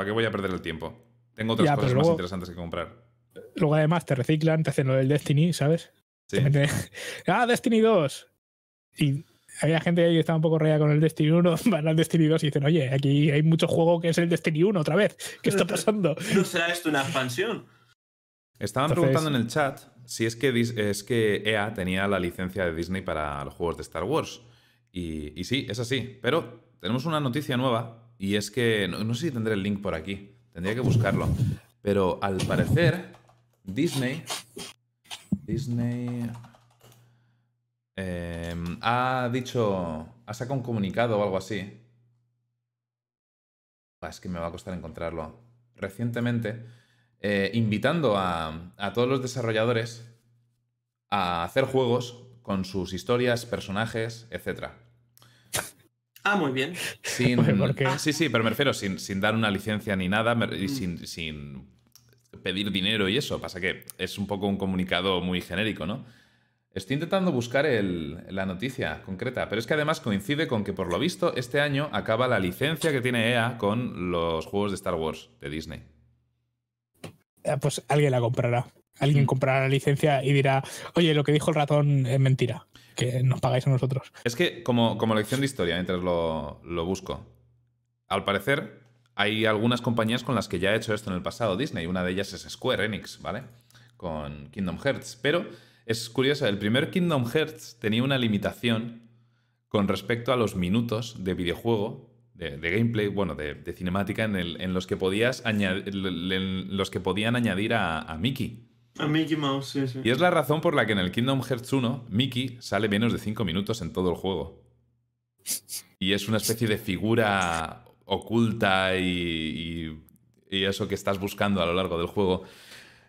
qué voy a perder el tiempo? Tengo otras Ya, cosas más interesantes que comprar. Luego además te reciclan, te hacen lo del Destiny, ¿sabes? Sí. Meten- (laughs) ah, Destiny 2. Y había gente ahí que estaba un poco raya con el Destiny 1, (laughs) van al Destiny 2 y dicen, oye, aquí hay mucho juego que es el Destiny 1 otra vez. ¿Qué está pasando? ¿No será esto una expansión? Estaban Entonces- preguntando en el chat si es que, es que EA tenía la licencia de Disney para los juegos de Star Wars. Y, y sí, es así. Pero tenemos una noticia nueva y es que, no, no sé si tendré el link por aquí, tendría que buscarlo. Pero al parecer, Disney... Disney... eh, ha dicho... Ha sacado un comunicado o algo así. Ah, Es que me va a costar encontrarlo. Recientemente, eh, invitando a, a todos los desarrolladores a hacer juegos con sus historias, personajes, etc. Ah, muy bien. Sin. Sí, sí, pero me refiero sin, sin dar una licencia ni nada y Mm. sin pedir dinero y eso. Pasa que es un poco un comunicado muy genérico, ¿no? Estoy intentando buscar el- la noticia concreta, pero es que además coincide con que por lo visto este año acaba la licencia que tiene EA con los juegos de Star Wars de Disney. Ah, Pues alguien la comprará. Alguien Mm. comprará la licencia y dirá, oye, lo que dijo el ratón es mentira, que nos pagáis a nosotros. Es que, como, como lección de historia, mientras lo, lo busco, al parecer hay algunas compañías con las que ya ha hecho esto en el pasado Disney. Una de ellas es Square Enix, ¿vale? Con Kingdom Hearts. Pero es curioso, el primer Kingdom Hearts tenía una limitación con respecto a los minutos de videojuego, de, de gameplay, bueno, de, de cinemática, en, el- en los que podías añadir, en los que podían añadir a, a Mickey. A Mickey Mouse, sí, sí. Y es la razón por la que en el Kingdom Hearts 1, Mickey sale menos de 5 minutos en todo el juego. Y es una especie de figura oculta y, y- y eso que estás buscando a lo largo del juego.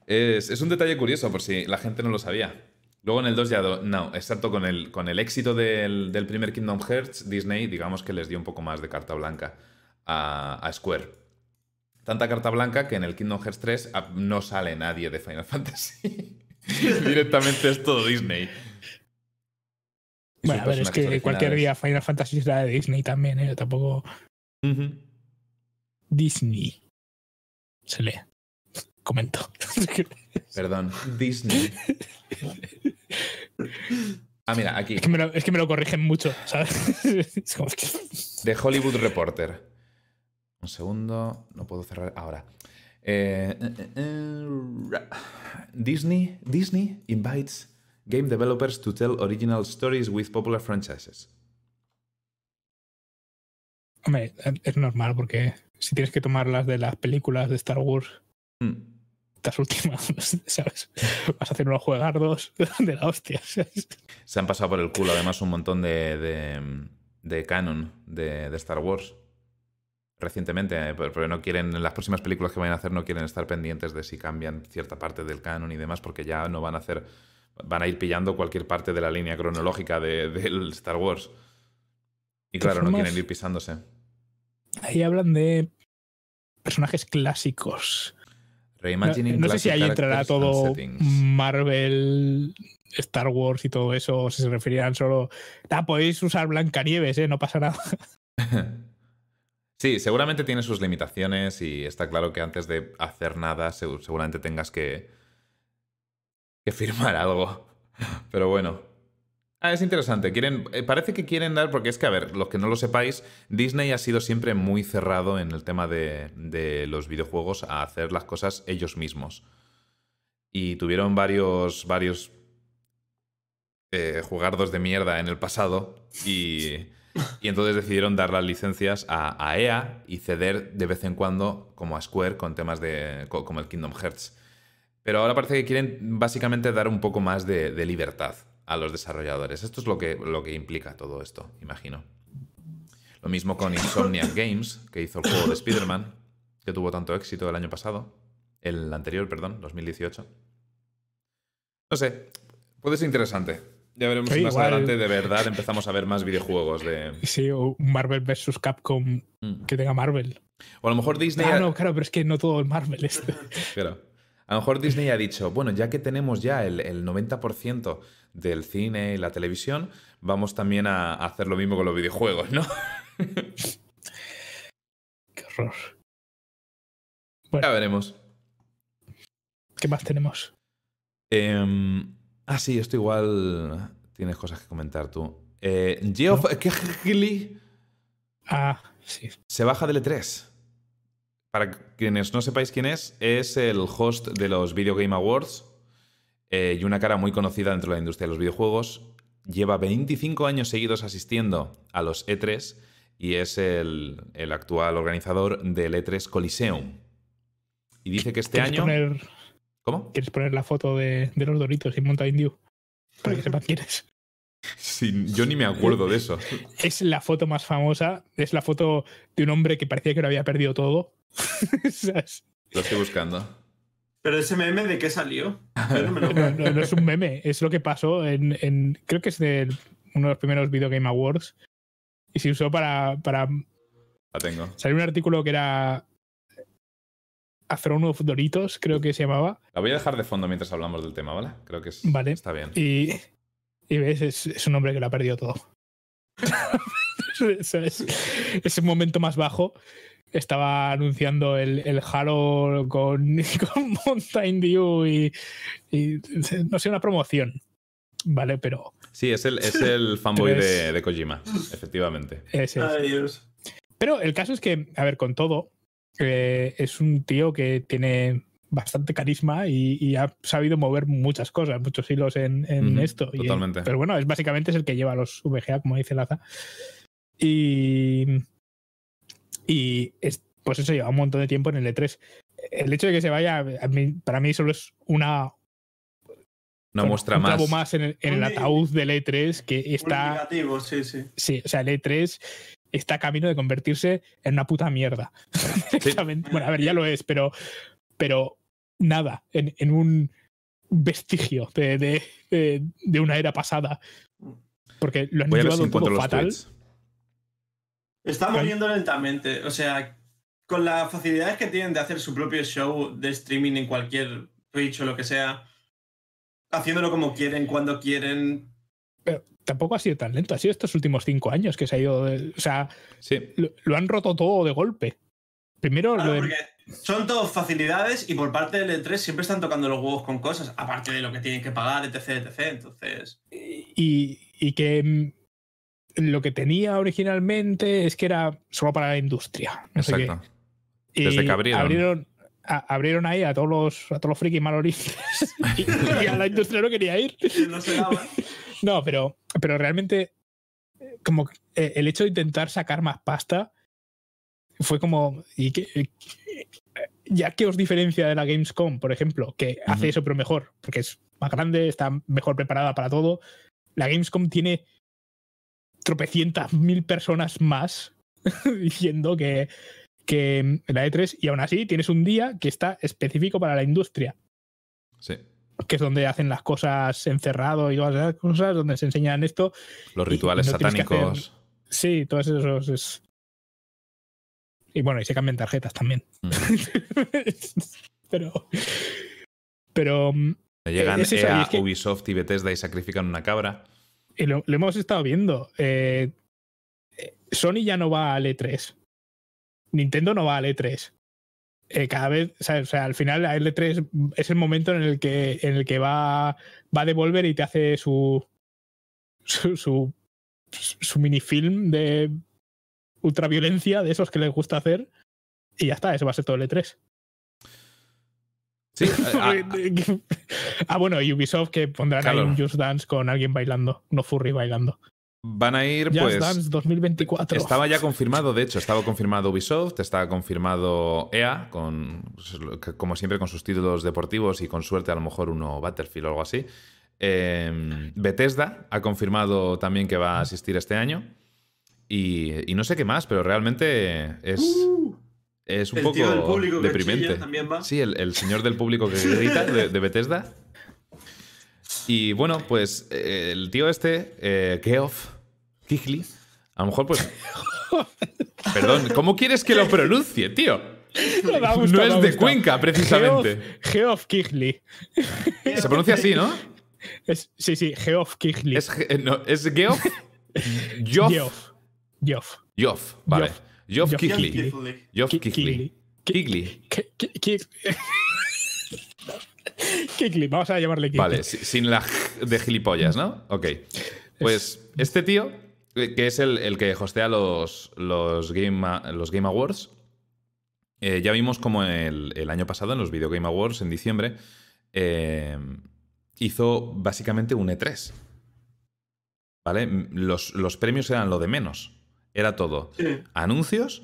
Es, es un detalle curioso, por si la gente no lo sabía. Luego en el 2 ya... do- no, exacto, con el, con el éxito del, del primer Kingdom Hearts, Disney, digamos que les dio un poco más de carta blanca a, a Square. Tanta carta blanca que en el Kingdom Hearts 3 ah, no sale nadie de Final (laughs) Fantasy. Directamente es todo Disney. Y Bueno, a ver, es que cualquier día Final Fantasy será de Disney también, ¿eh? Tampoco. Disney. Se lee. Comento. (laughs) Perdón, Disney. Ah, mira, aquí. Es que, me lo, es que me lo corrigen mucho, ¿sabes? (laughs) Es como que- The Hollywood Reporter. Un segundo, no puedo cerrar ahora. Eh, eh, eh, Disney, Disney invites game developers to tell original stories with popular franchises. Hombre, es normal porque si tienes que tomar las de las películas de Star Wars, Hmm. Estas últimas, (laughs) ¿sabes? Vas a hacer unos juegardos (laughs) de la hostia, ¿sabes? Se han pasado por el culo además un montón de, de, de canon de, de Star Wars. Recientemente, eh, pero pero no quieren, en las próximas películas que vayan a hacer no quieren estar pendientes de si cambian cierta parte del canon y demás, porque ya no van a hacer, van a ir pillando cualquier parte de la línea cronológica de, del Star Wars. Y claro, no quieren ir pisándose. Ahí hablan de personajes clásicos. No, Reimagining no sé si ahí entrará todo. Marvel, Star Wars y todo eso, o si se referirán solo. Ah, podéis usar Blancanieves, ¿eh? No pasa nada. (laughs) Sí, seguramente tiene sus limitaciones y está claro que antes de hacer nada segu- seguramente tengas que, que firmar algo. (laughs) Pero bueno. Ah, es interesante. Quieren, eh, parece que quieren dar, porque es que, a ver, los que no lo sepáis, Disney ha sido siempre muy cerrado en el tema de, de los videojuegos a hacer las cosas ellos mismos. Y tuvieron varios, varios eh, jugardos de mierda en el pasado y, (laughs) y entonces decidieron dar las licencias a, a EA y ceder de vez en cuando como a Square con temas de co- como el Kingdom Hearts. Pero ahora parece que quieren básicamente dar un poco más de, de libertad a los desarrolladores. Esto es lo que, lo que implica todo esto, imagino. Lo mismo con Insomniac Games, que hizo el juego de Spider-Man, que tuvo tanto éxito el año pasado. El anterior, perdón, 2018. No sé, puede ser interesante. Ya veremos Sí, más igual. adelante de verdad empezamos a ver más videojuegos de... Sí, o Marvel vs. Capcom Mm. que tenga Marvel. O a lo mejor Disney... Ah, ha- no, claro, pero es que no todo es (laughs) Marvel. Este. Claro. A lo mejor Disney ha dicho, bueno, ya que tenemos ya el, el 90% del cine y la televisión, vamos también a, a hacer lo mismo con los videojuegos, ¿no? (laughs) Qué horror. ya veremos. ¿Qué más tenemos? Em, ah, sí, esto igual tienes cosas que comentar tú. Eh, Geoff Keighley Ah, sí. se baja del E3. Para quienes no sepáis quién es, es el host de los Video Game Awards eh, y una cara muy conocida dentro de la industria de los videojuegos. Lleva 25 años seguidos asistiendo a los E3 y es el, el actual organizador del E3 Coliseum. Y dice que este ¿Quieres año... Poner, ¿Cómo? ¿Quieres poner la foto de, de los Doritos y Mountain Dew? Para que sepan quién es. Sí, yo ni me acuerdo de eso. (laughs) Es la foto más famosa. Es la foto de un hombre que parecía que lo había perdido todo. (laughs) Lo estoy buscando. Pero ese meme de qué salió. Yo no me lo- (laughs) No, no- no es un meme, es lo que pasó en, en- creo que es de uno de los primeros Video Game Awards y se usó para, para La tengo. salir un artículo que era A Throne of Doritos, creo que se llamaba, La voy a dejar de fondo mientras hablamos del tema, ¿vale? Creo que es- Vale. está bien. y, y ves, es, es un hombre que lo ha perdido todo. (laughs) ¿Sabes? Ese momento más bajo estaba anunciando el, el Halo con, (laughs) con Mountain Dew y, y no sé, una promoción. Vale, pero Sí, es el, es el (laughs) fanboy de, de Kojima, efectivamente. es. Ay, Dios. Pero el caso es que, a ver, con todo, eh, es un tío que tiene bastante carisma y, y ha sabido mover muchas cosas, muchos hilos en, en esto. Y, totalmente. pero bueno, es básicamente es el que lleva los VGA, como dice Laza. Y, y es- pues eso lleva un montón de tiempo en el E3. El hecho de que se vaya, a mí- para mí solo es una, Una bueno, muestra un más. clavo más en el, en el Un- ataúd del E3 que Un está negativo, sí, sí. Sí, o sea, el E3 está camino de convertirse en una puta mierda. (laughs) Directamente. Bueno, a ver, ya lo es, pero, pero nada en, en un vestigio de, de, de- de una era pasada. Porque lo han llevado todo los fatal. tweets. Está muriendo lentamente. O sea, con las facilidades que tienen de hacer su propio show de streaming en cualquier Twitch o lo que sea, haciéndolo como quieren, cuando quieren. Pero tampoco ha sido tan lento. Ha sido estos últimos cinco años que se ha ido. de- o sea, Sí, lo, lo han roto todo de golpe. Primero Claro, lo de- porque son todas facilidades y por parte del E3 siempre están tocando los huevos con cosas, aparte de lo que tienen que pagar, etc. etc. Entonces. y, y que lo que tenía originalmente es que era solo para la industria. No sé qué. exacto. Y Desde que abrieron. abrieron, a- abrieron ahí a todos los, a todos los frikis maloristas (laughs) y, y a la industria no quería ir. No se daban. (laughs) No, pero, pero realmente, eh, como eh, el hecho de intentar sacar más pasta fue como. Y que, eh, ya que os diferencia de la Gamescom, por ejemplo, que hace eso, pero mejor, porque es más grande, está mejor preparada para todo. La Gamescom tiene tropecientas mil personas más (laughs) diciendo que, que la E3, y aún así tienes un día que está específico para la industria Sí. que es donde hacen las cosas encerrado y todas esas cosas, donde se enseñan esto. Los rituales no satánicos. Sí, todos esos. es- Y bueno, y se cambian tarjetas también. Mm. (laughs) pero. Pero. Llegan es eso, y EA, es que- Ubisoft y Bethesda y sacrifican una cabra. Y lo, hemos estado viendo. eh, Sony ya no va al E3. Nintendo no va al E3. Eh, cada vez, o sea, al final el E3 es el momento en el que, en el que va, va a devolver y te hace su, su, su, su minifilm de ultraviolencia, de esos que les gusta hacer. Y ya está, eso va a ser todo el E3. Sí, (laughs) ah, ah, bueno, y Ubisoft que pondrán Claro. ahí un Just Dance con alguien bailando, no furry bailando. van a ir, Just pues. Dance 2024. Estaba ya confirmado, de hecho, estaba confirmado Ubisoft, estaba confirmado EA, con, pues, como siempre con sus títulos deportivos y con suerte a lo mejor uno Battlefield o algo así. Eh, Bethesda ha confirmado también que va a asistir este año. Y, y no sé qué más, pero realmente es, Uh, es un el poco tío del público que deprimente. también va. Sí, el, el señor del público que grita de, de Bethesda. Y bueno, pues eh, el tío este, eh, Geoff Keighley, a lo mejor pues... (laughs) Perdón, ¿cómo quieres que lo pronuncie, tío? No es de. Cuenca, precisamente. Geoff, Keighley. Se pronuncia así, ¿no? Es- sí, sí, Geoff Keighley. Es, no, es Geoff... (laughs) Geoff... Geoff. Geoff. Geoff, vale. Geoff. Geoff. Keighley. Geoff Ki- Keighley. Keighley. Ki- Ki- Ki- Keighley, vamos a llamarle Keighley. Vale, si- sin la de gilipollas, ¿no? Ok. Pues este tío, eh, que es el, el que hostea los, los, Game, los Game Awards, eh, ya vimos como el, el año pasado, en los Video Game Awards, en diciembre, eh, hizo básicamente un E3. ¿Vale? Los, los premios eran lo de menos. Era todo Sí. anuncios,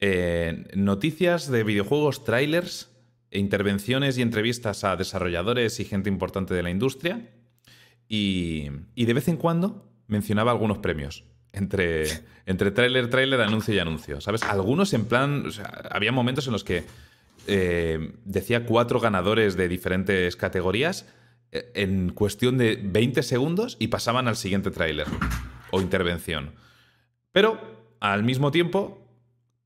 eh, noticias de videojuegos, trailers, intervenciones y entrevistas a desarrolladores y gente importante de la industria. Y, y de vez en cuando mencionaba algunos premios. Entre, entre trailer, trailer, anuncio y anuncio. ¿Sabes? Algunos en plan. o sea, había momentos en los que eh, decía cuatro ganadores de diferentes categorías eh, en cuestión de 20 segundos y pasaban al siguiente tráiler o intervención. Pero al mismo tiempo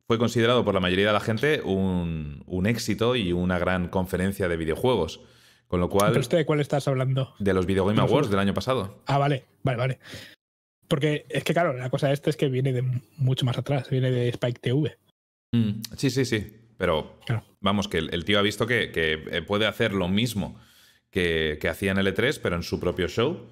fue considerado por la mayoría de la gente un, un éxito y una gran conferencia de videojuegos. Con lo cual, ¿Pero usted de cuál estás hablando? de los Video Game Awards del año pasado. Ah, vale, vale, vale. Porque es que, claro, la cosa esta es que viene de mucho más atrás, viene de Spike TV. Mm, sí, sí, sí. Pero Claro. vamos, que el, el tío ha visto que, que, eh, puede hacer lo mismo que, que hacía en el E3, pero en su propio show.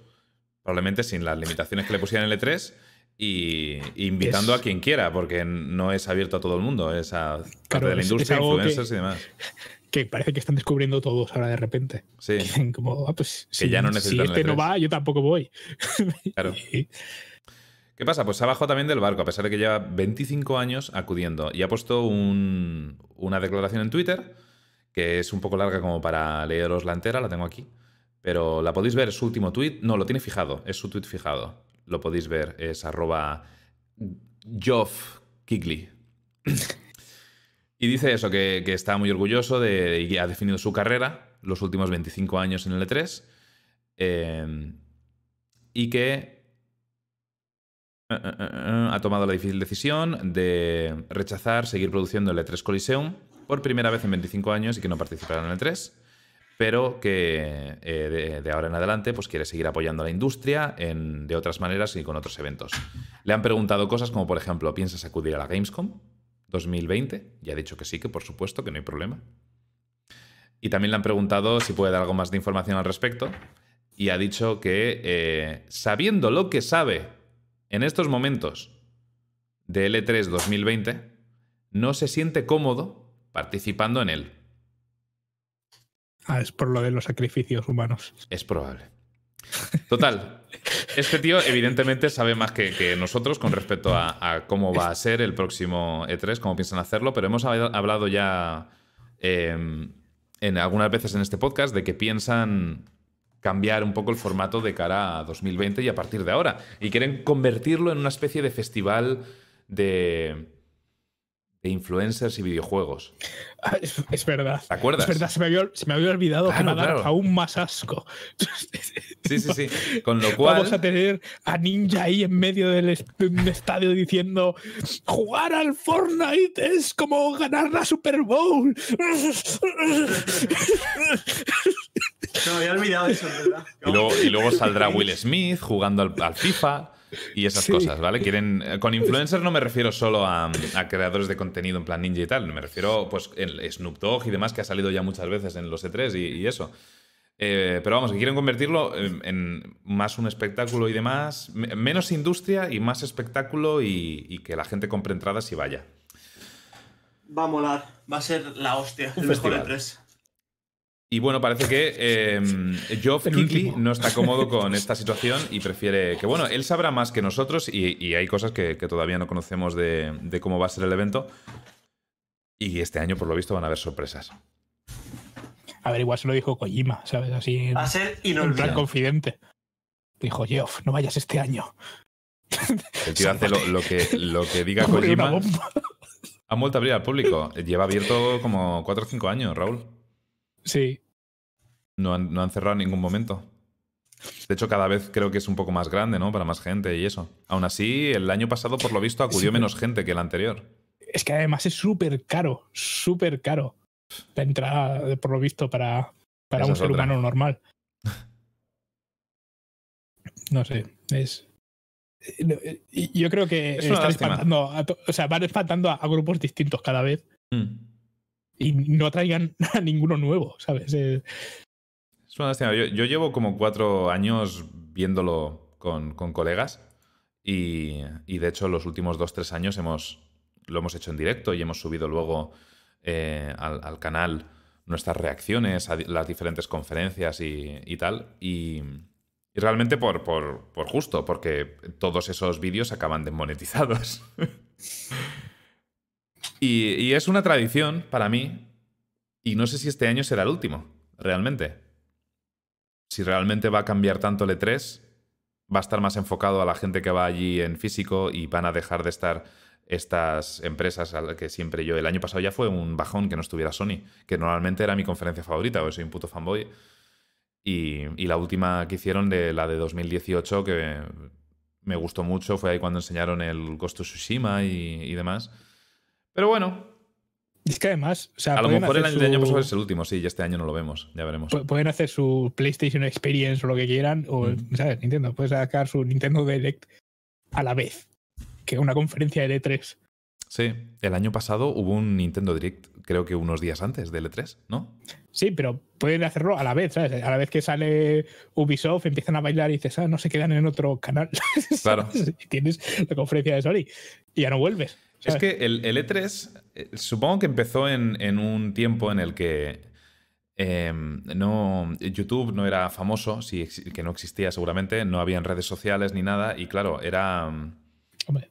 Probablemente sin las limitaciones que le pusieran en el E3 y invitando Es- a quien quiera, porque no es abierto a todo el mundo, es a parte Claro, de la industria, algo que- influencers y demás. Que parece que están descubriendo todos ahora de repente. Sí, (laughs) Dicen como, ah, pues si, ya no si necesitan el este no E3. va, yo tampoco voy. claro. (laughs) Y- ¿Qué pasa? Pues se ha bajado también del barco, a pesar de que lleva 25 años acudiendo. Y ha puesto un- una declaración en Twitter, que es un poco larga como para leeros la entera, la tengo aquí. Pero la podéis ver, es su último tweet. No, lo tiene fijado, es su tweet fijado. Lo podéis ver, es arroba Geoff Kigley. Y dice eso, que, está muy orgulloso de, y ha definido su carrera, los últimos 25 años en el E3, eh, y que eh, eh, eh, ha tomado la difícil decisión de rechazar seguir produciendo el E3 Coliseum por primera vez en 25 años y que no participará en el E3, pero que eh, de, ahora en adelante pues quiere seguir apoyando a la industria de otras maneras y con otros eventos. Le han preguntado cosas como, por ejemplo, ¿piensas acudir a la Gamescom 2020? Y ha dicho que sí, que por supuesto, que no hay problema. Y también le han preguntado si puede dar algo más de información al respecto. Y ha dicho que, eh, sabiendo lo que sabe en estos momentos de L3 2020, no se siente cómodo participando en él. Ah, es por lo de los sacrificios humanos. Es probable. Total. Este tío evidentemente sabe más que, nosotros con respecto a, cómo va a ser el próximo E3, cómo piensan hacerlo, pero hemos hab- hablado ya eh, en algunas veces en este podcast de que piensan cambiar un poco el formato de cara a 2020 y a partir de ahora. Y quieren convertirlo en una especie de festival de, de influencers y videojuegos. (laughs) Ah, es, es verdad. ¿Te acuerdas? Es verdad, se me había, se me había olvidado que Claro, va a dar claro. aún más asco. (laughs) Sí, sí, sí. Con lo cual... Vamos a tener a Ninja ahí en medio del est- de un estadio diciendo jugar al Fortnite es como ganar la Super Bowl. Se me había olvidado eso, es ¿verdad? Y luego, y luego (laughs) saldrá Will Smith jugando al, al FIFA y esas Sí. cosas, ¿vale? Quieren, eh, con influencers no me refiero solo a, a creadores de contenido en plan ninja y tal, me refiero pues el Snoop Dogg y demás que ha salido ya muchas veces en los E3 y, y eso. Eh, pero vamos, que quieren convertirlo en, en más un espectáculo y demás, me- menos industria y más espectáculo y, y que la gente compre entradas y vaya. Va a molar. Va a ser la hostia. Un el mejor festival. de tres. Y bueno, parece que eh, Geoff último. no está cómodo con esta situación y prefiere que, bueno, él sabrá más que nosotros y, y hay cosas que, que todavía no conocemos de, de cómo va a ser el evento. Y este año, por lo visto, van a haber sorpresas. A ver, igual se lo dijo Kojima, ¿sabes? Así en, Va a ser en plan confidente. Dijo, Geoff, no vayas este año. (laughs) El tío hace lo, lo que, lo que diga (laughs) Kojima. Han vuelto a abrir al público. Lleva abierto como 4 o 5 años, Raúl. Sí. No han, no han cerrado en ningún momento. De hecho, cada vez creo que es un poco más grande, ¿no? Para más gente y eso. Aún así, el año pasado, por lo visto, acudió Sí. menos gente que el anterior. Es que además es súper caro, súper caro la entrada, por lo visto, para, para Esa un ser otra. humano normal. No sé, es. eh, Yo creo que Es están espantando, a o sea, van espantando a, a grupos distintos cada vez Mm. y no traigan (laughs) a ninguno nuevo, ¿sabes? Eh, Es una lástima. Yo, yo llevo como cuatro años viéndolo con, con colegas y, y, de hecho los últimos dos, tres años hemos, lo hemos hecho en directo y hemos subido luego eh, al, al canal nuestras reacciones a las diferentes conferencias y, y tal. Y, y realmente por, por, por justo, porque todos esos vídeos acaban desmonetizados. (laughs) y, y es una tradición para mí y no sé si este año será el último, realmente si realmente va a cambiar tanto el E3, va a estar más enfocado a la gente que va allí en físico y van a dejar de estar estas empresas a las que siempre yo. El año pasado ya fue un bajón que no estuviera Sony, que normalmente era mi conferencia favorita, porque soy un puto fanboy. Y, la última que hicieron, de la de 2018, que me gustó mucho, fue ahí cuando enseñaron el Ghost of Tsushima y demás. Pero bueno, es que además, o sea, a lo mejor el año, el año su- pasado es el último, sí, y este año no lo vemos, ya veremos. pu- Pueden hacer su PlayStation Experience o lo que quieran, o, Mm. ¿sabes? Nintendo, puede sacar su Nintendo Direct a la vez que una conferencia de E3. Sí, el año pasado hubo un Nintendo Direct, creo que unos días antes del E3, ¿no? Sí, pero pueden hacerlo a la vez, ¿sabes? A la vez que sale Ubisoft, empiezan a bailar y dices, ah, no se quedan en otro canal. (laughs) Claro. y (laughs) tienes la conferencia de Sony y ya no vuelves. Es que el, el E3 eh, supongo que empezó en, en un tiempo en el que eh, no, YouTube no era famoso, sí, que no existía seguramente, no habían redes sociales ni nada, y claro, era... mm, Hombre,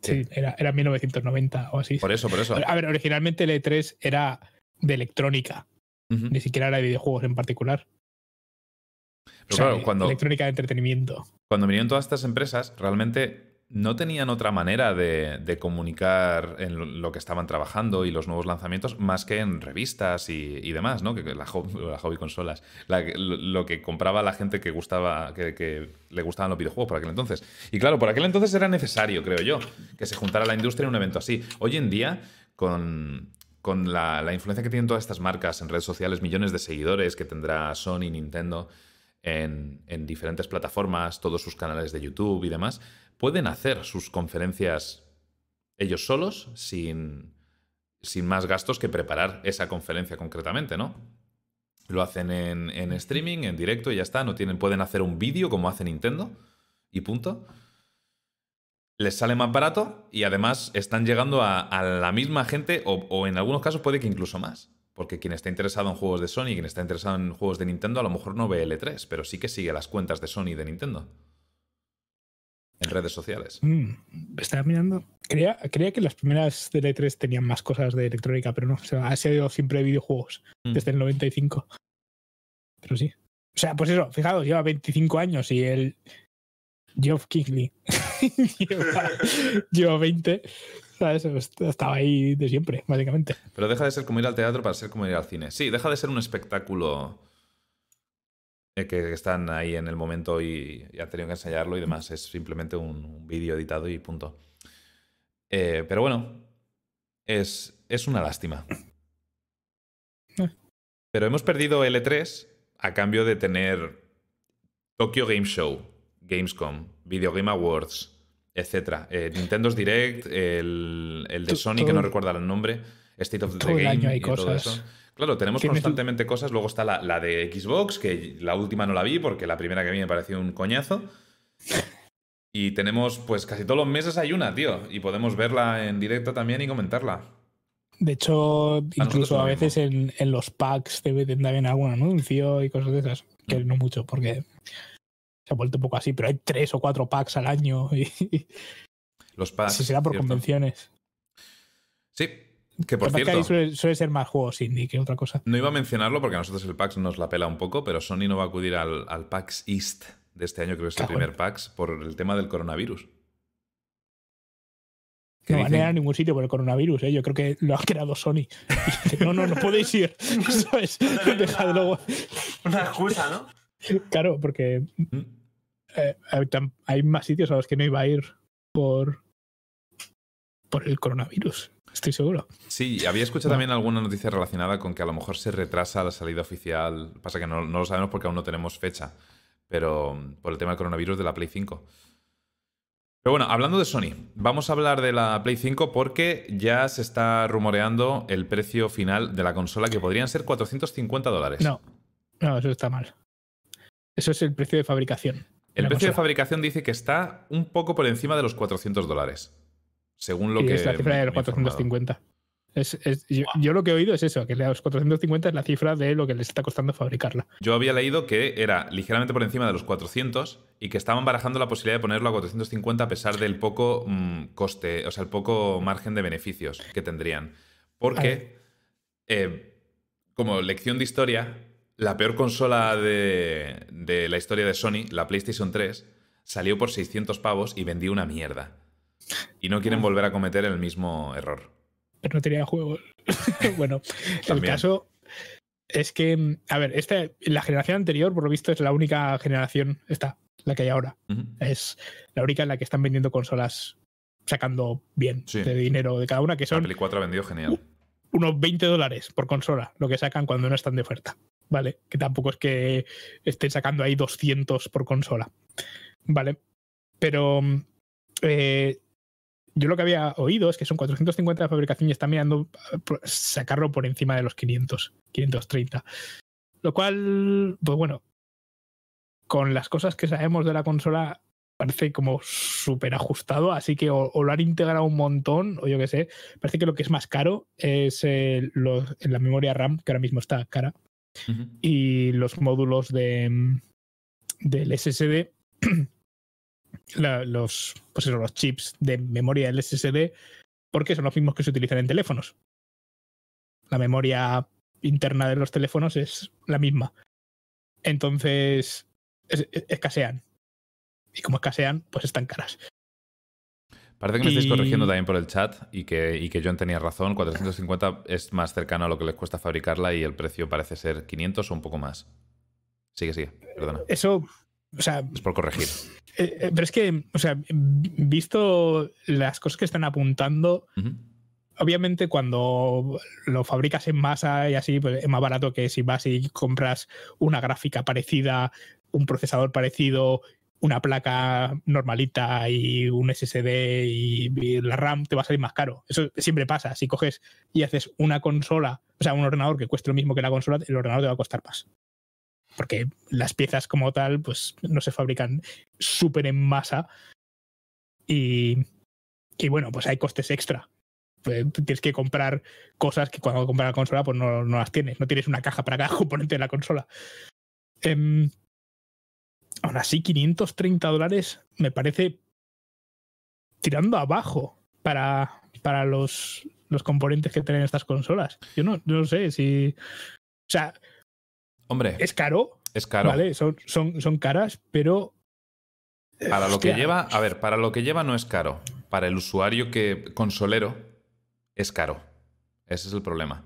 sí, era, era 1990 o así. Por eso, por eso. A ver, originalmente el E3 era de electrónica, ni siquiera era de videojuegos en particular. Pero O sea, claro, cuando, Electrónica de entretenimiento. cuando vinieron todas estas empresas, realmente no tenían otra manera de, comunicar en lo que estaban trabajando y los nuevos lanzamientos más que en revistas y, demás, ¿no? Que, la, hobby, consolas. lo que compraba la gente que gustaba, que, le gustaban los videojuegos por aquel entonces. Y claro, por aquel entonces era necesario, creo yo, que se juntara la industria en un evento así. Hoy en día, con, la, influencia que tienen todas estas marcas en redes sociales, millones de seguidores que tendrá Sony, Nintendo, en, en diferentes plataformas, todos sus canales de YouTube y demás pueden hacer sus conferencias ellos solos sin, sin más gastos que preparar esa conferencia concretamente, ¿no? Lo hacen en, streaming, en directo y ya está. No tienen, pueden hacer un vídeo como hace Nintendo y punto. Les sale más barato y además están llegando a, la misma gente o, o, en algunos casos puede que incluso más. Porque quien está interesado en juegos de Sony, quien está interesado en juegos de Nintendo, a lo mejor no ve L3, pero sí que sigue las cuentas de Sony y de Nintendo en redes sociales. Mm, estaba mirando. Creía, que las primeras de E3 tenían más cosas de electrónica, pero no. O sea, ha sido siempre videojuegos mm. desde el 95. Pero sí. O sea, pues eso, fijaos, lleva 25 años y el Geoff Kingley (laughs) lleva, 20. ¿sabes? Estaba ahí de siempre, básicamente. Pero deja de ser como ir al teatro para ser como ir al cine. Sí, deja de ser un espectáculo eh, que están ahí en el momento y, han tenido que ensayarlo y demás. Es simplemente un, vídeo editado y punto. Eh, pero bueno, es, es una lástima. Eh. Pero hemos perdido L3 a cambio de tener Tokyo Game Show, Gamescom, Video Game Awards, etc. Nintendo's Direct, el, el de Sony, que no recuerda el nombre, State of the Game y todo eso. Claro, tenemos constantemente cosas. Luego está la, de Xbox, que la última no la vi porque la primera que vi me pareció un coñazo. (laughs) Y tenemos, pues casi todos los meses hay una, tío. Y podemos verla en directo también y comentarla. De hecho, incluso a veces en, los packs te meten también algún anuncio y cosas de esas. Que mm. no mucho, porque se ha vuelto un poco así, pero hay tres o cuatro packs al año. Y, los (laughs) packs. Si será por convenciones. Sí, que por cierto, suele, ser más juegos indie que otra cosa. No iba a mencionarlo porque a nosotros el PAX nos la pela un poco, pero Sony no va a acudir al, al PAX East de este año, creo que es el primer PAX, por el tema del coronavirus. No van a ir a ningún sitio por el coronavirus, ¿eh? yo creo que lo ha creado Sony. (laughs) no, no, no podéis ir. (laughs) ¿Sabes? (laughs) luego. Una excusa, ¿no? Claro, porque mm. eh, hay más sitios a los que no iba a ir por, por el coronavirus estoy seguro. Sí, había escuchado también alguna noticia relacionada con que a lo mejor se retrasa la salida oficial. Pasa que no, lo sabemos porque aún no tenemos fecha, pero por el tema del coronavirus de la Play 5. Pero bueno, hablando de Sony, vamos a hablar de la Play 5 porque ya se está rumoreando el precio final de la consola que podrían ser 450 dólares. No, no, eso está mal. Eso es el precio de fabricación. El precio de fabricación dice que está un poco por encima de los 400 dólares. Según lo que. Es la cifra de los 450. yo, lo que he oído es eso, que los 450 es la cifra de lo que les está costando fabricarla. Yo había leído que era ligeramente por encima de los 400 y que estaban barajando la posibilidad de ponerlo a 450 a pesar del poco mm, coste, o sea, el poco margen de beneficios que tendrían. Porque, eh, como lección de historia, la peor consola de, de la historia de Sony, la PlayStation 3, salió por 600 pavos y vendió una mierda. Y no quieren volver a cometer el mismo error. Pero no tenía juegos. (laughs) bueno, el caso es que, a ver, esta, la generación anterior, por lo visto, es la única generación, esta, la que hay ahora. Es la única en la que están vendiendo consolas sacando bien de dinero de cada una, que son... La Play 4 ha vendido genial. Unos 20 dólares por consola, lo que sacan cuando no están de oferta. ¿Vale? Que tampoco es que estén sacando ahí 200 por consola. ¿Vale? Pero eh, yo lo que había oído es que son 450 de fabricación y están mirando eh, sacarlo por encima de los 500, 530. Lo cual, pues bueno, con las cosas que sabemos de la consola, parece como súper ajustado, así que o, lo han integrado un montón, o yo qué sé, parece que lo que es más caro es la memoria RAM, que ahora mismo está cara, y los módulos de, del SSD (clears throat) los, pues los chips de memoria del SSD porque son los mismos que se utilizan en teléfonos. La memoria interna de los teléfonos es la misma. Entonces, escasean. Y como escasean, pues están caras. Parece que me estáis Y- corrigiendo también por el chat y que, y que John tenía razón. 450 es más cercano a lo que les cuesta fabricarla y el precio parece ser 500 o un poco más. Sigue, sigue, perdona. Eso, o sea, Es por corregir. eh, eh, pero es que, o sea, visto las cosas que están apuntando, obviamente cuando lo fabricas en masa y así, pues es más barato que si vas y compras una gráfica parecida, un procesador parecido, una placa normalita y un SSD y, y la RAM te va a salir más caro. Eso siempre pasa. Si coges y haces una consola, o sea, un ordenador que cueste lo mismo que la consola, el ordenador te va a costar más. Porque las piezas como tal, pues no se fabrican súper en masa. Y, y bueno, pues hay costes extra. Pues tienes que comprar cosas que cuando compras la consola, pues no, no las tienes. No tienes una caja para cada (laughs) componente de la consola. Em, aún así, 530 dólares me parece tirando abajo para, para los, los componentes que tienen estas consolas. Yo no, no sé si. O sea, Hombre, es caro, es caro. ¿vale? Son, son, son caras, pero. Para lo que lleva, a ver, para lo que lleva no es caro. Para el usuario que consolero es caro. Ese es el problema.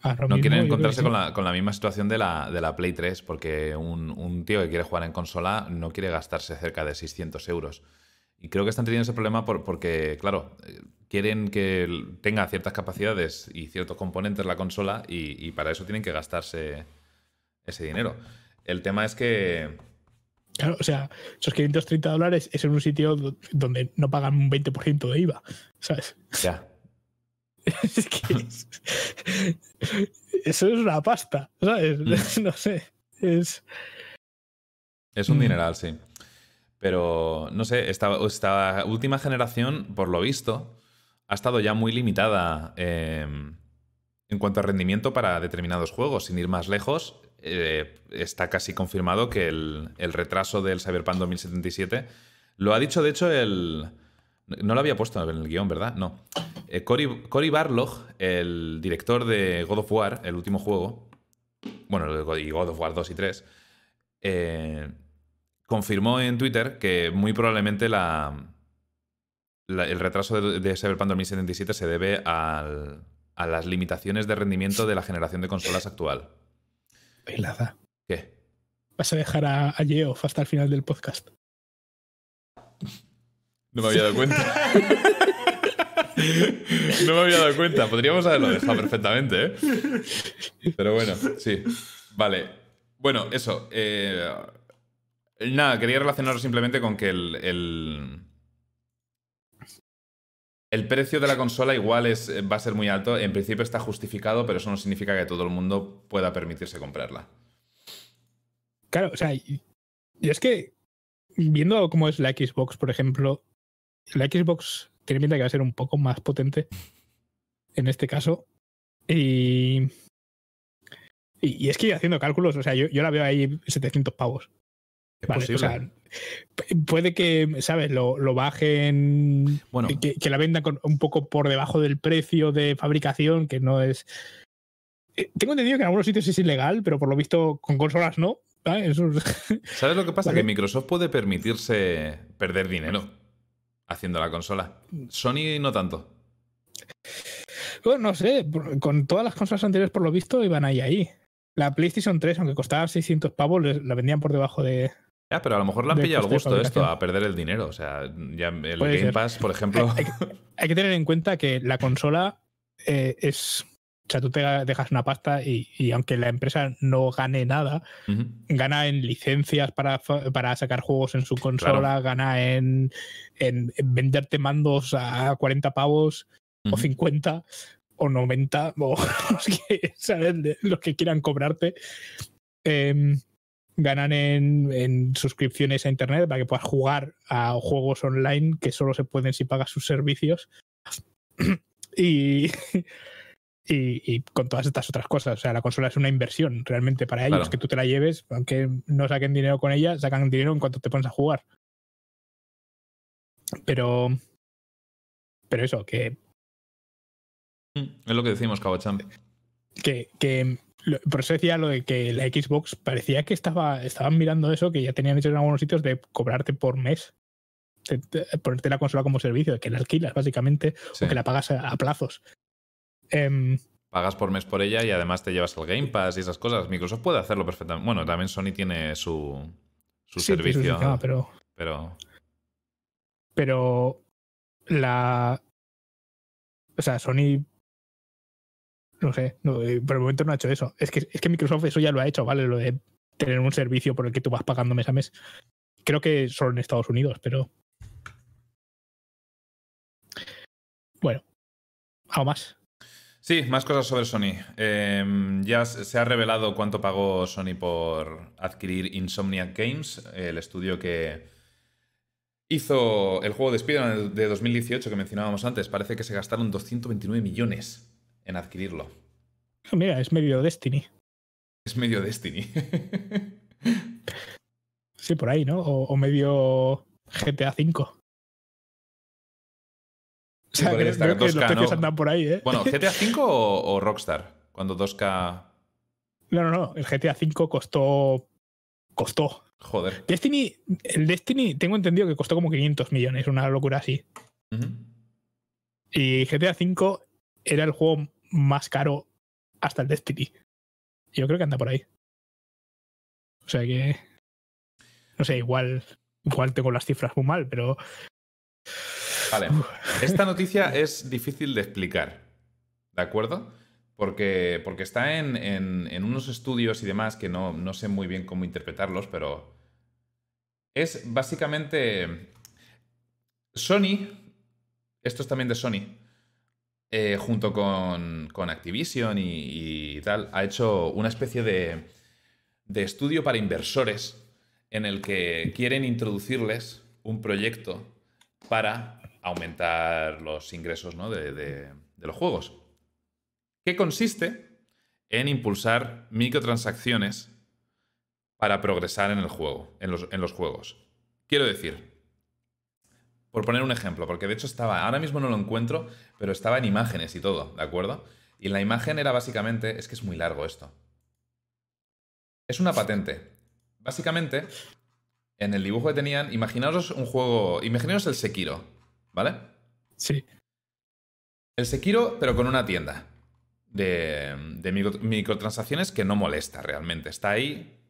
ahora No mismo quieren encontrarse sí. con, la, con la misma situación de la, de la Play 3, porque un, un tío que quiere jugar en consola no quiere gastarse cerca de 600 euros. Y creo que están teniendo ese problema por- porque, claro, eh, quieren que tenga ciertas capacidades y ciertos componentes la consola y, y para eso tienen que gastarse ese dinero. El tema es que... Claro, o sea, esos 530 dólares es en un sitio do- donde no pagan un 20% de IVA, ¿sabes? Ya, (laughs) Es que es- eso es una pasta, ¿sabes? Mm. (laughs) No sé. Es. Es un Mm. dineral, sí. Pero, no sé, esta, esta última generación, por lo visto, ha estado ya muy limitada eh, en cuanto a rendimiento para determinados juegos. Sin ir más lejos, eh, está casi confirmado que el, retraso del Cyberpunk 2077 lo ha dicho, de hecho, el... No lo había puesto en el guion, ¿verdad? No. Eh, Cory, Cory Barlog, el director de God of War, el último juego, bueno, y God of War 2 y 3, eh, confirmó en Twitter que muy probablemente el retraso de, de Cyberpunk 2077 se debe al- a las limitaciones de rendimiento de la generación de consolas actual. Bailaza. ¿Qué? Vas a dejar a, a hasta el final del podcast. No me había dado cuenta. (laughs) no me había dado cuenta. Podríamos haberlo dejado perfectamente, ¿eh? Pero bueno, sí. Vale. Bueno, eso. eh, nada, quería relacionarlo simplemente con que el, el, el precio de la consola igual es, va a ser muy alto. En principio está justificado, pero eso no significa que todo el mundo pueda permitirse comprarla. Claro, o sea, y, es que viendo cómo es la Xbox, por ejemplo, la Xbox tiene pinta que va a ser un poco más potente en este caso. Y, y, es que haciendo cálculos, o sea, yo, yo la veo ahí 700 pavos. Es Vale, posible. o sea, puede que, ¿sabes? Lo, lo bajen, Bueno. que, que la vendan con- un poco por debajo del precio de fabricación, que no es... Eh, Tengo entendido que en algunos sitios es ilegal, pero por lo visto con consolas no. ¿vale? Eso es- (laughs) ¿Sabes lo que pasa? Vale. Que Microsoft puede permitirse perder dinero haciendo la consola. Sony no tanto. Bueno, no sé, con todas las consolas anteriores por lo visto iban ahí ahí. La PlayStation 3, aunque costaba 600 pavos, la vendían por debajo de... Ya, pero a lo mejor le han pillado el gusto esto, a perder el dinero. O sea, ya el Puede Game ser. Pass, por ejemplo. Hay, hay- hay que tener en cuenta que la consola eh, es... O sea, tú te dejas una pasta y, y aunque la empresa no gane nada, gana en licencias para, para sacar juegos en su consola, gana en, en- en venderte mandos a 40 pavos o Ujú. 50 o 90 o (laughs) los que, los que quieran cobrarte. Em, ganan en, en suscripciones a internet para que puedas jugar a juegos online que solo se pueden si pagas sus servicios. (clears throat) y, (laughs) y, y con todas estas otras cosas. O sea, la consola es una inversión realmente para ellos, Claro. que tú te la lleves, aunque no saquen dinero con ella, sacan dinero en cuanto te pones a jugar. Pero. Pero eso, que Es lo que decimos, Cabochamp. que, que por eso decía lo de que la Xbox parecía que estaba estaban mirando eso, que ya tenían hecho en algunos sitios de cobrarte por mes ponerte la consola como servicio, que la alquilas básicamente o que la pagas a, plazos. Em, pagas por mes por ella y además te llevas el Game Pass y esas cosas. Microsoft puede hacerlo perfectamente. Bueno, también Sony tiene su, su servicio. pero, pero. Pero la. O sea, Sony. No sé, eh, por el momento no ha hecho eso. Es que, es que Microsoft eso ya lo ha hecho, ¿vale? Lo de tener un servicio por el que tú vas pagando mes a mes. Creo que solo en Estados Unidos, pero. Bueno, algo más. Sí, más cosas sobre Sony. Em, ya se ha revelado cuánto pagó Sony por adquirir Insomniac Games, el estudio que hizo el juego de Spider-Man de 2018 que mencionábamos antes. Parece que se gastaron 229 millones en adquirirlo. Mira, es medio Destiny. Es medio Destiny. (laughs) sí, por ahí, ¿no? O, medio GTA V. O sea, creo, que los precios andan por ahí, ¿eh? Bueno, (laughs) ¿GTA V o, Rockstar? Cuando 2K. No, no, no. El GTA V costó. Costó. Joder. Destiny. El Destiny, tengo entendido que costó como 500 millones, una locura así. Y GTA V era el juego más caro hasta el Destiny. Yo creo que anda por ahí. O sea que. No sé, igual, igual tengo las cifras muy mal, pero. Vale. Esta noticia (laughs) es difícil de explicar. ¿De acuerdo? Porque, porque está en, en, unos estudios y demás que no, no sé muy bien cómo interpretarlos, pero. Es básicamente. Sony. Esto es también de Sony. Eh, junto con, con Activision y, tal, ha hecho una especie de, de estudio para inversores en el que quieren introducirles un proyecto para aumentar los ingresos de, los juegos. Que consiste en impulsar microtransacciones para progresar en el juego, en los, en los juegos. Quiero decir, por poner un ejemplo, porque de hecho estaba, ahora mismo no lo encuentro, pero estaba en imágenes y todo, ¿de acuerdo? Y la imagen era básicamente, es que es muy largo esto. Es una patente. Básicamente, en el dibujo que tenían, imaginaos un juego, imaginaos el Sekiro, ¿vale? Sí. El Sekiro, pero con una tienda de, de microtransacciones que no molesta realmente. Está ahí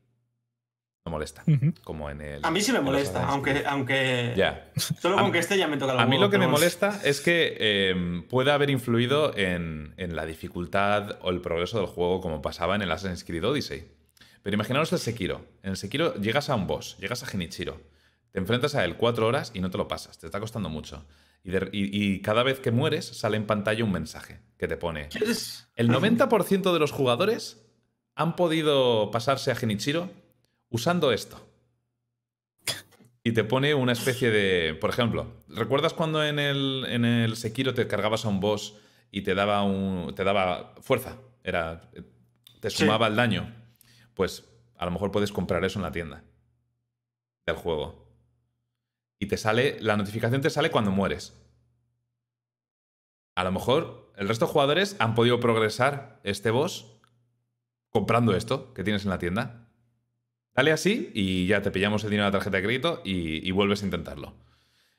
no molesta. Como en el. A mí sí me molesta, aunque. aunque ya. Solo con que esté ya me toca la A mí lo que me molesta es que eh, pueda haber influido en, la dificultad o el progreso del juego, como pasaba en el Assassin's Creed Odyssey. Pero imaginaos el Sekiro. En el Sekiro llegas a un boss, llegas a Genichiro, te enfrentas a él cuatro horas y no te lo pasas, te está costando mucho. Y, cada vez que mueres sale en pantalla un mensaje que te pone. El 90% de los jugadores han podido pasarse a Genichiro usando esto. Y te pone una especie de. Por ejemplo, ¿recuerdas cuando en el, en el Sekiro te cargabas a un boss y te daba un. te daba fuerza? Era. te sumaba el daño. Pues a lo mejor puedes comprar eso en la tienda del juego. Y te sale. La notificación te sale cuando mueres. A lo mejor el resto de jugadores han podido progresar este boss comprando esto que tienes en la tienda. Dale así y ya te pillamos el dinero de la tarjeta de crédito y, vuelves a intentarlo.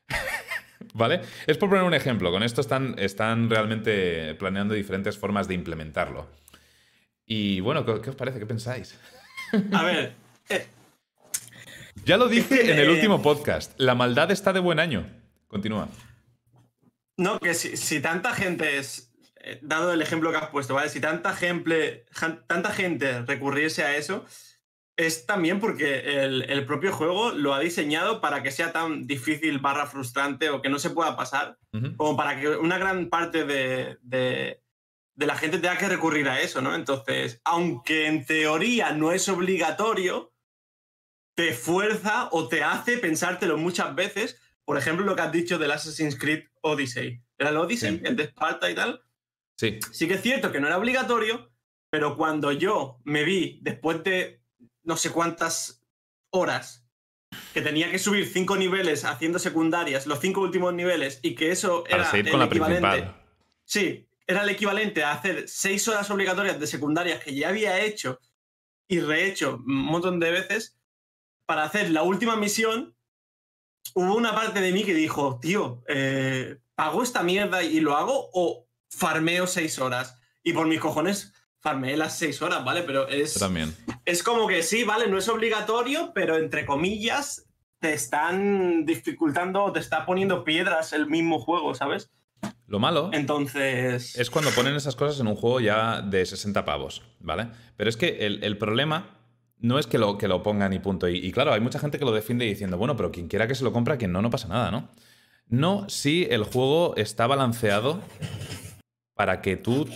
(laughs) ¿Vale? Es por poner un ejemplo. Con esto están, están realmente planeando diferentes formas de implementarlo. Y bueno, ¿qué, os parece? ¿Qué pensáis? A ver. Eh, (laughs) ya lo dije en el (laughs) último podcast. La maldad está de buen año. Continúa. No, que si, tanta gente es. Eh, dado el ejemplo que has puesto, ¿vale? Si tanta gente, tanta gente recurriese a eso, es también porque el, propio juego lo ha diseñado para que sea tan difícil barra frustrante o que no se pueda pasar, como para que una gran parte de, de, la gente tenga que recurrir a eso, ¿no? Entonces, aunque en teoría no es obligatorio, te fuerza o te hace pensártelo muchas veces. Por ejemplo, lo que has dicho del Assassin's Creed Odyssey. ¿Era el Odyssey? El de Sparta y tal. Sí. Sí que es cierto que no era obligatorio, pero cuando yo me vi, después de no sé cuántas horas que tenía que subir cinco niveles haciendo secundarias, los cinco últimos niveles, y que eso era el equivalente. Sí, era el equivalente a hacer seis horas obligatorias de secundarias que ya había hecho y rehecho un montón de veces para hacer la última misión hubo una parte de mí que dijo, tío, eh, ¿hago esta mierda y lo hago o farmeo seis horas? Y por mis cojones farmeé las seis horas, ¿vale? Pero es, también. Es como que sí, ¿vale? No es obligatorio, pero entre comillas te están dificultando, te está poniendo piedras el mismo juego, ¿sabes? Lo malo Entonces... es cuando ponen esas cosas en un juego ya de 60 pavos, ¿vale? Pero es que el, problema no es que lo, que lo pongan y punto. Y, claro, hay mucha gente que lo defiende diciendo, bueno, pero quien quiera que se lo compra, quien no, no pasa nada, ¿no? No si el juego está balanceado para que tú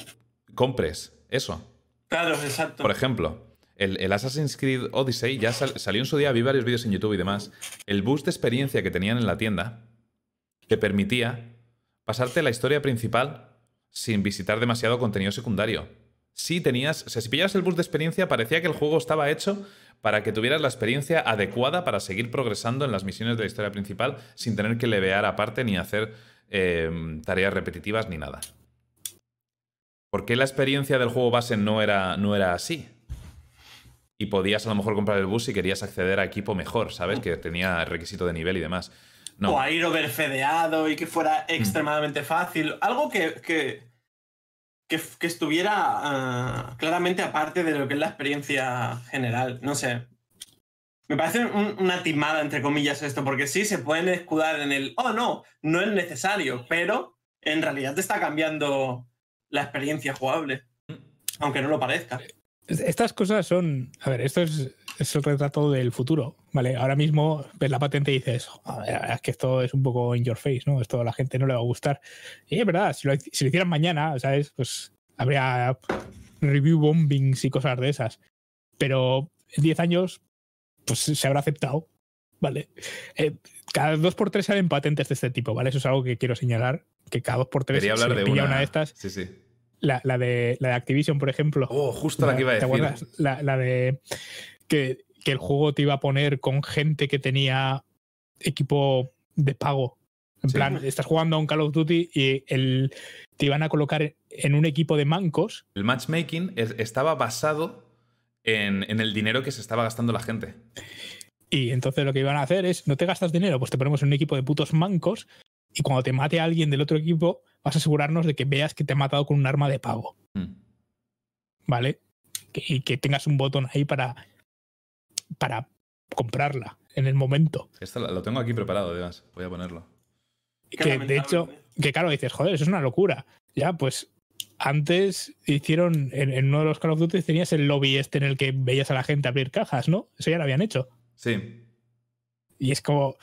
compres eso. Claro, exacto. Por ejemplo, el, Assassin's Creed Odyssey ya salió en su día, vi varios vídeos en YouTube y demás. El boost de experiencia que tenían en la tienda te permitía pasarte la historia principal sin visitar demasiado contenido secundario. Si tenías, si pillabas el boost de experiencia, parecía que el juego estaba hecho para que tuvieras la experiencia adecuada para seguir progresando en las misiones de la historia principal sin tener que levear aparte ni hacer eh, tareas repetitivas ni nada. ¿Por qué la experiencia del juego base no era, no era así? Y podías a lo mejor comprar el bus si querías acceder a equipo mejor, ¿sabes? Que tenía requisito de nivel y demás. O a ir overfedeado y que fuera mm. extremadamente fácil. Algo que, que, que, estuviera ah, claramente aparte de lo que es la experiencia general. No sé. Me parece una timada, entre comillas, esto, porque sí se pueden escudar en el, oh, no, no es necesario, pero en realidad te está cambiando la experiencia jugable, mm. aunque no lo parezca. Estas cosas son, a ver, esto es, el retrato del futuro, ¿vale? Ahora mismo ves la patente y dices, es que esto es un poco in your face, ¿no? Esto a la gente no le va a gustar. Y es verdad, si lo, si lo hicieran mañana, ¿sabes? Pues habría review bombings y cosas de esas. Pero en 10 años, pues se habrá aceptado, ¿vale? Eh, cada dos por tres salen patentes de este tipo, ¿vale? Eso es algo que quiero señalar, que cada dos por tres se hablar de una... una de estas. Sí, sí la, de, la de Activision, por ejemplo. Oh, justo la, que iba a decir. La, de que, el juego te iba a poner con gente que tenía equipo de pago. En plan, estás jugando a un Call of Duty y el, te iban a colocar en un equipo de mancos. El matchmaking estaba basado en, en, el dinero que se estaba gastando la gente. Y entonces lo que iban a hacer es, no te gastas dinero, pues te ponemos en un equipo de putos mancos y cuando te mate a alguien del otro equipo, vas a asegurarnos de que veas que te ha matado con un arma de pago. Mm. ¿Vale? y que tengas un botón ahí para, para comprarla en el momento. Esto lo tengo aquí preparado, además. Voy a ponerlo. Que de hecho, que claro, dices, joder, eso es una locura. Ya, pues antes hicieron, en, uno de los Call of Duty tenías el lobby este en el que veías a la gente abrir cajas, ¿no? Eso ya lo habían hecho. Sí. Y es como,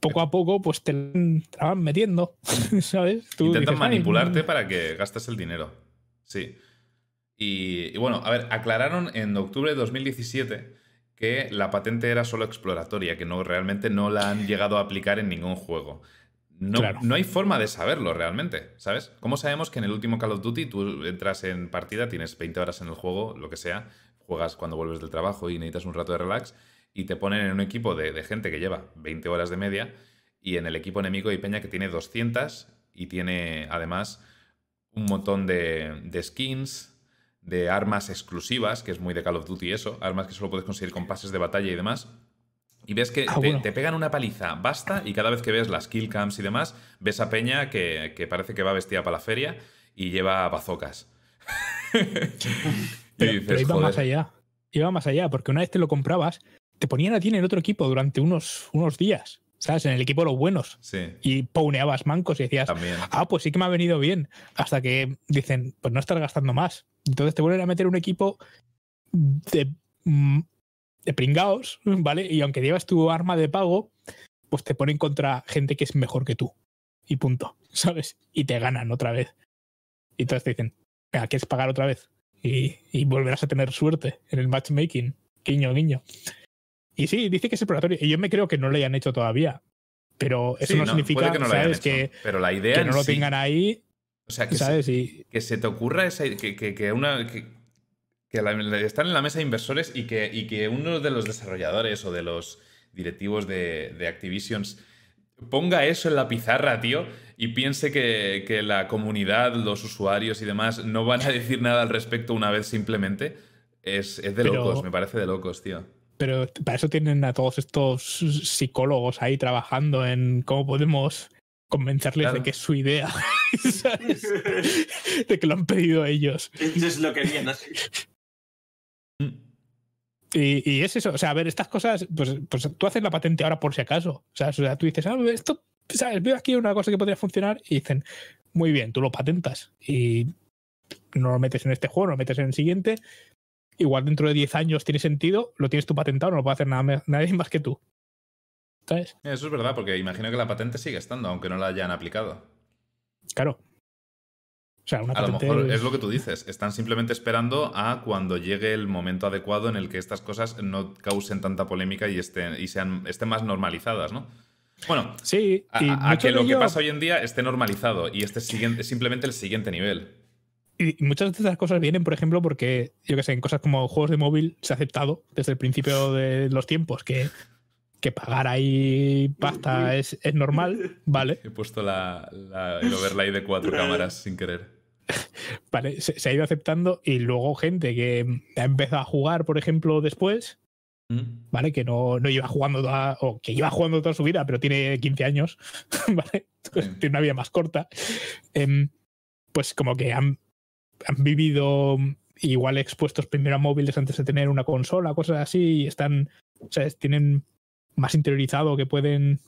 poco a poco pues te van metiendo, (laughs) ¿sabes? Intentan manipularte para que gastes el dinero. Sí. Y, bueno, a ver, aclararon en octubre de 2017 que la patente era solo exploratoria, que no realmente no la han llegado a aplicar en ningún juego. No, no, hay forma de saberlo realmente, ¿sabes? ¿Cómo sabemos que en el último Call of Duty tú entras en partida, tienes 20 horas en el juego, lo que sea, juegas cuando vuelves del trabajo y necesitas un rato de relax, y te ponen en un equipo de, gente que lleva 20 horas de media y en el equipo enemigo hay Peña que tiene 200 y tiene además un montón de, skins, de armas exclusivas, que es muy de Call of Duty eso, armas que solo puedes conseguir con pases de batalla y demás. Y ves que ah, te, pegan una paliza, basta, y cada vez que ves las kill cams y demás, ves a Peña que, parece que va vestida para la feria y lleva bazocas. (laughs) pero, iba más allá. Iba más allá, porque una vez te lo comprabas, te ponían a ti en el otro equipo durante unos, unos días. ¿Sabes? En el equipo de los buenos. Sí. Y pouneabas mancos y decías, ah, pues sí que me ha venido bien. Hasta que dicen, pues no estás gastando más. Entonces te vuelven a meter un equipo de, mm, de pringaos, ¿vale? Y aunque llevas tu arma de pago, pues te ponen contra gente que es mejor que tú. Y punto. (laughs) ¿Sabes? Y te ganan otra vez. Y entonces te dicen, ¿quieres pagar otra vez? Y, y volverás a tener suerte en el matchmaking. Guiño, guiño. Y sí, dice que es exploratorio. Y yo me creo que no lo hayan hecho todavía. Pero eso no, significa que no ¿sabes? Que, pero la idea no lo tengan ahí. O sea, que, Se, que se te ocurra esa, que, que, una. Que, están en la mesa de inversores y que, y que uno de los desarrolladores o de los directivos de, de Activision ponga eso en la pizarra, tío, y piense que, que, la comunidad, los usuarios y demás no van a decir nada al respecto una vez simplemente, es, es de locos, me parece de locos, tío. Pero para eso tienen a todos estos psicólogos ahí trabajando en cómo podemos convencerles Claro. de que es su idea. (laughs) ¿sabes? (laughs) de que lo han pedido ellos. Eso es lo que viene así. Y, y es eso, o sea, a ver, estas cosas, pues, pues tú haces la patente ahora por si acaso. O sea, o sea, tú dices, ah, esto, ¿sabes? Veo aquí una cosa que podría funcionar y dicen, muy bien, tú lo patentas y no lo metes en este juego, no lo metes en el siguiente. Igual dentro de 10 años tiene sentido, lo tienes tú patentado, no lo puede hacer nada, nadie más que tú. ¿Sabes? Eso es verdad, porque imagino que la patente sigue estando, aunque no la hayan aplicado. Claro. O sea, una A lo mejor es lo que tú dices. Están simplemente esperando a cuando llegue el momento adecuado en el que estas cosas no causen tanta polémica y estén, y sean, estén más normalizadas, ¿no? Bueno, Sí, a, y a mucho que lo que pasa hoy en día esté normalizado y este es simplemente el siguiente nivel. Y muchas de estas cosas vienen, por ejemplo, porque, yo que sé, en cosas como juegos de móvil se ha aceptado desde el principio de los tiempos que, que pagar ahí pasta es, es normal, ¿vale? He puesto la- la- el overlay de cuatro cámaras sin querer. (laughs) Vale, se, se ha ido aceptando y luego gente que ha empezado a jugar, por ejemplo, después, ¿Mm? ¿vale? Que no, no lleva jugando toda, o que lleva jugando toda su vida, pero tiene 15 años, (laughs) ¿vale? Sí. tiene una vida más corta. Em, pues como que han, han vivido igual expuestos primero a móviles antes de tener una consola, cosas así, y están, o sea, tienen más interiorizado que pueden.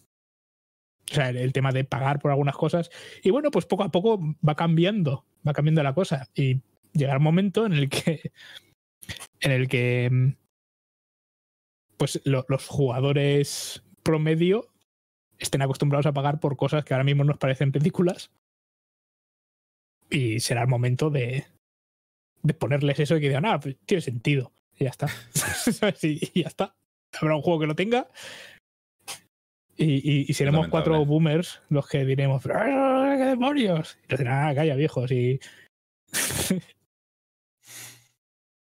O sea, el, tema de pagar por algunas cosas. Y bueno, pues poco a poco va cambiando, va cambiando la cosa. Y llegará un momento en el que. (laughs) En el que. Pues lo- los jugadores promedio estén acostumbrados a pagar por cosas que ahora mismo nos parecen ridículas. Y será el momento de, de ponerles eso y que digan, ah, pues tiene sentido. Y ya está. (laughs) Y, y ya está. Habrá un juego que lo tenga. Y, y, y seremos cuatro boomers los que diremos, "Pero, "Ah, ¿qué demonios? Y dirán, ah, calla, viejos. Y (laughs)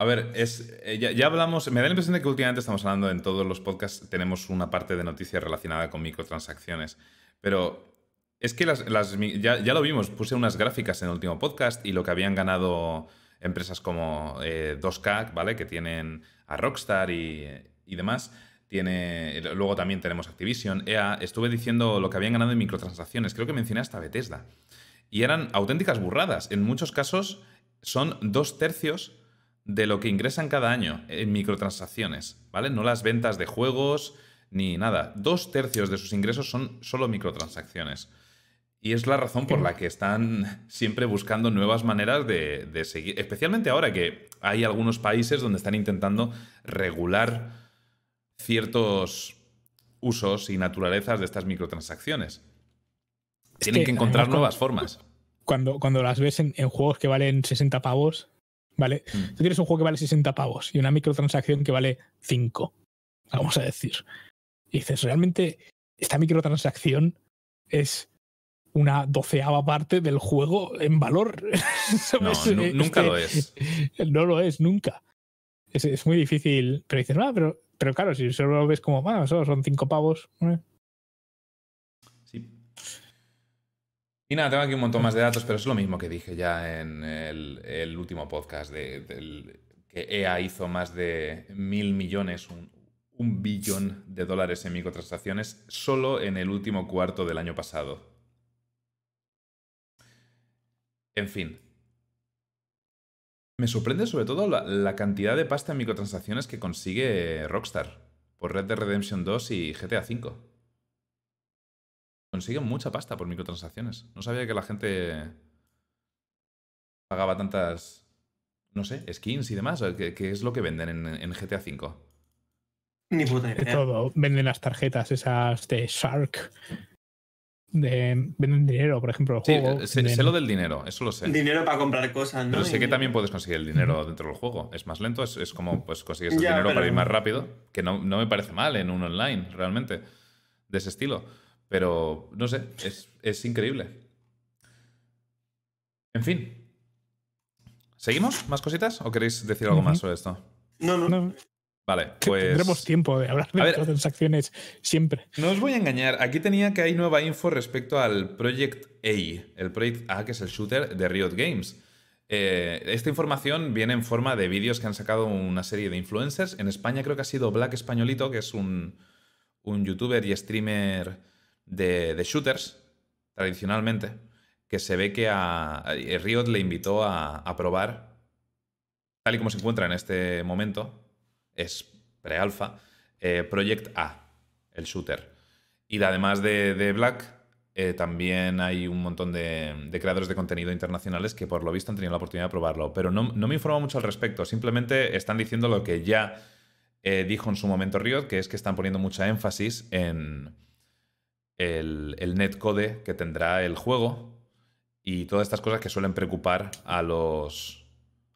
A ver, es, eh, ya, ya hablamos, me da la impresión de que últimamente estamos hablando en todos los podcasts, tenemos una parte de noticias relacionada con microtransacciones, pero es que las, ya lo vimos, puse unas gráficas en el último podcast y lo que habían ganado empresas como eh, 2K, ¿vale? Que tienen a Rockstar y, y demás. Tiene, luego también tenemos Activision, EA. Estuve diciendo lo que habían ganado en microtransacciones. Creo que mencioné hasta Bethesda. Y eran auténticas burradas. En muchos casos son dos tercios de lo que ingresan cada año en microtransacciones, ¿vale? No las ventas de juegos ni nada. Dos tercios de sus ingresos son solo microtransacciones. Y es la razón por la que están siempre buscando nuevas maneras de, de seguir, especialmente ahora que hay algunos países donde están intentando regular ciertos usos y naturalezas de estas microtransacciones. Es Tienen que, que, encontrar además, nuevas formas. cuando, cuando las ves en, en juegos que valen 60 pavos, ¿vale? Mm. Tú tienes un juego que vale 60 pavos y una microtransacción que vale 5, vamos a decir. Y dices, realmente, esta microtransacción es una doceava parte del juego en valor. (laughs) No, nunca que lo es. No lo es, nunca. Es, es muy difícil. Pero dices, no, pero, pero claro, si solo lo ves como, ah, solo son 5 pavos. eh". Sí. Y nada, tengo aquí un montón más de datos, pero es lo mismo que dije ya en el, el último podcast, de, del- que EA hizo más de mil millones, un, un billón de dólares en microtransacciones solo en el último cuarto del año pasado. En fin. Me sorprende sobre todo la, la cantidad de pasta en microtransacciones que consigue Rockstar por Red Dead Redemption 2 y GTA V. Consiguen mucha pasta por microtransacciones. No sabía que la gente pagaba tantas, no sé, skins y demás. ¿Qué, qué es lo que venden en, en GTA V? Ni puta De todo. Venden las tarjetas esas de Shark. De, venden dinero, por ejemplo, el Sí, juego. sé, sé lo del dinero, eso lo sé. Dinero para comprar cosas, ¿no? Pero sé que también puedes conseguir el dinero dentro del juego. Es más lento, es, es como pues consigues el Ya, dinero para ir más rápido, que no, no me parece mal en un online, realmente, de ese estilo. Pero, no sé, es, es increíble. En fin. ¿Seguimos? ¿Más cositas? ¿O queréis decir algo más sobre esto? No, no. No, Vale, pues... Tendremos tiempo de hablar de ver. transacciones siempre. No os voy a engañar, aquí tenía que hay nueva info respecto al Project A, el Project A que es el shooter de Riot Games. Eh, esta información viene en forma de vídeos que han sacado una serie de influencers. En España creo que ha sido Black Españolito, que es un, youtuber y streamer de, shooters, tradicionalmente, que se ve que a, Riot le invitó a, probar, tal y como se encuentra en este momento, es pre-alfa, eh, Project A, el shooter. Y además de Black, eh, también hay un montón de, creadores de contenido internacionales que por lo visto han tenido la oportunidad de probarlo. Pero no, me informo mucho al respecto. Simplemente están diciendo lo que ya eh, dijo en su momento Riot, que es que están poniendo mucha énfasis en el, el netcode que tendrá el juego y todas estas cosas que suelen preocupar a los,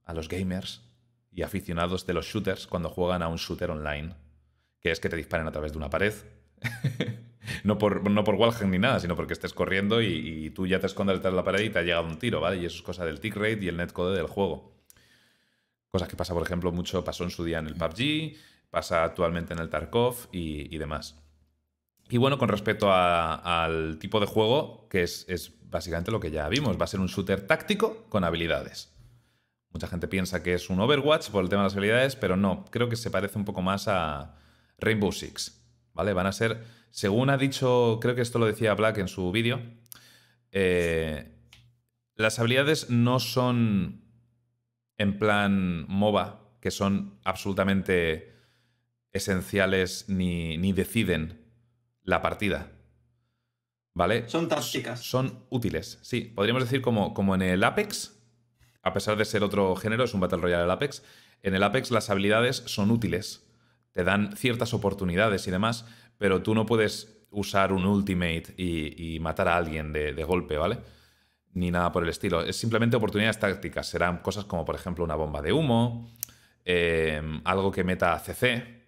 a los gamers y aficionados de los shooters cuando juegan a un shooter online, que es que te disparen a través de una pared. (laughs) no por, no por ni nada, sino porque estés corriendo y, tú ya te escondes detrás de la pared y te ha llegado un tiro, ¿vale? Y eso es cosa del tick rate y el netcode del juego. Cosas que pasa, por ejemplo, mucho, pasó en su día en el PUBG, pasa actualmente en el Tarkov y, demás. Y bueno, con respecto al tipo de juego, que es, es, básicamente lo que ya vimos, va a ser un shooter táctico con habilidades. Mucha gente piensa que es un Overwatch por el tema de las habilidades, pero no, creo que se parece un poco más a Rainbow Six. ¿Vale? Van a ser según ha dicho, creo que esto lo decía Black en su vídeo, eh, las habilidades no son en plan MOBA, que son absolutamente esenciales ni, deciden la partida. ¿Vale? Son tácticas. Son útiles, sí. Podríamos decir como, como en el Apex, a pesar de ser otro género, es un Battle Royale el Apex. En el Apex las habilidades son útiles, te dan ciertas oportunidades y demás, pero tú no puedes usar un ultimate y, matar a alguien de, golpe, ¿vale? Ni nada por el estilo. Es simplemente oportunidades tácticas. Serán cosas como, por ejemplo, una bomba de humo, eh, algo que meta CC,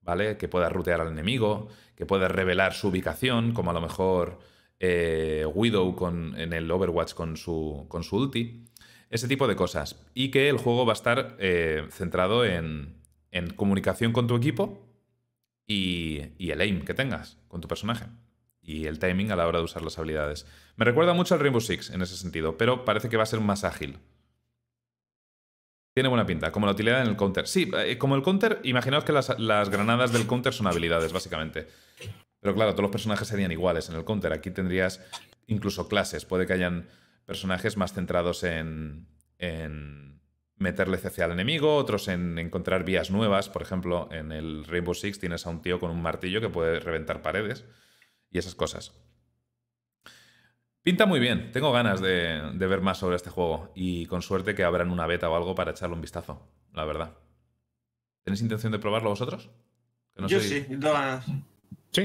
¿vale? Que pueda rutear al enemigo, que pueda revelar su ubicación, como a lo mejor eh, Widow en el Overwatch con su, con su ulti. Ese tipo de cosas. Y que el juego va a estar eh, centrado en, en comunicación con tu equipo y, el aim que tengas con tu personaje. Y el timing a la hora de usar las habilidades. Me recuerda mucho al Rainbow Six en ese sentido, pero parece que va a ser más ágil. Tiene buena pinta, como la utilidad en el counter. Sí, eh, como el counter, imaginaos que las, las, granadas del counter son habilidades, básicamente. Pero claro, todos los personajes serían iguales en el counter. Aquí tendrías incluso clases. Puede que hayan personajes más centrados en, en meterle CC al enemigo, otros en encontrar vías nuevas. Por ejemplo, en el Rainbow Six tienes a un tío con un martillo que puede reventar paredes y esas cosas. Pinta muy bien, tengo ganas de, ver más sobre este juego y con suerte que abran una beta o algo para echarle un vistazo, la verdad. ¿Tenéis intención de probarlo vosotros? Yo sí, tengo ganas.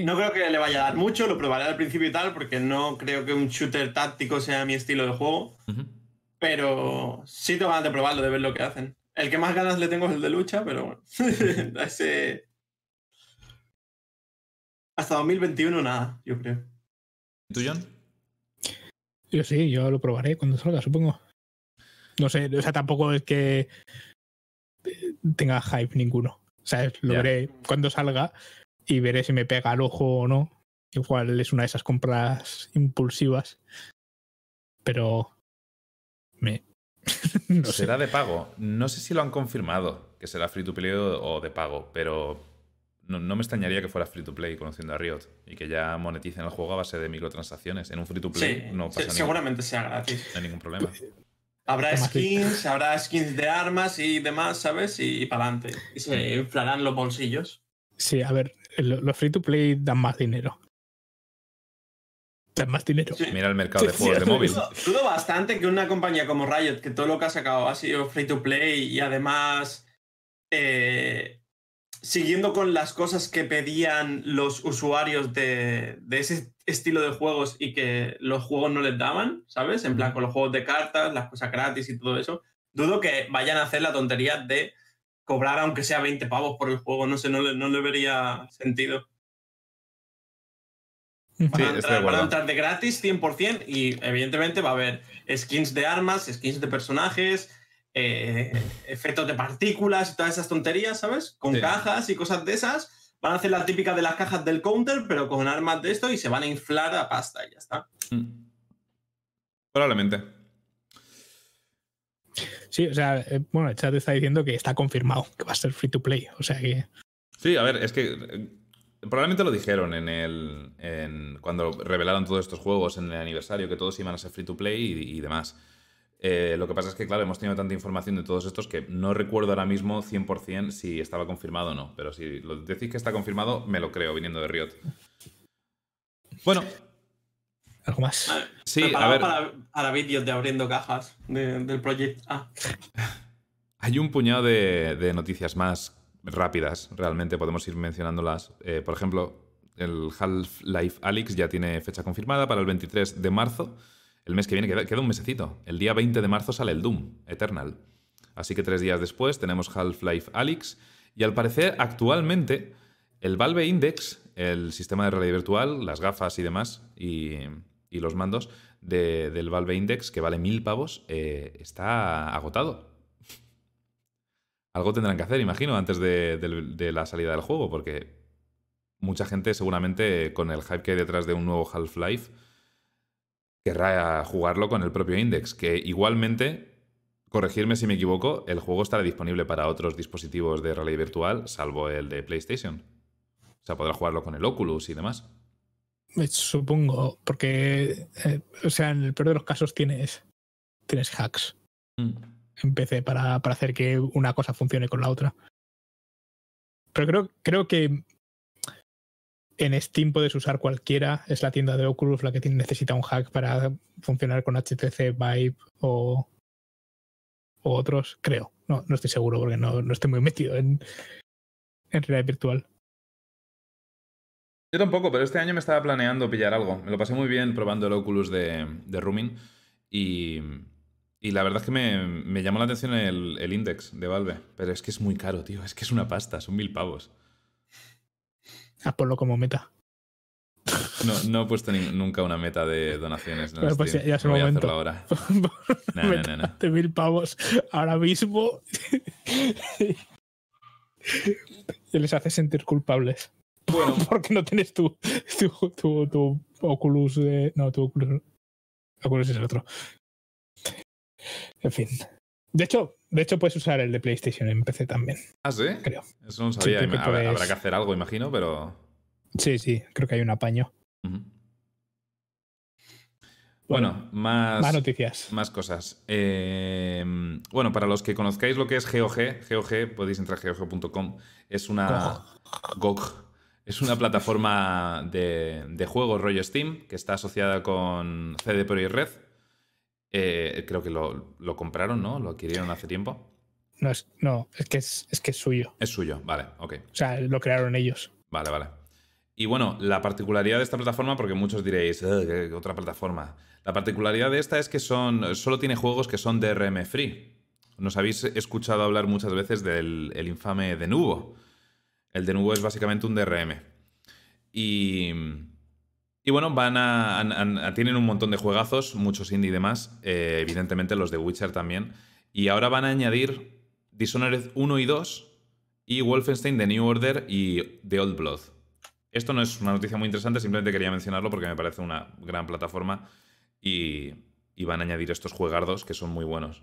No creo que le vaya a dar mucho, lo probaré al principio y tal, porque no creo que un shooter táctico sea mi estilo de juego. Pero sí tengo ganas de probarlo, de ver lo que hacen. El que más ganas le tengo es el de lucha, pero bueno. (laughs) Ese... Hasta 2021 nada, yo creo. ¿Y tú, John? Yo sí, yo lo probaré cuando salga, supongo. No sé, o sea, tampoco es que tenga hype ninguno. O sea, lo veré cuando salga y veré si me pega el ojo o no. Igual es una de esas compras impulsivas. Pero me... (laughs) no será de pago. No sé si lo han confirmado, que será free to play o de pago, pero no, me extrañaría que fuera free to play conociendo a Riot y que ya moneticen el juego a base de microtransacciones. En un free to play no pasa Seguramente sea gratis. No hay ningún problema. Habrá skins, habrá skins de armas y demás, ¿sabes? Y, para adelante. Y se inflarán los bolsillos. Sí, a ver, los free to play dan más dinero más dinero. Mira el mercado de juegos de móvil. Dudo bastante que una compañía como Riot, que todo lo que ha sacado ha sido free to play y además eh, siguiendo con las cosas que pedían los usuarios de, ese estilo de juegos y que los juegos no les daban, ¿sabes? En plan, con los juegos de cartas, las cosas gratis y todo eso. Dudo que vayan a hacer la tontería de cobrar aunque sea 20 pavos por el juego. No sé, no no le vería sentido. Van, a entrar, de gratis 100% y evidentemente va a haber skins de armas, skins de personajes, eh, efectos de partículas y todas esas tonterías, ¿sabes? Con cajas y cosas de esas. Van a hacer la típica de las cajas del counter, pero con armas de esto y se van a inflar a pasta y ya está. Mm. Probablemente. Sí, o sea, eh, bueno, el chat está diciendo que está confirmado que va a ser free to play. O sea que. Sí, a ver, es que eh, probablemente lo dijeron en el. En, cuando revelaron todos estos juegos en el aniversario, que todos iban a ser free to play y, demás. Eh, lo que pasa es que, claro, hemos tenido tanta información de todos estos que no recuerdo ahora mismo 100% si estaba confirmado o no. Pero si lo decís que está confirmado, me lo creo, viniendo de Riot. Bueno. ¿Algo más? Sí, a ver. Para, vídeos de abriendo cajas del proyecto (laughs) Hay un puñado de, noticias más rápidas, realmente podemos ir mencionándolas. Eh, por ejemplo, el Half-Life Alyx ya tiene fecha confirmada para el 23 de marzo. El mes que viene queda, un mesecito. El día 20 de marzo sale el Doom Eternal. Así que tres días después tenemos Half-Life Alyx. Y al parecer, actualmente, el Valve Index, el sistema de realidad virtual, las gafas y demás, y, los mandos del Valve Index, que vale mil pavos, eh, está agotado. Algo tendrán que hacer, imagino, antes de, la salida del juego, porque mucha gente seguramente con el hype que hay detrás de un nuevo Half-Life querrá jugarlo con el propio Index, que igualmente, corregirme si me equivoco, el juego estará disponible para otros dispositivos de realidad virtual, salvo el de PlayStation. O sea, podrá jugarlo con el Oculus y demás. Supongo, porque, eh, o sea, en el peor de los casos tienes, tienes hacks mm. En PC para, hacer que una cosa funcione con la otra. Pero creo, creo que en Steam puedes usar cualquiera. Es la tienda de Oculus la que necesita un hack para funcionar con HTC Vive o, otros, creo. No, no estoy seguro porque no, no estoy muy (laughs) metido en, realidad virtual. Yo tampoco, pero este año me estaba planeando pillar algo. Me lo pasé muy bien probando el Oculus de, de Rooming y, y, la verdad es que me, me llamó la atención el, el, Index de Valve. Pero es que es muy caro, tío. Es que es una pasta, son mil pavos. Ah, ponlo como meta. No, no he puesto nunca una meta de donaciones. No pues ya, ya es el momento. ahora. (laughs) no, no, no, De mil pavos ahora mismo. y les hace sentir culpables. Bueno. (laughs) Porque no tienes tu, tu, tu, Oculus de. No, tu Oculus. Oculus es el otro. En fin. De hecho, de hecho, puedes usar el de PlayStation en PC también. Ah, sí. Creo. Eso no sabía. habrá, que hacer algo, imagino, pero. Sí, sí, creo que hay un apaño. Bueno, más, más, noticias. Más cosas. Eh, bueno, para los que conozcáis lo que es GOG, GOG, podéis entrar a GOG.com. Es una. GOG. Es una plataforma de, juegos rollo Steam que está asociada con CD Pro y Red. Eh, creo que lo, compraron, ¿no? Lo adquirieron hace tiempo. No, es, no, es que es, que es suyo. Es suyo, vale, ok. O sea, lo crearon ellos. Vale, vale. Y bueno, la particularidad de esta plataforma, porque muchos diréis, otra plataforma. La particularidad de esta es que son, solo tiene juegos que son DRM free. Nos habéis escuchado hablar muchas veces del el infame Denuvo el de nuevo es básicamente un DRM. Y, y bueno, van a, tienen un montón de juegazos, muchos indie y demás, eh, evidentemente los de Witcher también. Y ahora van a añadir Dishonored 1 y 2 y Wolfenstein The New Order y The Old Blood. Esto no es una noticia muy interesante, simplemente quería mencionarlo porque me parece una gran plataforma y, y van a añadir estos juegardos que son muy buenos.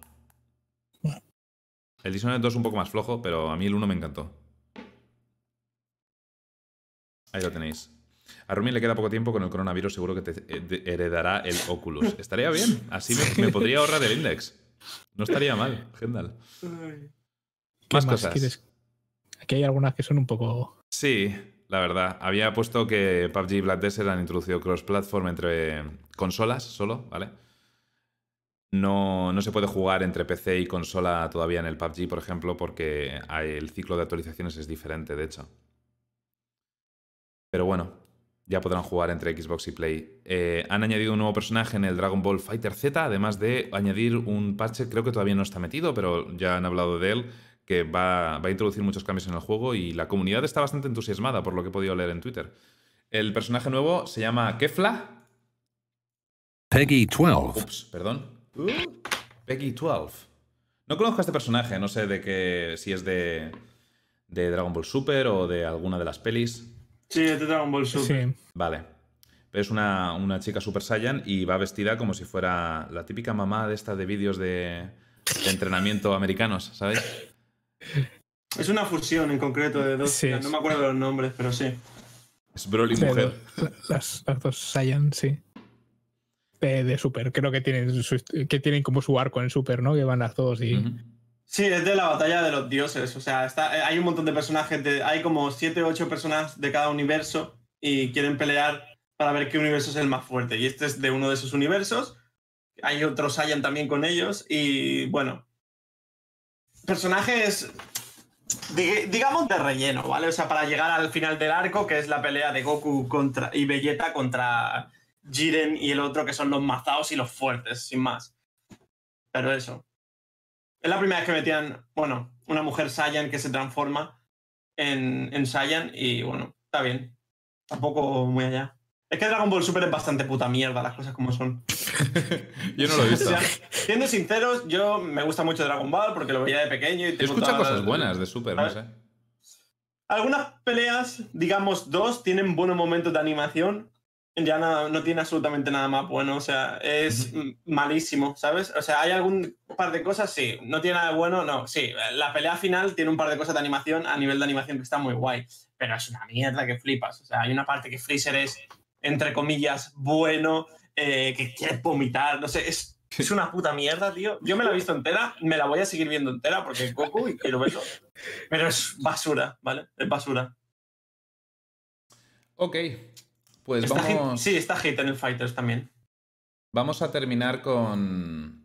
El Dishonored 2 es un poco más flojo, pero a mí el 1 me encantó. Ahí lo tenéis. A Rumi le queda poco tiempo con el coronavirus, seguro que te eh, heredará el Oculus. Estaría bien, así me, podría ahorrar el index. No estaría mal, Gendal. Más, cosas. Aquí hay algunas que son un poco. Sí, la verdad. Había puesto que PUBG y Black Desert han introducido cross-platform entre consolas solo, ¿vale? No, no, se puede jugar entre PC y consola todavía en el PUBG, por ejemplo, porque el ciclo de actualizaciones es diferente, de hecho. Pero bueno, ya podrán jugar entre Xbox y Play. Eh, han añadido un nuevo personaje en el Dragon Ball Fighter Z, además de añadir un parche, creo que todavía no está metido, pero ya han hablado de él, que va, a introducir muchos cambios en el juego y la comunidad está bastante entusiasmada por lo que he podido leer en Twitter. El personaje nuevo se llama Kefla. Peggy 12. Ups, perdón. Peggy 12. No conozco a este personaje, no sé de qué, si es de, de Dragon Ball Super o de alguna de las pelis. Sí, de Dragon Ball Super. Sí. Vale. Pero es una, chica Super Saiyan y va vestida como si fuera la típica mamá de esta de vídeos de de entrenamiento americanos, ¿sabéis? Es una fusión en concreto de dos. Sí, no me acuerdo los nombres, pero sí. Es Broly De mujer. dos- las, las dos Saiyan, sí. De, de Super. Creo que tienen, su- que tienen como su arco en Super, ¿no? Que van las dos y. Sí, es de la batalla de los dioses. O sea, está, eh, hay un montón de personajes. hay como 7 o 8 personas de cada universo y quieren pelear para ver qué universo es el más fuerte. Y este es de uno de esos universos. Hay otros Saiyan también con ellos. Y bueno. Personajes. di- digamos de relleno, ¿vale? O sea, para llegar al final del arco, que es la pelea de Goku contra, y Vegeta contra Jiren y el otro, que son los mazaos y los fuertes, sin más. Pero eso. Es la primera vez que metían, bueno, una mujer Saiyan que se transforma en, en Saiyan y bueno, está bien. Tampoco muy allá. Es que Dragon Ball Super es bastante puta mierda, las cosas como son. (laughs) Yo no lo he (laughs) O visto. sea, siendo sinceros, yo me gusta mucho Dragon Ball porque lo veía de pequeño y tengo escucho todas cosas las- buenas de Super, no sé. Algunas peleas, digamos dos, tienen buenos momentos de animación. Ya no, no tiene absolutamente nada más bueno. O sea, es malísimo, ¿sabes? O sea, hay algún par de cosas, sí. No tiene nada de bueno, no. Sí, la pelea final tiene un par de cosas de animación a nivel de animación que está muy guay. Pero es una mierda que flipas. O sea, hay una parte que Freezer es, entre comillas, bueno, eh, que quiere vomitar. No sé, es, es una puta mierda, tío. Yo me la he visto entera, me la voy a seguir viendo entera porque es Goku y quiero verlo. Pero es basura, ¿vale? Es basura. Ok, pues Está hit- vamos, sí, está hit en el Fighters también. vamos a terminar con,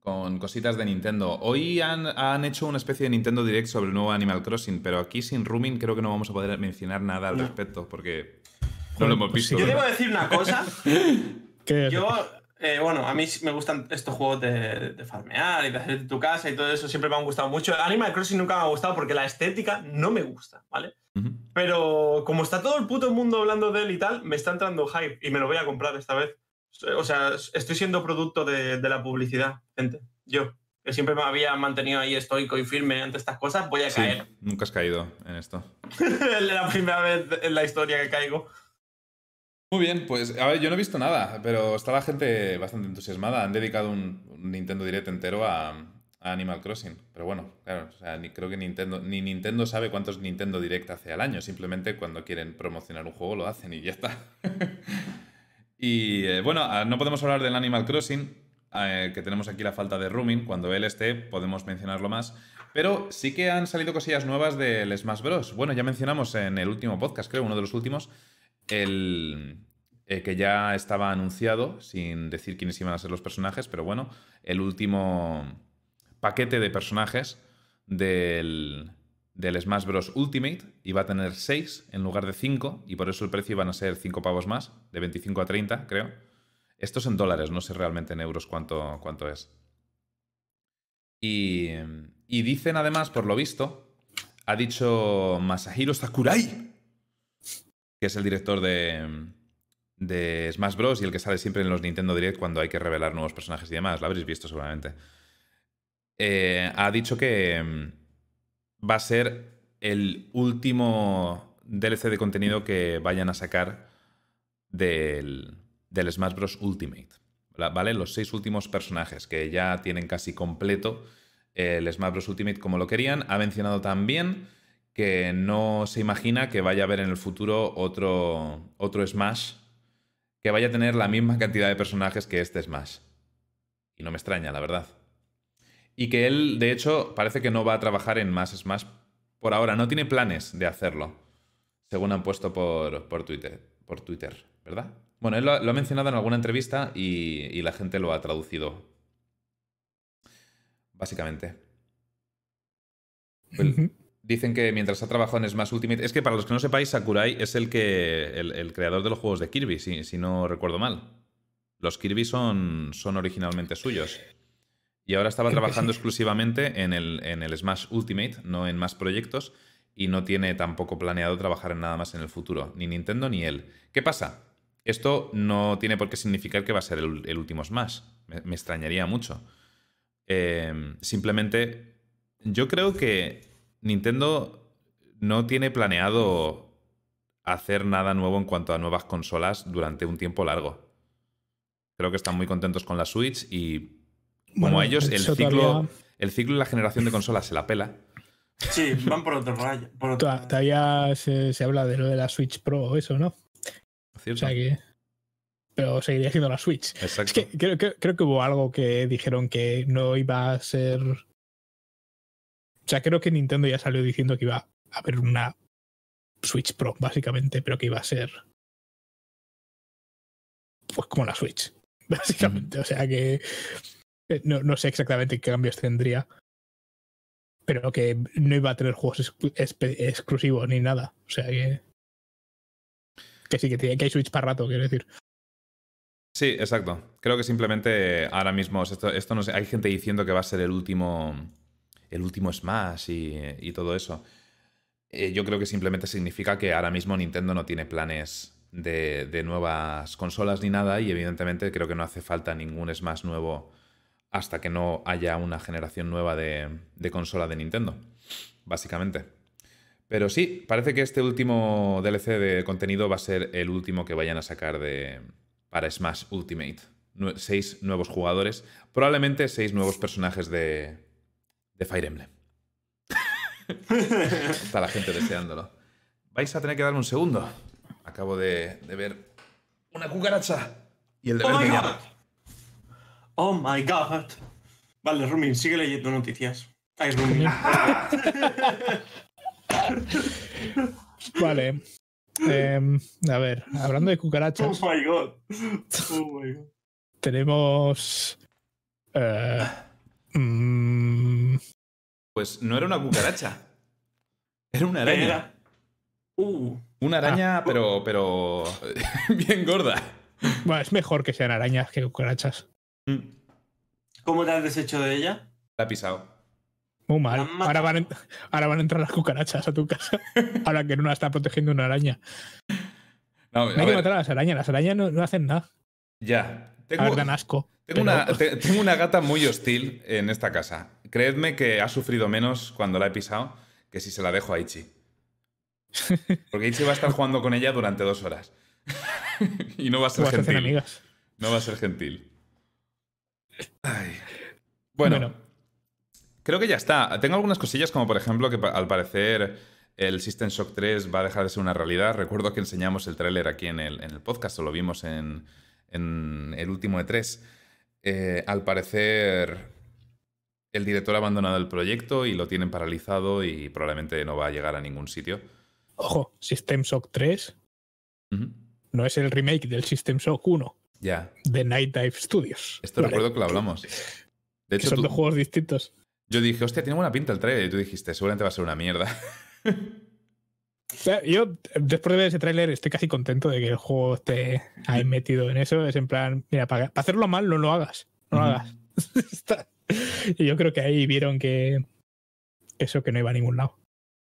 con cositas de Nintendo. Hoy han, han hecho una especie de Nintendo Direct sobre el nuevo Animal Crossing, pero aquí sin Rooming creo que no vamos a poder mencionar nada al No. respecto porque no lo hemos pues visto. sí. Yo debo decir una cosa. (laughs) que- Yo, eh, bueno, a mí me gustan estos juegos de, de farmear y de hacer tu casa y todo eso. Siempre me han gustado mucho. Animal Crossing nunca me ha gustado porque la estética no me gusta, ¿vale? Pero como está todo el puto mundo hablando de él y tal, me está entrando hype y me lo voy a comprar esta vez. O sea, estoy siendo producto de, de la publicidad, gente. Yo, que siempre me había mantenido ahí estoico y firme ante estas cosas, voy a Sí, caer. nunca has caído en esto. es (laughs) la primera vez en la historia que caigo. Muy bien, pues a ver, yo no he visto nada, pero está la gente bastante entusiasmada. Han dedicado un, un Nintendo Direct entero a, Animal Crossing. Pero bueno, claro, o sea, creo que Nintendo, ni Nintendo sabe cuántos Nintendo Direct hace al año. Simplemente cuando quieren promocionar un juego lo hacen y ya está. (laughs) y eh, bueno, ah, no podemos hablar del Animal Crossing, eh, que tenemos aquí la falta de rooming. Cuando él esté, podemos mencionarlo más. Pero sí que han salido cosillas nuevas del Smash Bros. Bueno, ya mencionamos en el último podcast, creo, uno de los últimos, el eh, que ya estaba anunciado, sin decir quiénes iban a ser los personajes, pero bueno, el último paquete de personajes del, del Smash Bros. Ultimate iba a tener 6 en lugar de 5, y por eso el precio iban a ser 5 pavos más, de 25 a 30, creo. Esto es en dólares, no sé realmente en euros cuánto, cuánto es. Y, y dicen además, por lo visto, ha dicho Masahiro Sakurai, que es el director de, de Smash Bros. y el que sale siempre en los Nintendo Direct cuando hay que revelar nuevos personajes y demás. Lo habréis visto seguramente. Eh, ha dicho que mm, va a ser el último DLC de contenido que vayan a sacar del, del Smash Bros. Ultimate. ¿Vale? Los seis últimos personajes que ya tienen casi completo el Smash Bros. Ultimate como lo querían. Ha mencionado también que no se imagina que vaya a haber en el futuro otro, otro Smash que vaya a tener la misma cantidad de personajes que este Smash. Y no me extraña, la verdad. Y que él, de hecho, parece que no va a trabajar en más Smash por ahora. No tiene planes de hacerlo, según han puesto por, por, Twitter, por Twitter, ¿verdad? Bueno, él lo, lo ha mencionado en alguna entrevista y, y la gente lo ha traducido. Básicamente. Ujú. Dicen que mientras ha trabajado en Smash Ultimate. Es que para los que no sepáis, Sakurai es el que. el, el creador de los juegos de Kirby, si, si no recuerdo mal. Los Kirby son, son originalmente suyos. Y ahora estaba Creo trabajando sí. exclusivamente en el, en el Smash Ultimate, no en más proyectos, y no tiene tampoco planeado trabajar en nada más en el futuro, ni Nintendo ni él. ¿Qué pasa? Esto no tiene por qué significar que va a ser el, el último Smash. Me, me extrañaría mucho. Eh, simplemente, yo creo que Nintendo no tiene planeado hacer nada nuevo en cuanto a nuevas consolas durante un tiempo largo. Creo que están muy contentos con la Switch y Como Bueno, a ellos el ciclo, todavía- el ciclo y la generación de consolas se la pela. Sí, van por otro rayo. Por otro- to- Todavía se, se habla de lo de la Switch Pro o eso, ¿no? O ¿cierto? sea que. Pero seguiría siendo la Switch. Exacto. Es que creo, creo- creo que hubo algo que dijeron que no iba a ser. O sea, creo que Nintendo ya salió diciendo que iba a haber una Switch Pro, básicamente, pero que iba a ser. Pues como la Switch, (laughs) básicamente. O sea que. Eh, No, no sé exactamente qué cambios tendría. Pero que no iba a tener juegos exclusivos ni nada. O sea que. Que sí, que, tiene- que hay Switch para rato, quiero decir. Sí, exacto. Creo que simplemente ahora mismo esto, esto no hay gente diciendo que va a ser el último el último Smash y, y todo eso. Eh, yo creo que simplemente significa que ahora mismo Nintendo no tiene planes de, de nuevas consolas ni nada y evidentemente creo que no hace falta ningún Smash nuevo hasta que no haya una generación nueva de, de consola de Nintendo, básicamente. Pero sí, parece que este último DLC de contenido va a ser el último que vayan a sacar de, para Smash Ultimate. Nue- seis nuevos jugadores, probablemente seis nuevos personajes de, de Fire Emblem. (laughs) Está la gente deseándolo. Vais a tener que darme un segundo. Acabo de, de ver una cucaracha y el de ¡Oh! ¡Oh my god! Vale, Rumin, sigue leyendo noticias. Ay, Rumin. (laughs) Vale. Em, a ver, hablando de Oh cucarachas, my god. Oh my god. tenemos. eh, mm, Pues no era una cucaracha. Era una araña. Era. Uh. Una araña, pero, pero (laughs) bien gorda. bueno, es mejor que sean arañas que cucarachas. Mm. ¿Cómo te has deshecho de ella? La ha pisado. Muy mal. Ahora van, a, ent- ahora van a entrar las cucarachas a tu casa. (laughs) Ahora que no está protegiendo una araña. No, hay que matar a las arañas. Las arañas no, no hacen nada. ya. A Tengo, ver, dan asco. tengo pero- una, (laughs) te- tengo una gata muy hostil en esta casa. Creedme que ha sufrido menos cuando la he pisado que si se la dejo a Ichi. Porque Ichi va a estar jugando con ella durante dos horas. (laughs) y no va a ser gentil. amigas. No va a ser gentil. Ay. Bueno, Bueno. creo que ya está. Tengo algunas cosillas, como por ejemplo que al parecer el System Shock 3 va a dejar de ser una realidad. Recuerdo que enseñamos el tráiler aquí en el, en el podcast, o lo vimos en, en el último E3. Eh, al parecer el director ha abandonado el proyecto y lo tienen paralizado y probablemente no va a llegar a ningún sitio. Ojo, System Shock 3 Ujú. no es el remake del System Shock 1 Ya, de Night Dive Studios. esto Vale. recuerdo que lo hablamos. De Que hecho, son tú- dos juegos distintos. Yo dije, hostia, tiene buena pinta el trailer. Y tú dijiste, seguramente va a ser una mierda. (laughs) O sea, yo, después de ver ese tráiler, estoy casi contento de que el juego esté ahí metido en eso. Es en plan, mira, para, para hacerlo mal, no lo hagas. No lo hagas. (laughs) Está- y yo creo que ahí vieron que eso que no iba a ningún lado.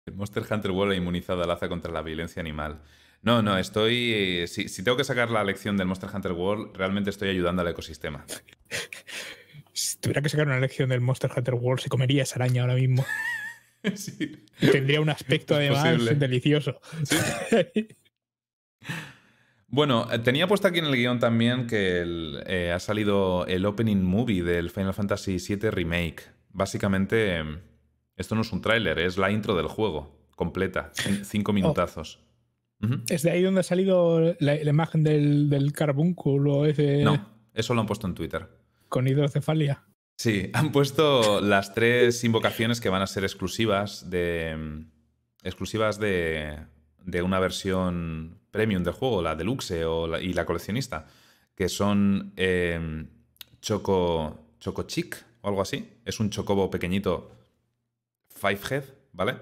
El Monster Hunter World ha inmunizado al Aza contra la violencia animal. No, no, estoy. Si, si tengo que sacar la lección del Monster Hunter World, realmente estoy ayudando al ecosistema. (laughs) Si tuviera que sacar una lección del Monster Hunter World, se comería esa araña ahora mismo. (laughs) sí. Y tendría un aspecto además delicioso. Sí. Bueno, eh, tenía puesto aquí en el guion también que el, eh, ha salido el opening movie del Final Fantasy VII Remake. Básicamente, em, esto no es un tráiler, es la intro del juego, completa, cinco minutazos. ¿Es de ahí donde ha salido la, la imagen del, del carbúnculo ese No, eso lo han puesto en Twitter. con hidrocefalia? Sí, (laughs) han puesto las tres invocaciones que van a ser exclusivas de. exclusivas de. de una versión premium del juego, la deluxe o la- y la coleccionista. Que son eh, Choco. Choco Chic o algo así. Es un chocobo pequeñito. Five Head, ¿vale?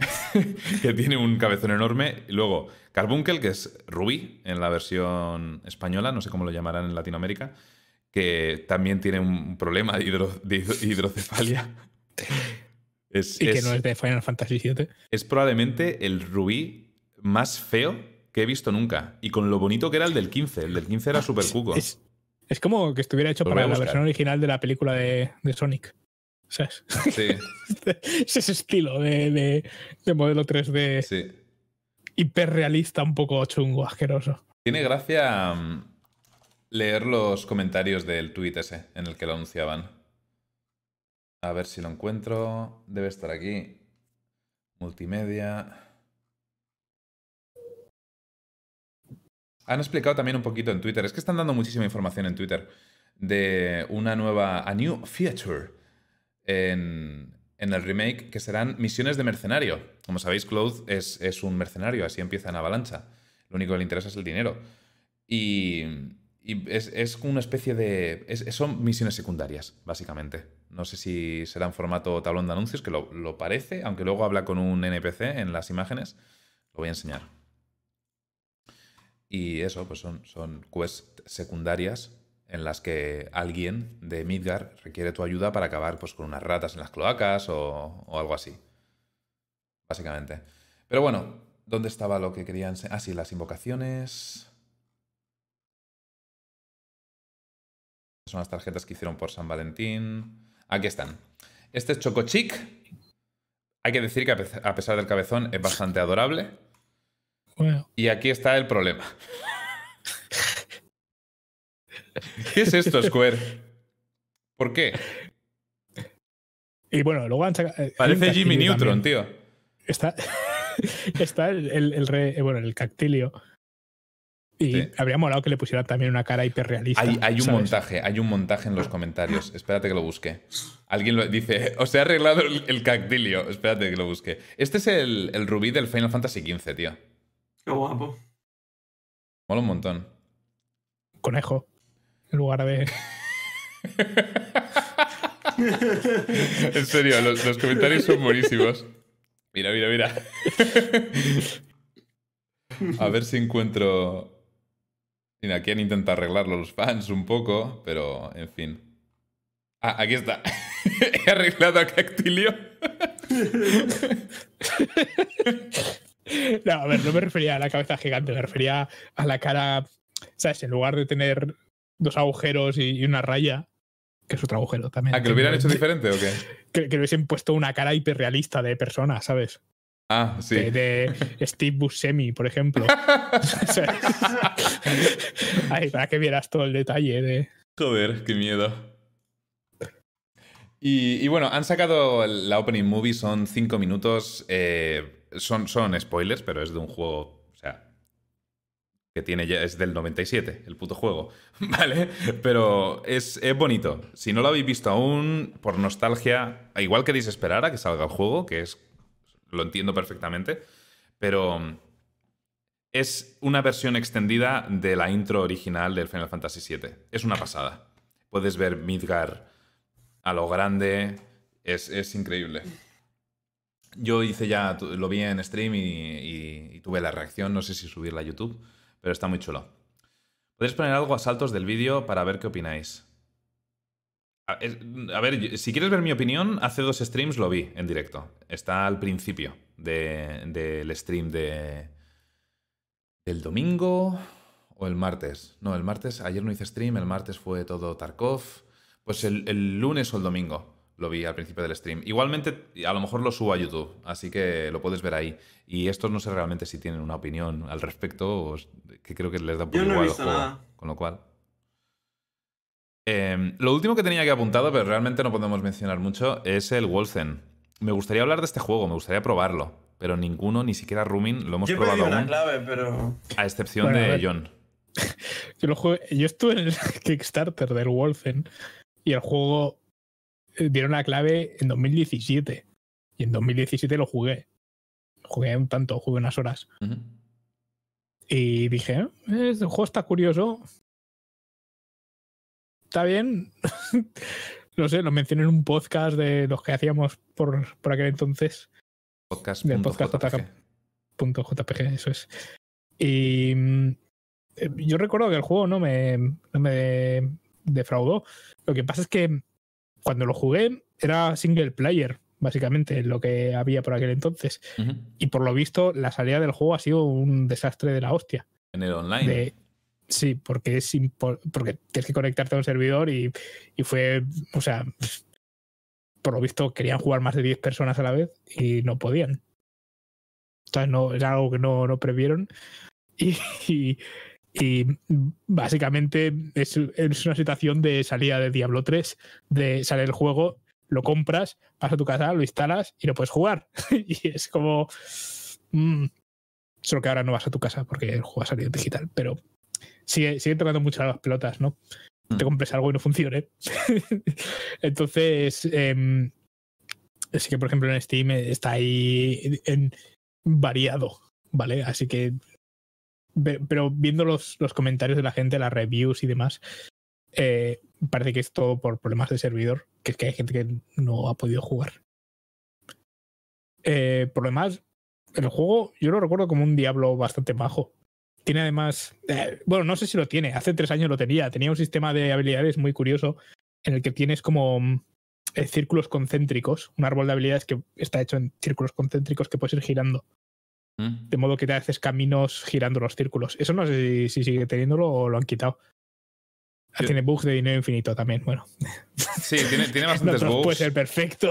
(laughs) que tiene un cabezón enorme. Y luego Carbuncle, que es Rubí en la versión española, no sé cómo lo llamarán en Latinoamérica que también tiene un problema de, hidro- de hidro- hidrocefalia. (laughs) Es, Y que es- no es de Final Fantasy VII. es probablemente el rubí más feo que he visto nunca. Y con lo bonito que era el del 15. El del 15 era súper cuco. Es, es como que estuviera hecho Lo para la versión original de la película de, de Sonic. ¿Sabes? Sí, (laughs) es ese estilo de, de- de modelo 3D sí. hiperrealista, un poco chungo, asqueroso. Tiene gracia mm, leer los comentarios del tuit ese en el que lo anunciaban. A ver si lo encuentro. Debe estar aquí. Multimedia. Han explicado también un poquito en Twitter. Es que están dando muchísima información en Twitter de una nueva, a new feature en, el remake que serán misiones de mercenario. Como sabéis, Cloud es, es un mercenario, así empieza en Avalancha. Lo único que le interesa es el dinero. Y, y es, es, una especie de... Es, son misiones secundarias, básicamente. No sé si será en formato tablón de anuncios, que lo, lo parece, aunque luego habla con un NPC en las imágenes. Lo voy a enseñar. Y eso, pues son, son quests secundarias en las que alguien de Midgar requiere tu ayuda para acabar pues, con unas ratas en las cloacas o, o algo así. Básicamente. Pero bueno, ¿dónde estaba lo que querían? Ah, sí, las invocaciones. Son las tarjetas que hicieron por San Valentín. Aquí están. Este es Choco Chic. Hay que decir que a pesar del cabezón es bastante adorable. Bueno. Y aquí está el problema. (laughs) ¿Qué es esto, Square? ¿Por qué? Y bueno, luego han sacado. eh, Parece Jimmy Neutron, tío. Está, (laughs) está el, el, el re- eh, bueno, el cactilio. Y Sí. habría molado que le pusieran también una cara hiperrealista. Hay, hay un ¿sabes? montaje, hay un montaje en los comentarios. Espérate que lo busque. Alguien lo dice, (laughs) os he arreglado el, el cactilio. Espérate que lo busque. Este es el, el rubí del Final Fantasy XV, tío. Qué guapo. Mola un montón. Conejo. En lugar de. (laughs) en serio, los, los comentarios son buenísimos. Mira, mira, mira. A ver si encuentro. Mira, aquí han intentado arreglarlo los fans un poco, pero en fin. Ah, aquí está. (laughs) He arreglado a Cactilio. No, a ver, no me refería a la cabeza gigante, me refería a la cara. ¿Sabes? En lugar de tener dos agujeros y, y una raya, que es otro agujero también. Ah, que lo hubieran hecho diferente o qué? (laughs) Que, que le hubiesen puesto una cara hiperrealista de persona, ¿sabes? Ah, sí. De, de (laughs) Steve Buscemi, por ejemplo. (laughs) Para que vieras todo el detalle de. Joder, qué miedo. Y, y bueno, han sacado la opening movie, son cinco minutos. eh, son, son spoilers, pero es de un juego, que tiene ya, es del 97, el puto juego, (laughs) ¿vale? Pero es, es bonito. Si no lo habéis visto aún, por nostalgia, igual queréis esperar a que salga el juego, que es, lo entiendo perfectamente, pero es una versión extendida de la intro original del Final Fantasy VII. Es una pasada. Puedes ver Midgar a lo grande. Es, es increíble. Yo hice ya, lo vi en stream y- y tuve la reacción. No sé si subirla a YouTube, pero está muy chulo. Podéis poner algo a saltos del vídeo para ver qué opináis. A, ver, si quieres ver mi opinión, hace dos streams lo vi en directo. Está al principio de- del stream de, ¿El domingo o el martes? No, el martes, ayer no hice stream, el martes fue todo Tarkov. Pues el, el lunes o el domingo lo vi al principio del stream. Igualmente, a lo mejor lo subo a YouTube, así que lo puedes ver ahí. Y estos no sé realmente si tienen una opinión al respecto, que creo que les da un poco Yo no he igual el visto juego. nada. Con lo cual. Em, lo último que tenía aquí apuntado, pero realmente no podemos mencionar mucho, es el Wolfen. Me gustaría hablar de este juego, me gustaría probarlo, pero ninguno, ni siquiera Rumin, lo hemos Yo he probado pedido una aún. clave, pero. A excepción Bueno, de. John. (laughs) Yo, lo jugué- yo estuve en el (laughs) Kickstarter del Wolfen y el juego dieron la clave en 2017. Y en 2017 lo jugué. Jugué un tanto, jugué unas horas. Y dije, "Eh, este juego está curioso. Está bien. (laughs) no sé, lo mencioné en un podcast de los que hacíamos por, por aquel entonces. Podcast. JPG. Punto .jpg, eso es. Y mm, eh, yo recuerdo que el juego no me, no me defraudó. Lo que pasa es que cuando lo jugué era single player, básicamente, lo que había por aquel entonces. Ujú. Y por lo visto, la salida del juego ha sido un desastre de la hostia. En el online. De- sí, porque es porque tienes que conectarte a un servidor y, y fue, o sea, por lo visto querían jugar más de 10 personas a la vez y no podían. O sea, no, es algo que no, no previeron. (laughs) Y, y, y básicamente es, es una situación de salida de Diablo 3, de sale el juego, lo compras, vas a tu casa, lo instalas y lo puedes jugar. (laughs) y es como. mm, solo que ahora no vas a tu casa porque el juego ha salido digital, pero sigue, sigue tocando mucho las pelotas, ¿no? Te Mm. compres algo y no funcione. (laughs) Entonces, sí que por ejemplo en Steam está ahí en variado, ¿vale? Así que. Pero viendo los, los comentarios de la gente, las reviews y demás, eh, parece que es todo por problemas de servidor, que es que hay gente que no ha podido jugar. Eh, por lo demás, el juego yo lo recuerdo como un diablo bastante bajo. Tiene además, eh, bueno, no sé si lo tiene, hace tres años lo tenía, tenía un sistema de habilidades muy curioso en el que tienes como mm, círculos concéntricos, un árbol de habilidades que está hecho en círculos concéntricos que puedes ir girando, Mm. de modo que te haces caminos girando los círculos. Eso no sé si, si sigue teniéndolo o lo han quitado. Ah. Tiene bugs de dinero infinito también, bueno. Sí, tiene, tiene (laughs) bastantes todo puede bugs. ser perfecto.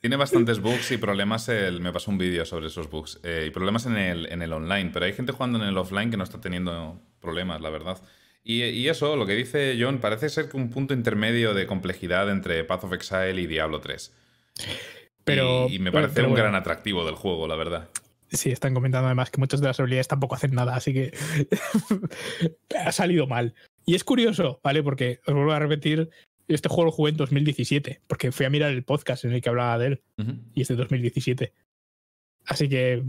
Tiene bastantes (laughs) bugs y problemas. El, me pasó un vídeo sobre esos bugs. eh, y problemas en el, en el online. Pero hay gente jugando en el offline que no está teniendo problemas, la verdad. Y, y eso, lo que dice John, parece ser que un punto intermedio de complejidad entre Path of Exile y Diablo 3. Pero, y, y me pero- parece pero un bueno. gran atractivo del juego, la verdad. Sí, están comentando además que muchas de las habilidades tampoco hacen nada, así que (laughs) ha salido mal. Y es curioso, ¿vale? Porque os vuelvo a repetir, este juego lo jugué en 2017, porque fui a mirar el podcast en el que hablaba de él, y es de 2017. Así que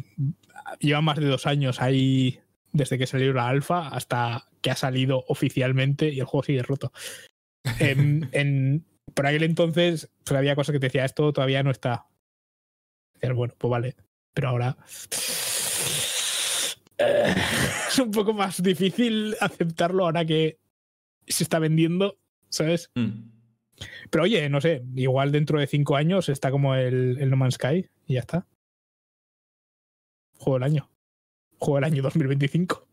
lleva más de dos años ahí desde que salió la alfa hasta que ha salido oficialmente y el juego sigue roto. (laughs) En, en- por aquel entonces pues, había cosas que te decía, esto todavía no está. Decías, bueno, pues vale. Pero ahora eh, (laughs) es un poco más difícil aceptarlo ahora que se está vendiendo, ¿sabes? Mm. Pero oye, no sé, igual dentro de cinco años está como el, el No Man's Sky y ya está. Juego del año. Juego del año 2025.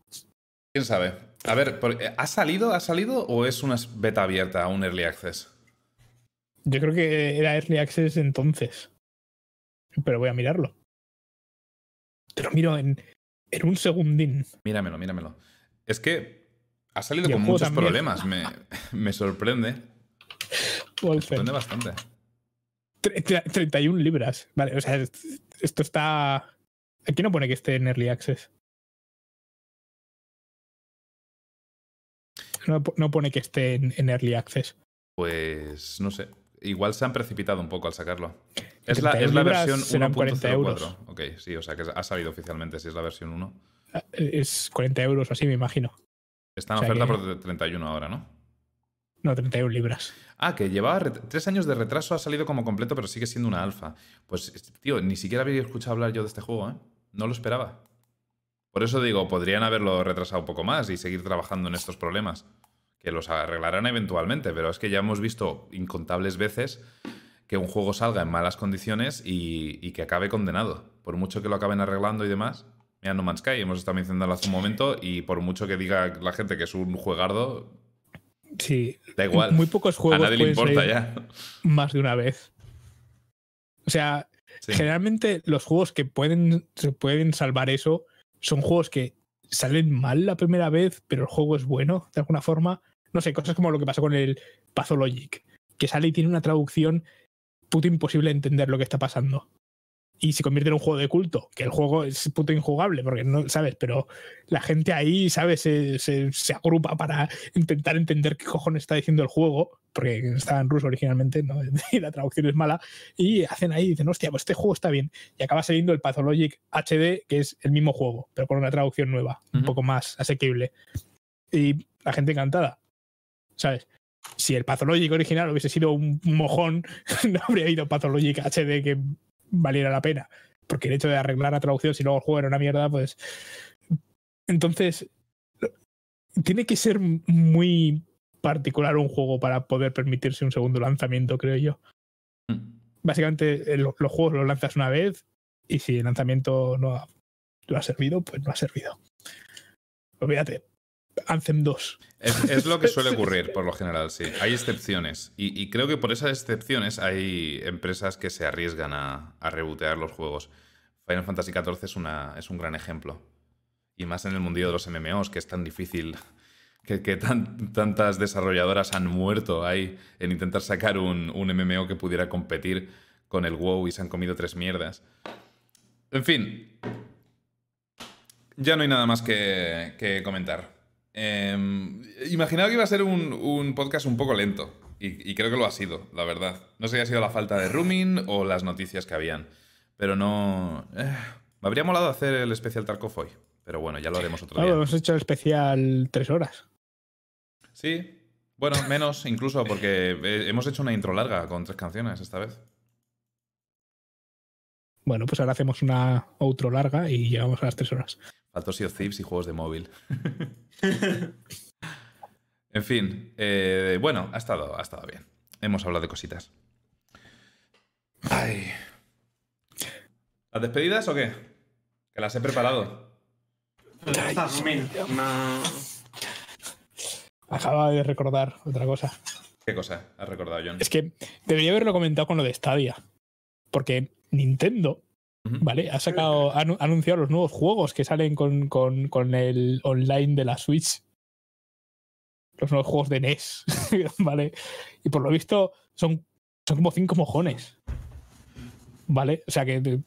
¿Quién sabe? A ver, por- ¿ha salido? ¿Ha salido o es una beta abierta, un early access? Yo creo que era Early Access entonces. Pero voy a mirarlo. Te lo miro en, en un segundín. Míramelo, míramelo. Es que ha salido Y con muchos también. problemas. Me, me sorprende. Me sorprende bastante. Tre- tre- 31 libras. Vale, o sea, es- esto está. Aquí no pone que esté en Early Access. No, no pone que esté en, en Early Access. Pues no sé. Igual se han precipitado un poco al sacarlo. Es la, 31 es la versión serán 40 1.04. euros. Ok, sí, o sea que ha salido oficialmente si es la versión 1. Ah, Es 40 euros o así, me imagino. Está en O sea oferta que- por 31 ahora, ¿no? No, 31 libras. Ah, que llevaba tres años de retraso, ha salido como completo, pero sigue siendo una alfa. Pues, tío, ni siquiera había escuchado hablar yo de este juego, ¿eh? No lo esperaba. Por eso digo, podrían haberlo retrasado un poco más y seguir trabajando en estos problemas. Que los arreglarán eventualmente, pero es que ya hemos visto incontables veces que un juego salga en malas condiciones y, y que acabe condenado. Por mucho que lo acaben arreglando y demás. Mira, No Man's Sky, hemos estado mencionándolo hace un momento, y por mucho que diga la gente que es un juegardo, Sí. da igual. Muy pocos A juegos nadie le importa ya. más de una vez. O sea, Sí. generalmente los juegos que pueden, se pueden salvar eso son juegos que salen mal la primera vez, pero el juego es bueno, de alguna forma. No sé, cosas como lo que pasó con el Pathologic, que sale y tiene una traducción puto imposible de entender lo que está pasando. Y se convierte en un juego de culto, que el juego es puto injugable, porque no sabes, pero la gente ahí, ¿sabes? Se, se, se agrupa para intentar entender qué cojones está diciendo el juego, porque estaba en ruso originalmente, ¿no? (laughs) y la traducción es mala, y hacen ahí, dicen, hostia, pues este juego está bien. Y acaba saliendo el Pathologic HD, que es el mismo juego, pero con una traducción nueva, un poco más asequible. Y la gente encantada, ¿sabes? Si el Pathologic original hubiese sido un mojón, (laughs) no habría habido Pathologic HD que valiera la pena. Porque el hecho de arreglar la traducción, si luego el juego era una mierda, pues. Entonces, tiene que ser muy particular un juego para poder permitirse un segundo lanzamiento, creo yo. Mm. Básicamente, el- los juegos los lanzas una vez y si el lanzamiento no ha, no ha servido, pues no ha servido. Olvídate. Anthem 2. Es, es lo que (laughs) suele ocurrir, por lo general, sí. Hay excepciones. Y, y creo que por esas excepciones hay empresas que se arriesgan a, a rebotear los juegos. Final Fantasy XIV es, una, es un gran ejemplo. Y más en el mundillo de los MMOs, que es tan difícil que, que tan- tantas desarrolladoras han muerto ahí en intentar sacar un, un MMO que pudiera competir con el WoW y se han comido tres mierdas. En fin, ya no hay nada más que, que comentar. Em, imaginaba que iba a ser un, un podcast un poco lento. Y, y creo que lo ha sido, la verdad. No sé si ha sido la falta de rooming o las noticias que habían. Pero no. eh, me habría molado hacer el especial Tarkov hoy. Pero bueno, ya lo haremos otro Ah, día. hemos hecho el especial tres horas. Sí. Bueno, menos incluso porque eh, hemos hecho una intro larga con tres canciones esta vez. Bueno, pues ahora hacemos una outro larga y llegamos a las tres horas. Faltó Sea of Thieves y juegos de móvil. (laughs) en fin, eh, bueno, ha estado, ha estado bien. Hemos hablado de cositas. Ay. ¿Las despedidas o qué? Que las he preparado. Rumin. No. Acaba de recordar otra cosa. ¿Qué cosa has recordado, John? Es que debería haberlo comentado con lo de Stadia. Porque Nintendo. ¿vale? Ha sacado, ha anu- ha anunciado los nuevos juegos que salen con, con- con el online de la Switch. Los nuevos juegos de NES, (laughs) ¿vale? Y por lo visto son, son como cinco mojones. ¿Vale? O sea que un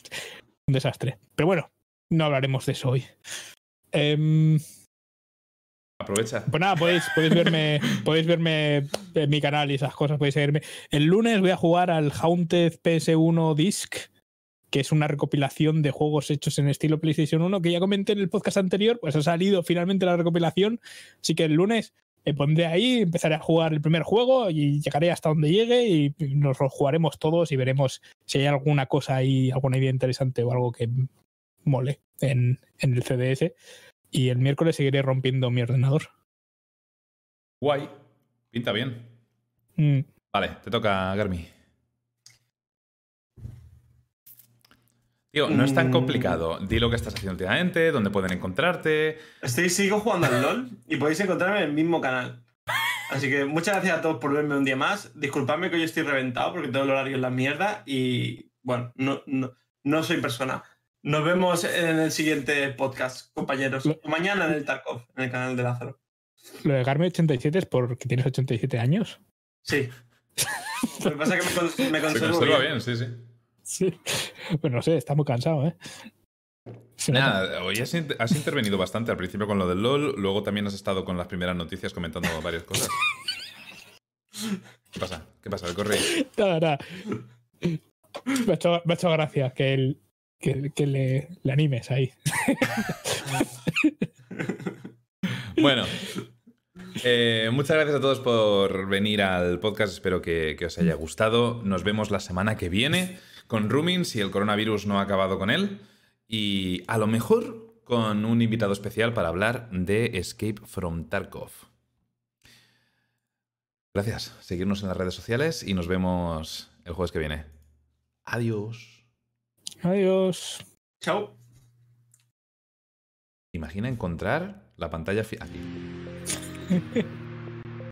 desastre. Pero bueno, no hablaremos de eso hoy. Em, Aprovecha. pues nada, podéis, podéis verme, (laughs) podéis verme en mi canal y esas cosas, podéis seguirme. El lunes voy a jugar al Haunted PS1 Disc, que es una recopilación de juegos hechos en estilo PlayStation 1, que ya comenté en el podcast anterior, pues ha salido finalmente la recopilación. Así que el lunes me pondré ahí, empezaré a jugar el primer juego y llegaré hasta donde llegue y nos lo jugaremos todos y veremos si hay alguna cosa ahí, alguna idea interesante o algo que mole en, en el CDS. Y el miércoles seguiré rompiendo mi ordenador. Guay. Pinta bien. Mm. Vale, te toca, Garmi. Tío, no es tan complicado. Di lo que estás haciendo últimamente, dónde pueden encontrarte. Estoy, sigo jugando al LOL y podéis encontrarme en el mismo canal. Así que muchas gracias a todos por verme un día más. Disculpadme que hoy estoy reventado porque todo el horario es la mierda y bueno, no, no, no soy persona. Nos vemos en el siguiente podcast, compañeros. Lo- mañana en el Tarkov, en el canal de Lázaro. Lo de Garmi 87 es porque tienes 87 años. Sí. (laughs) Lo que pasa es que me, cons- me Se conservo conserva bien. bien, sí, sí. Sí. (laughs) Bueno, no sé, está muy cansado, ¿eh? Nada, hoy has, in- has intervenido bastante al principio con lo del LOL, luego también has estado con las primeras noticias comentando varias cosas. ¿Qué pasa? ¿Qué pasa? (laughs) Nada, nada. Me ha hecho, me ha hecho gracia que, el, que, que le, le animes ahí. (laughs) Bueno, eh, muchas gracias a todos por venir al podcast. Espero que, que os haya gustado. Nos vemos la semana que viene con Rumin, si el coronavirus no ha acabado con él. Y a lo mejor con un invitado especial para hablar de Escape from Tarkov. Gracias. Seguirnos en las redes sociales y nos vemos el jueves que viene. Adiós. Adiós. Chao. Imagina encontrar la pantalla aquí. (laughs)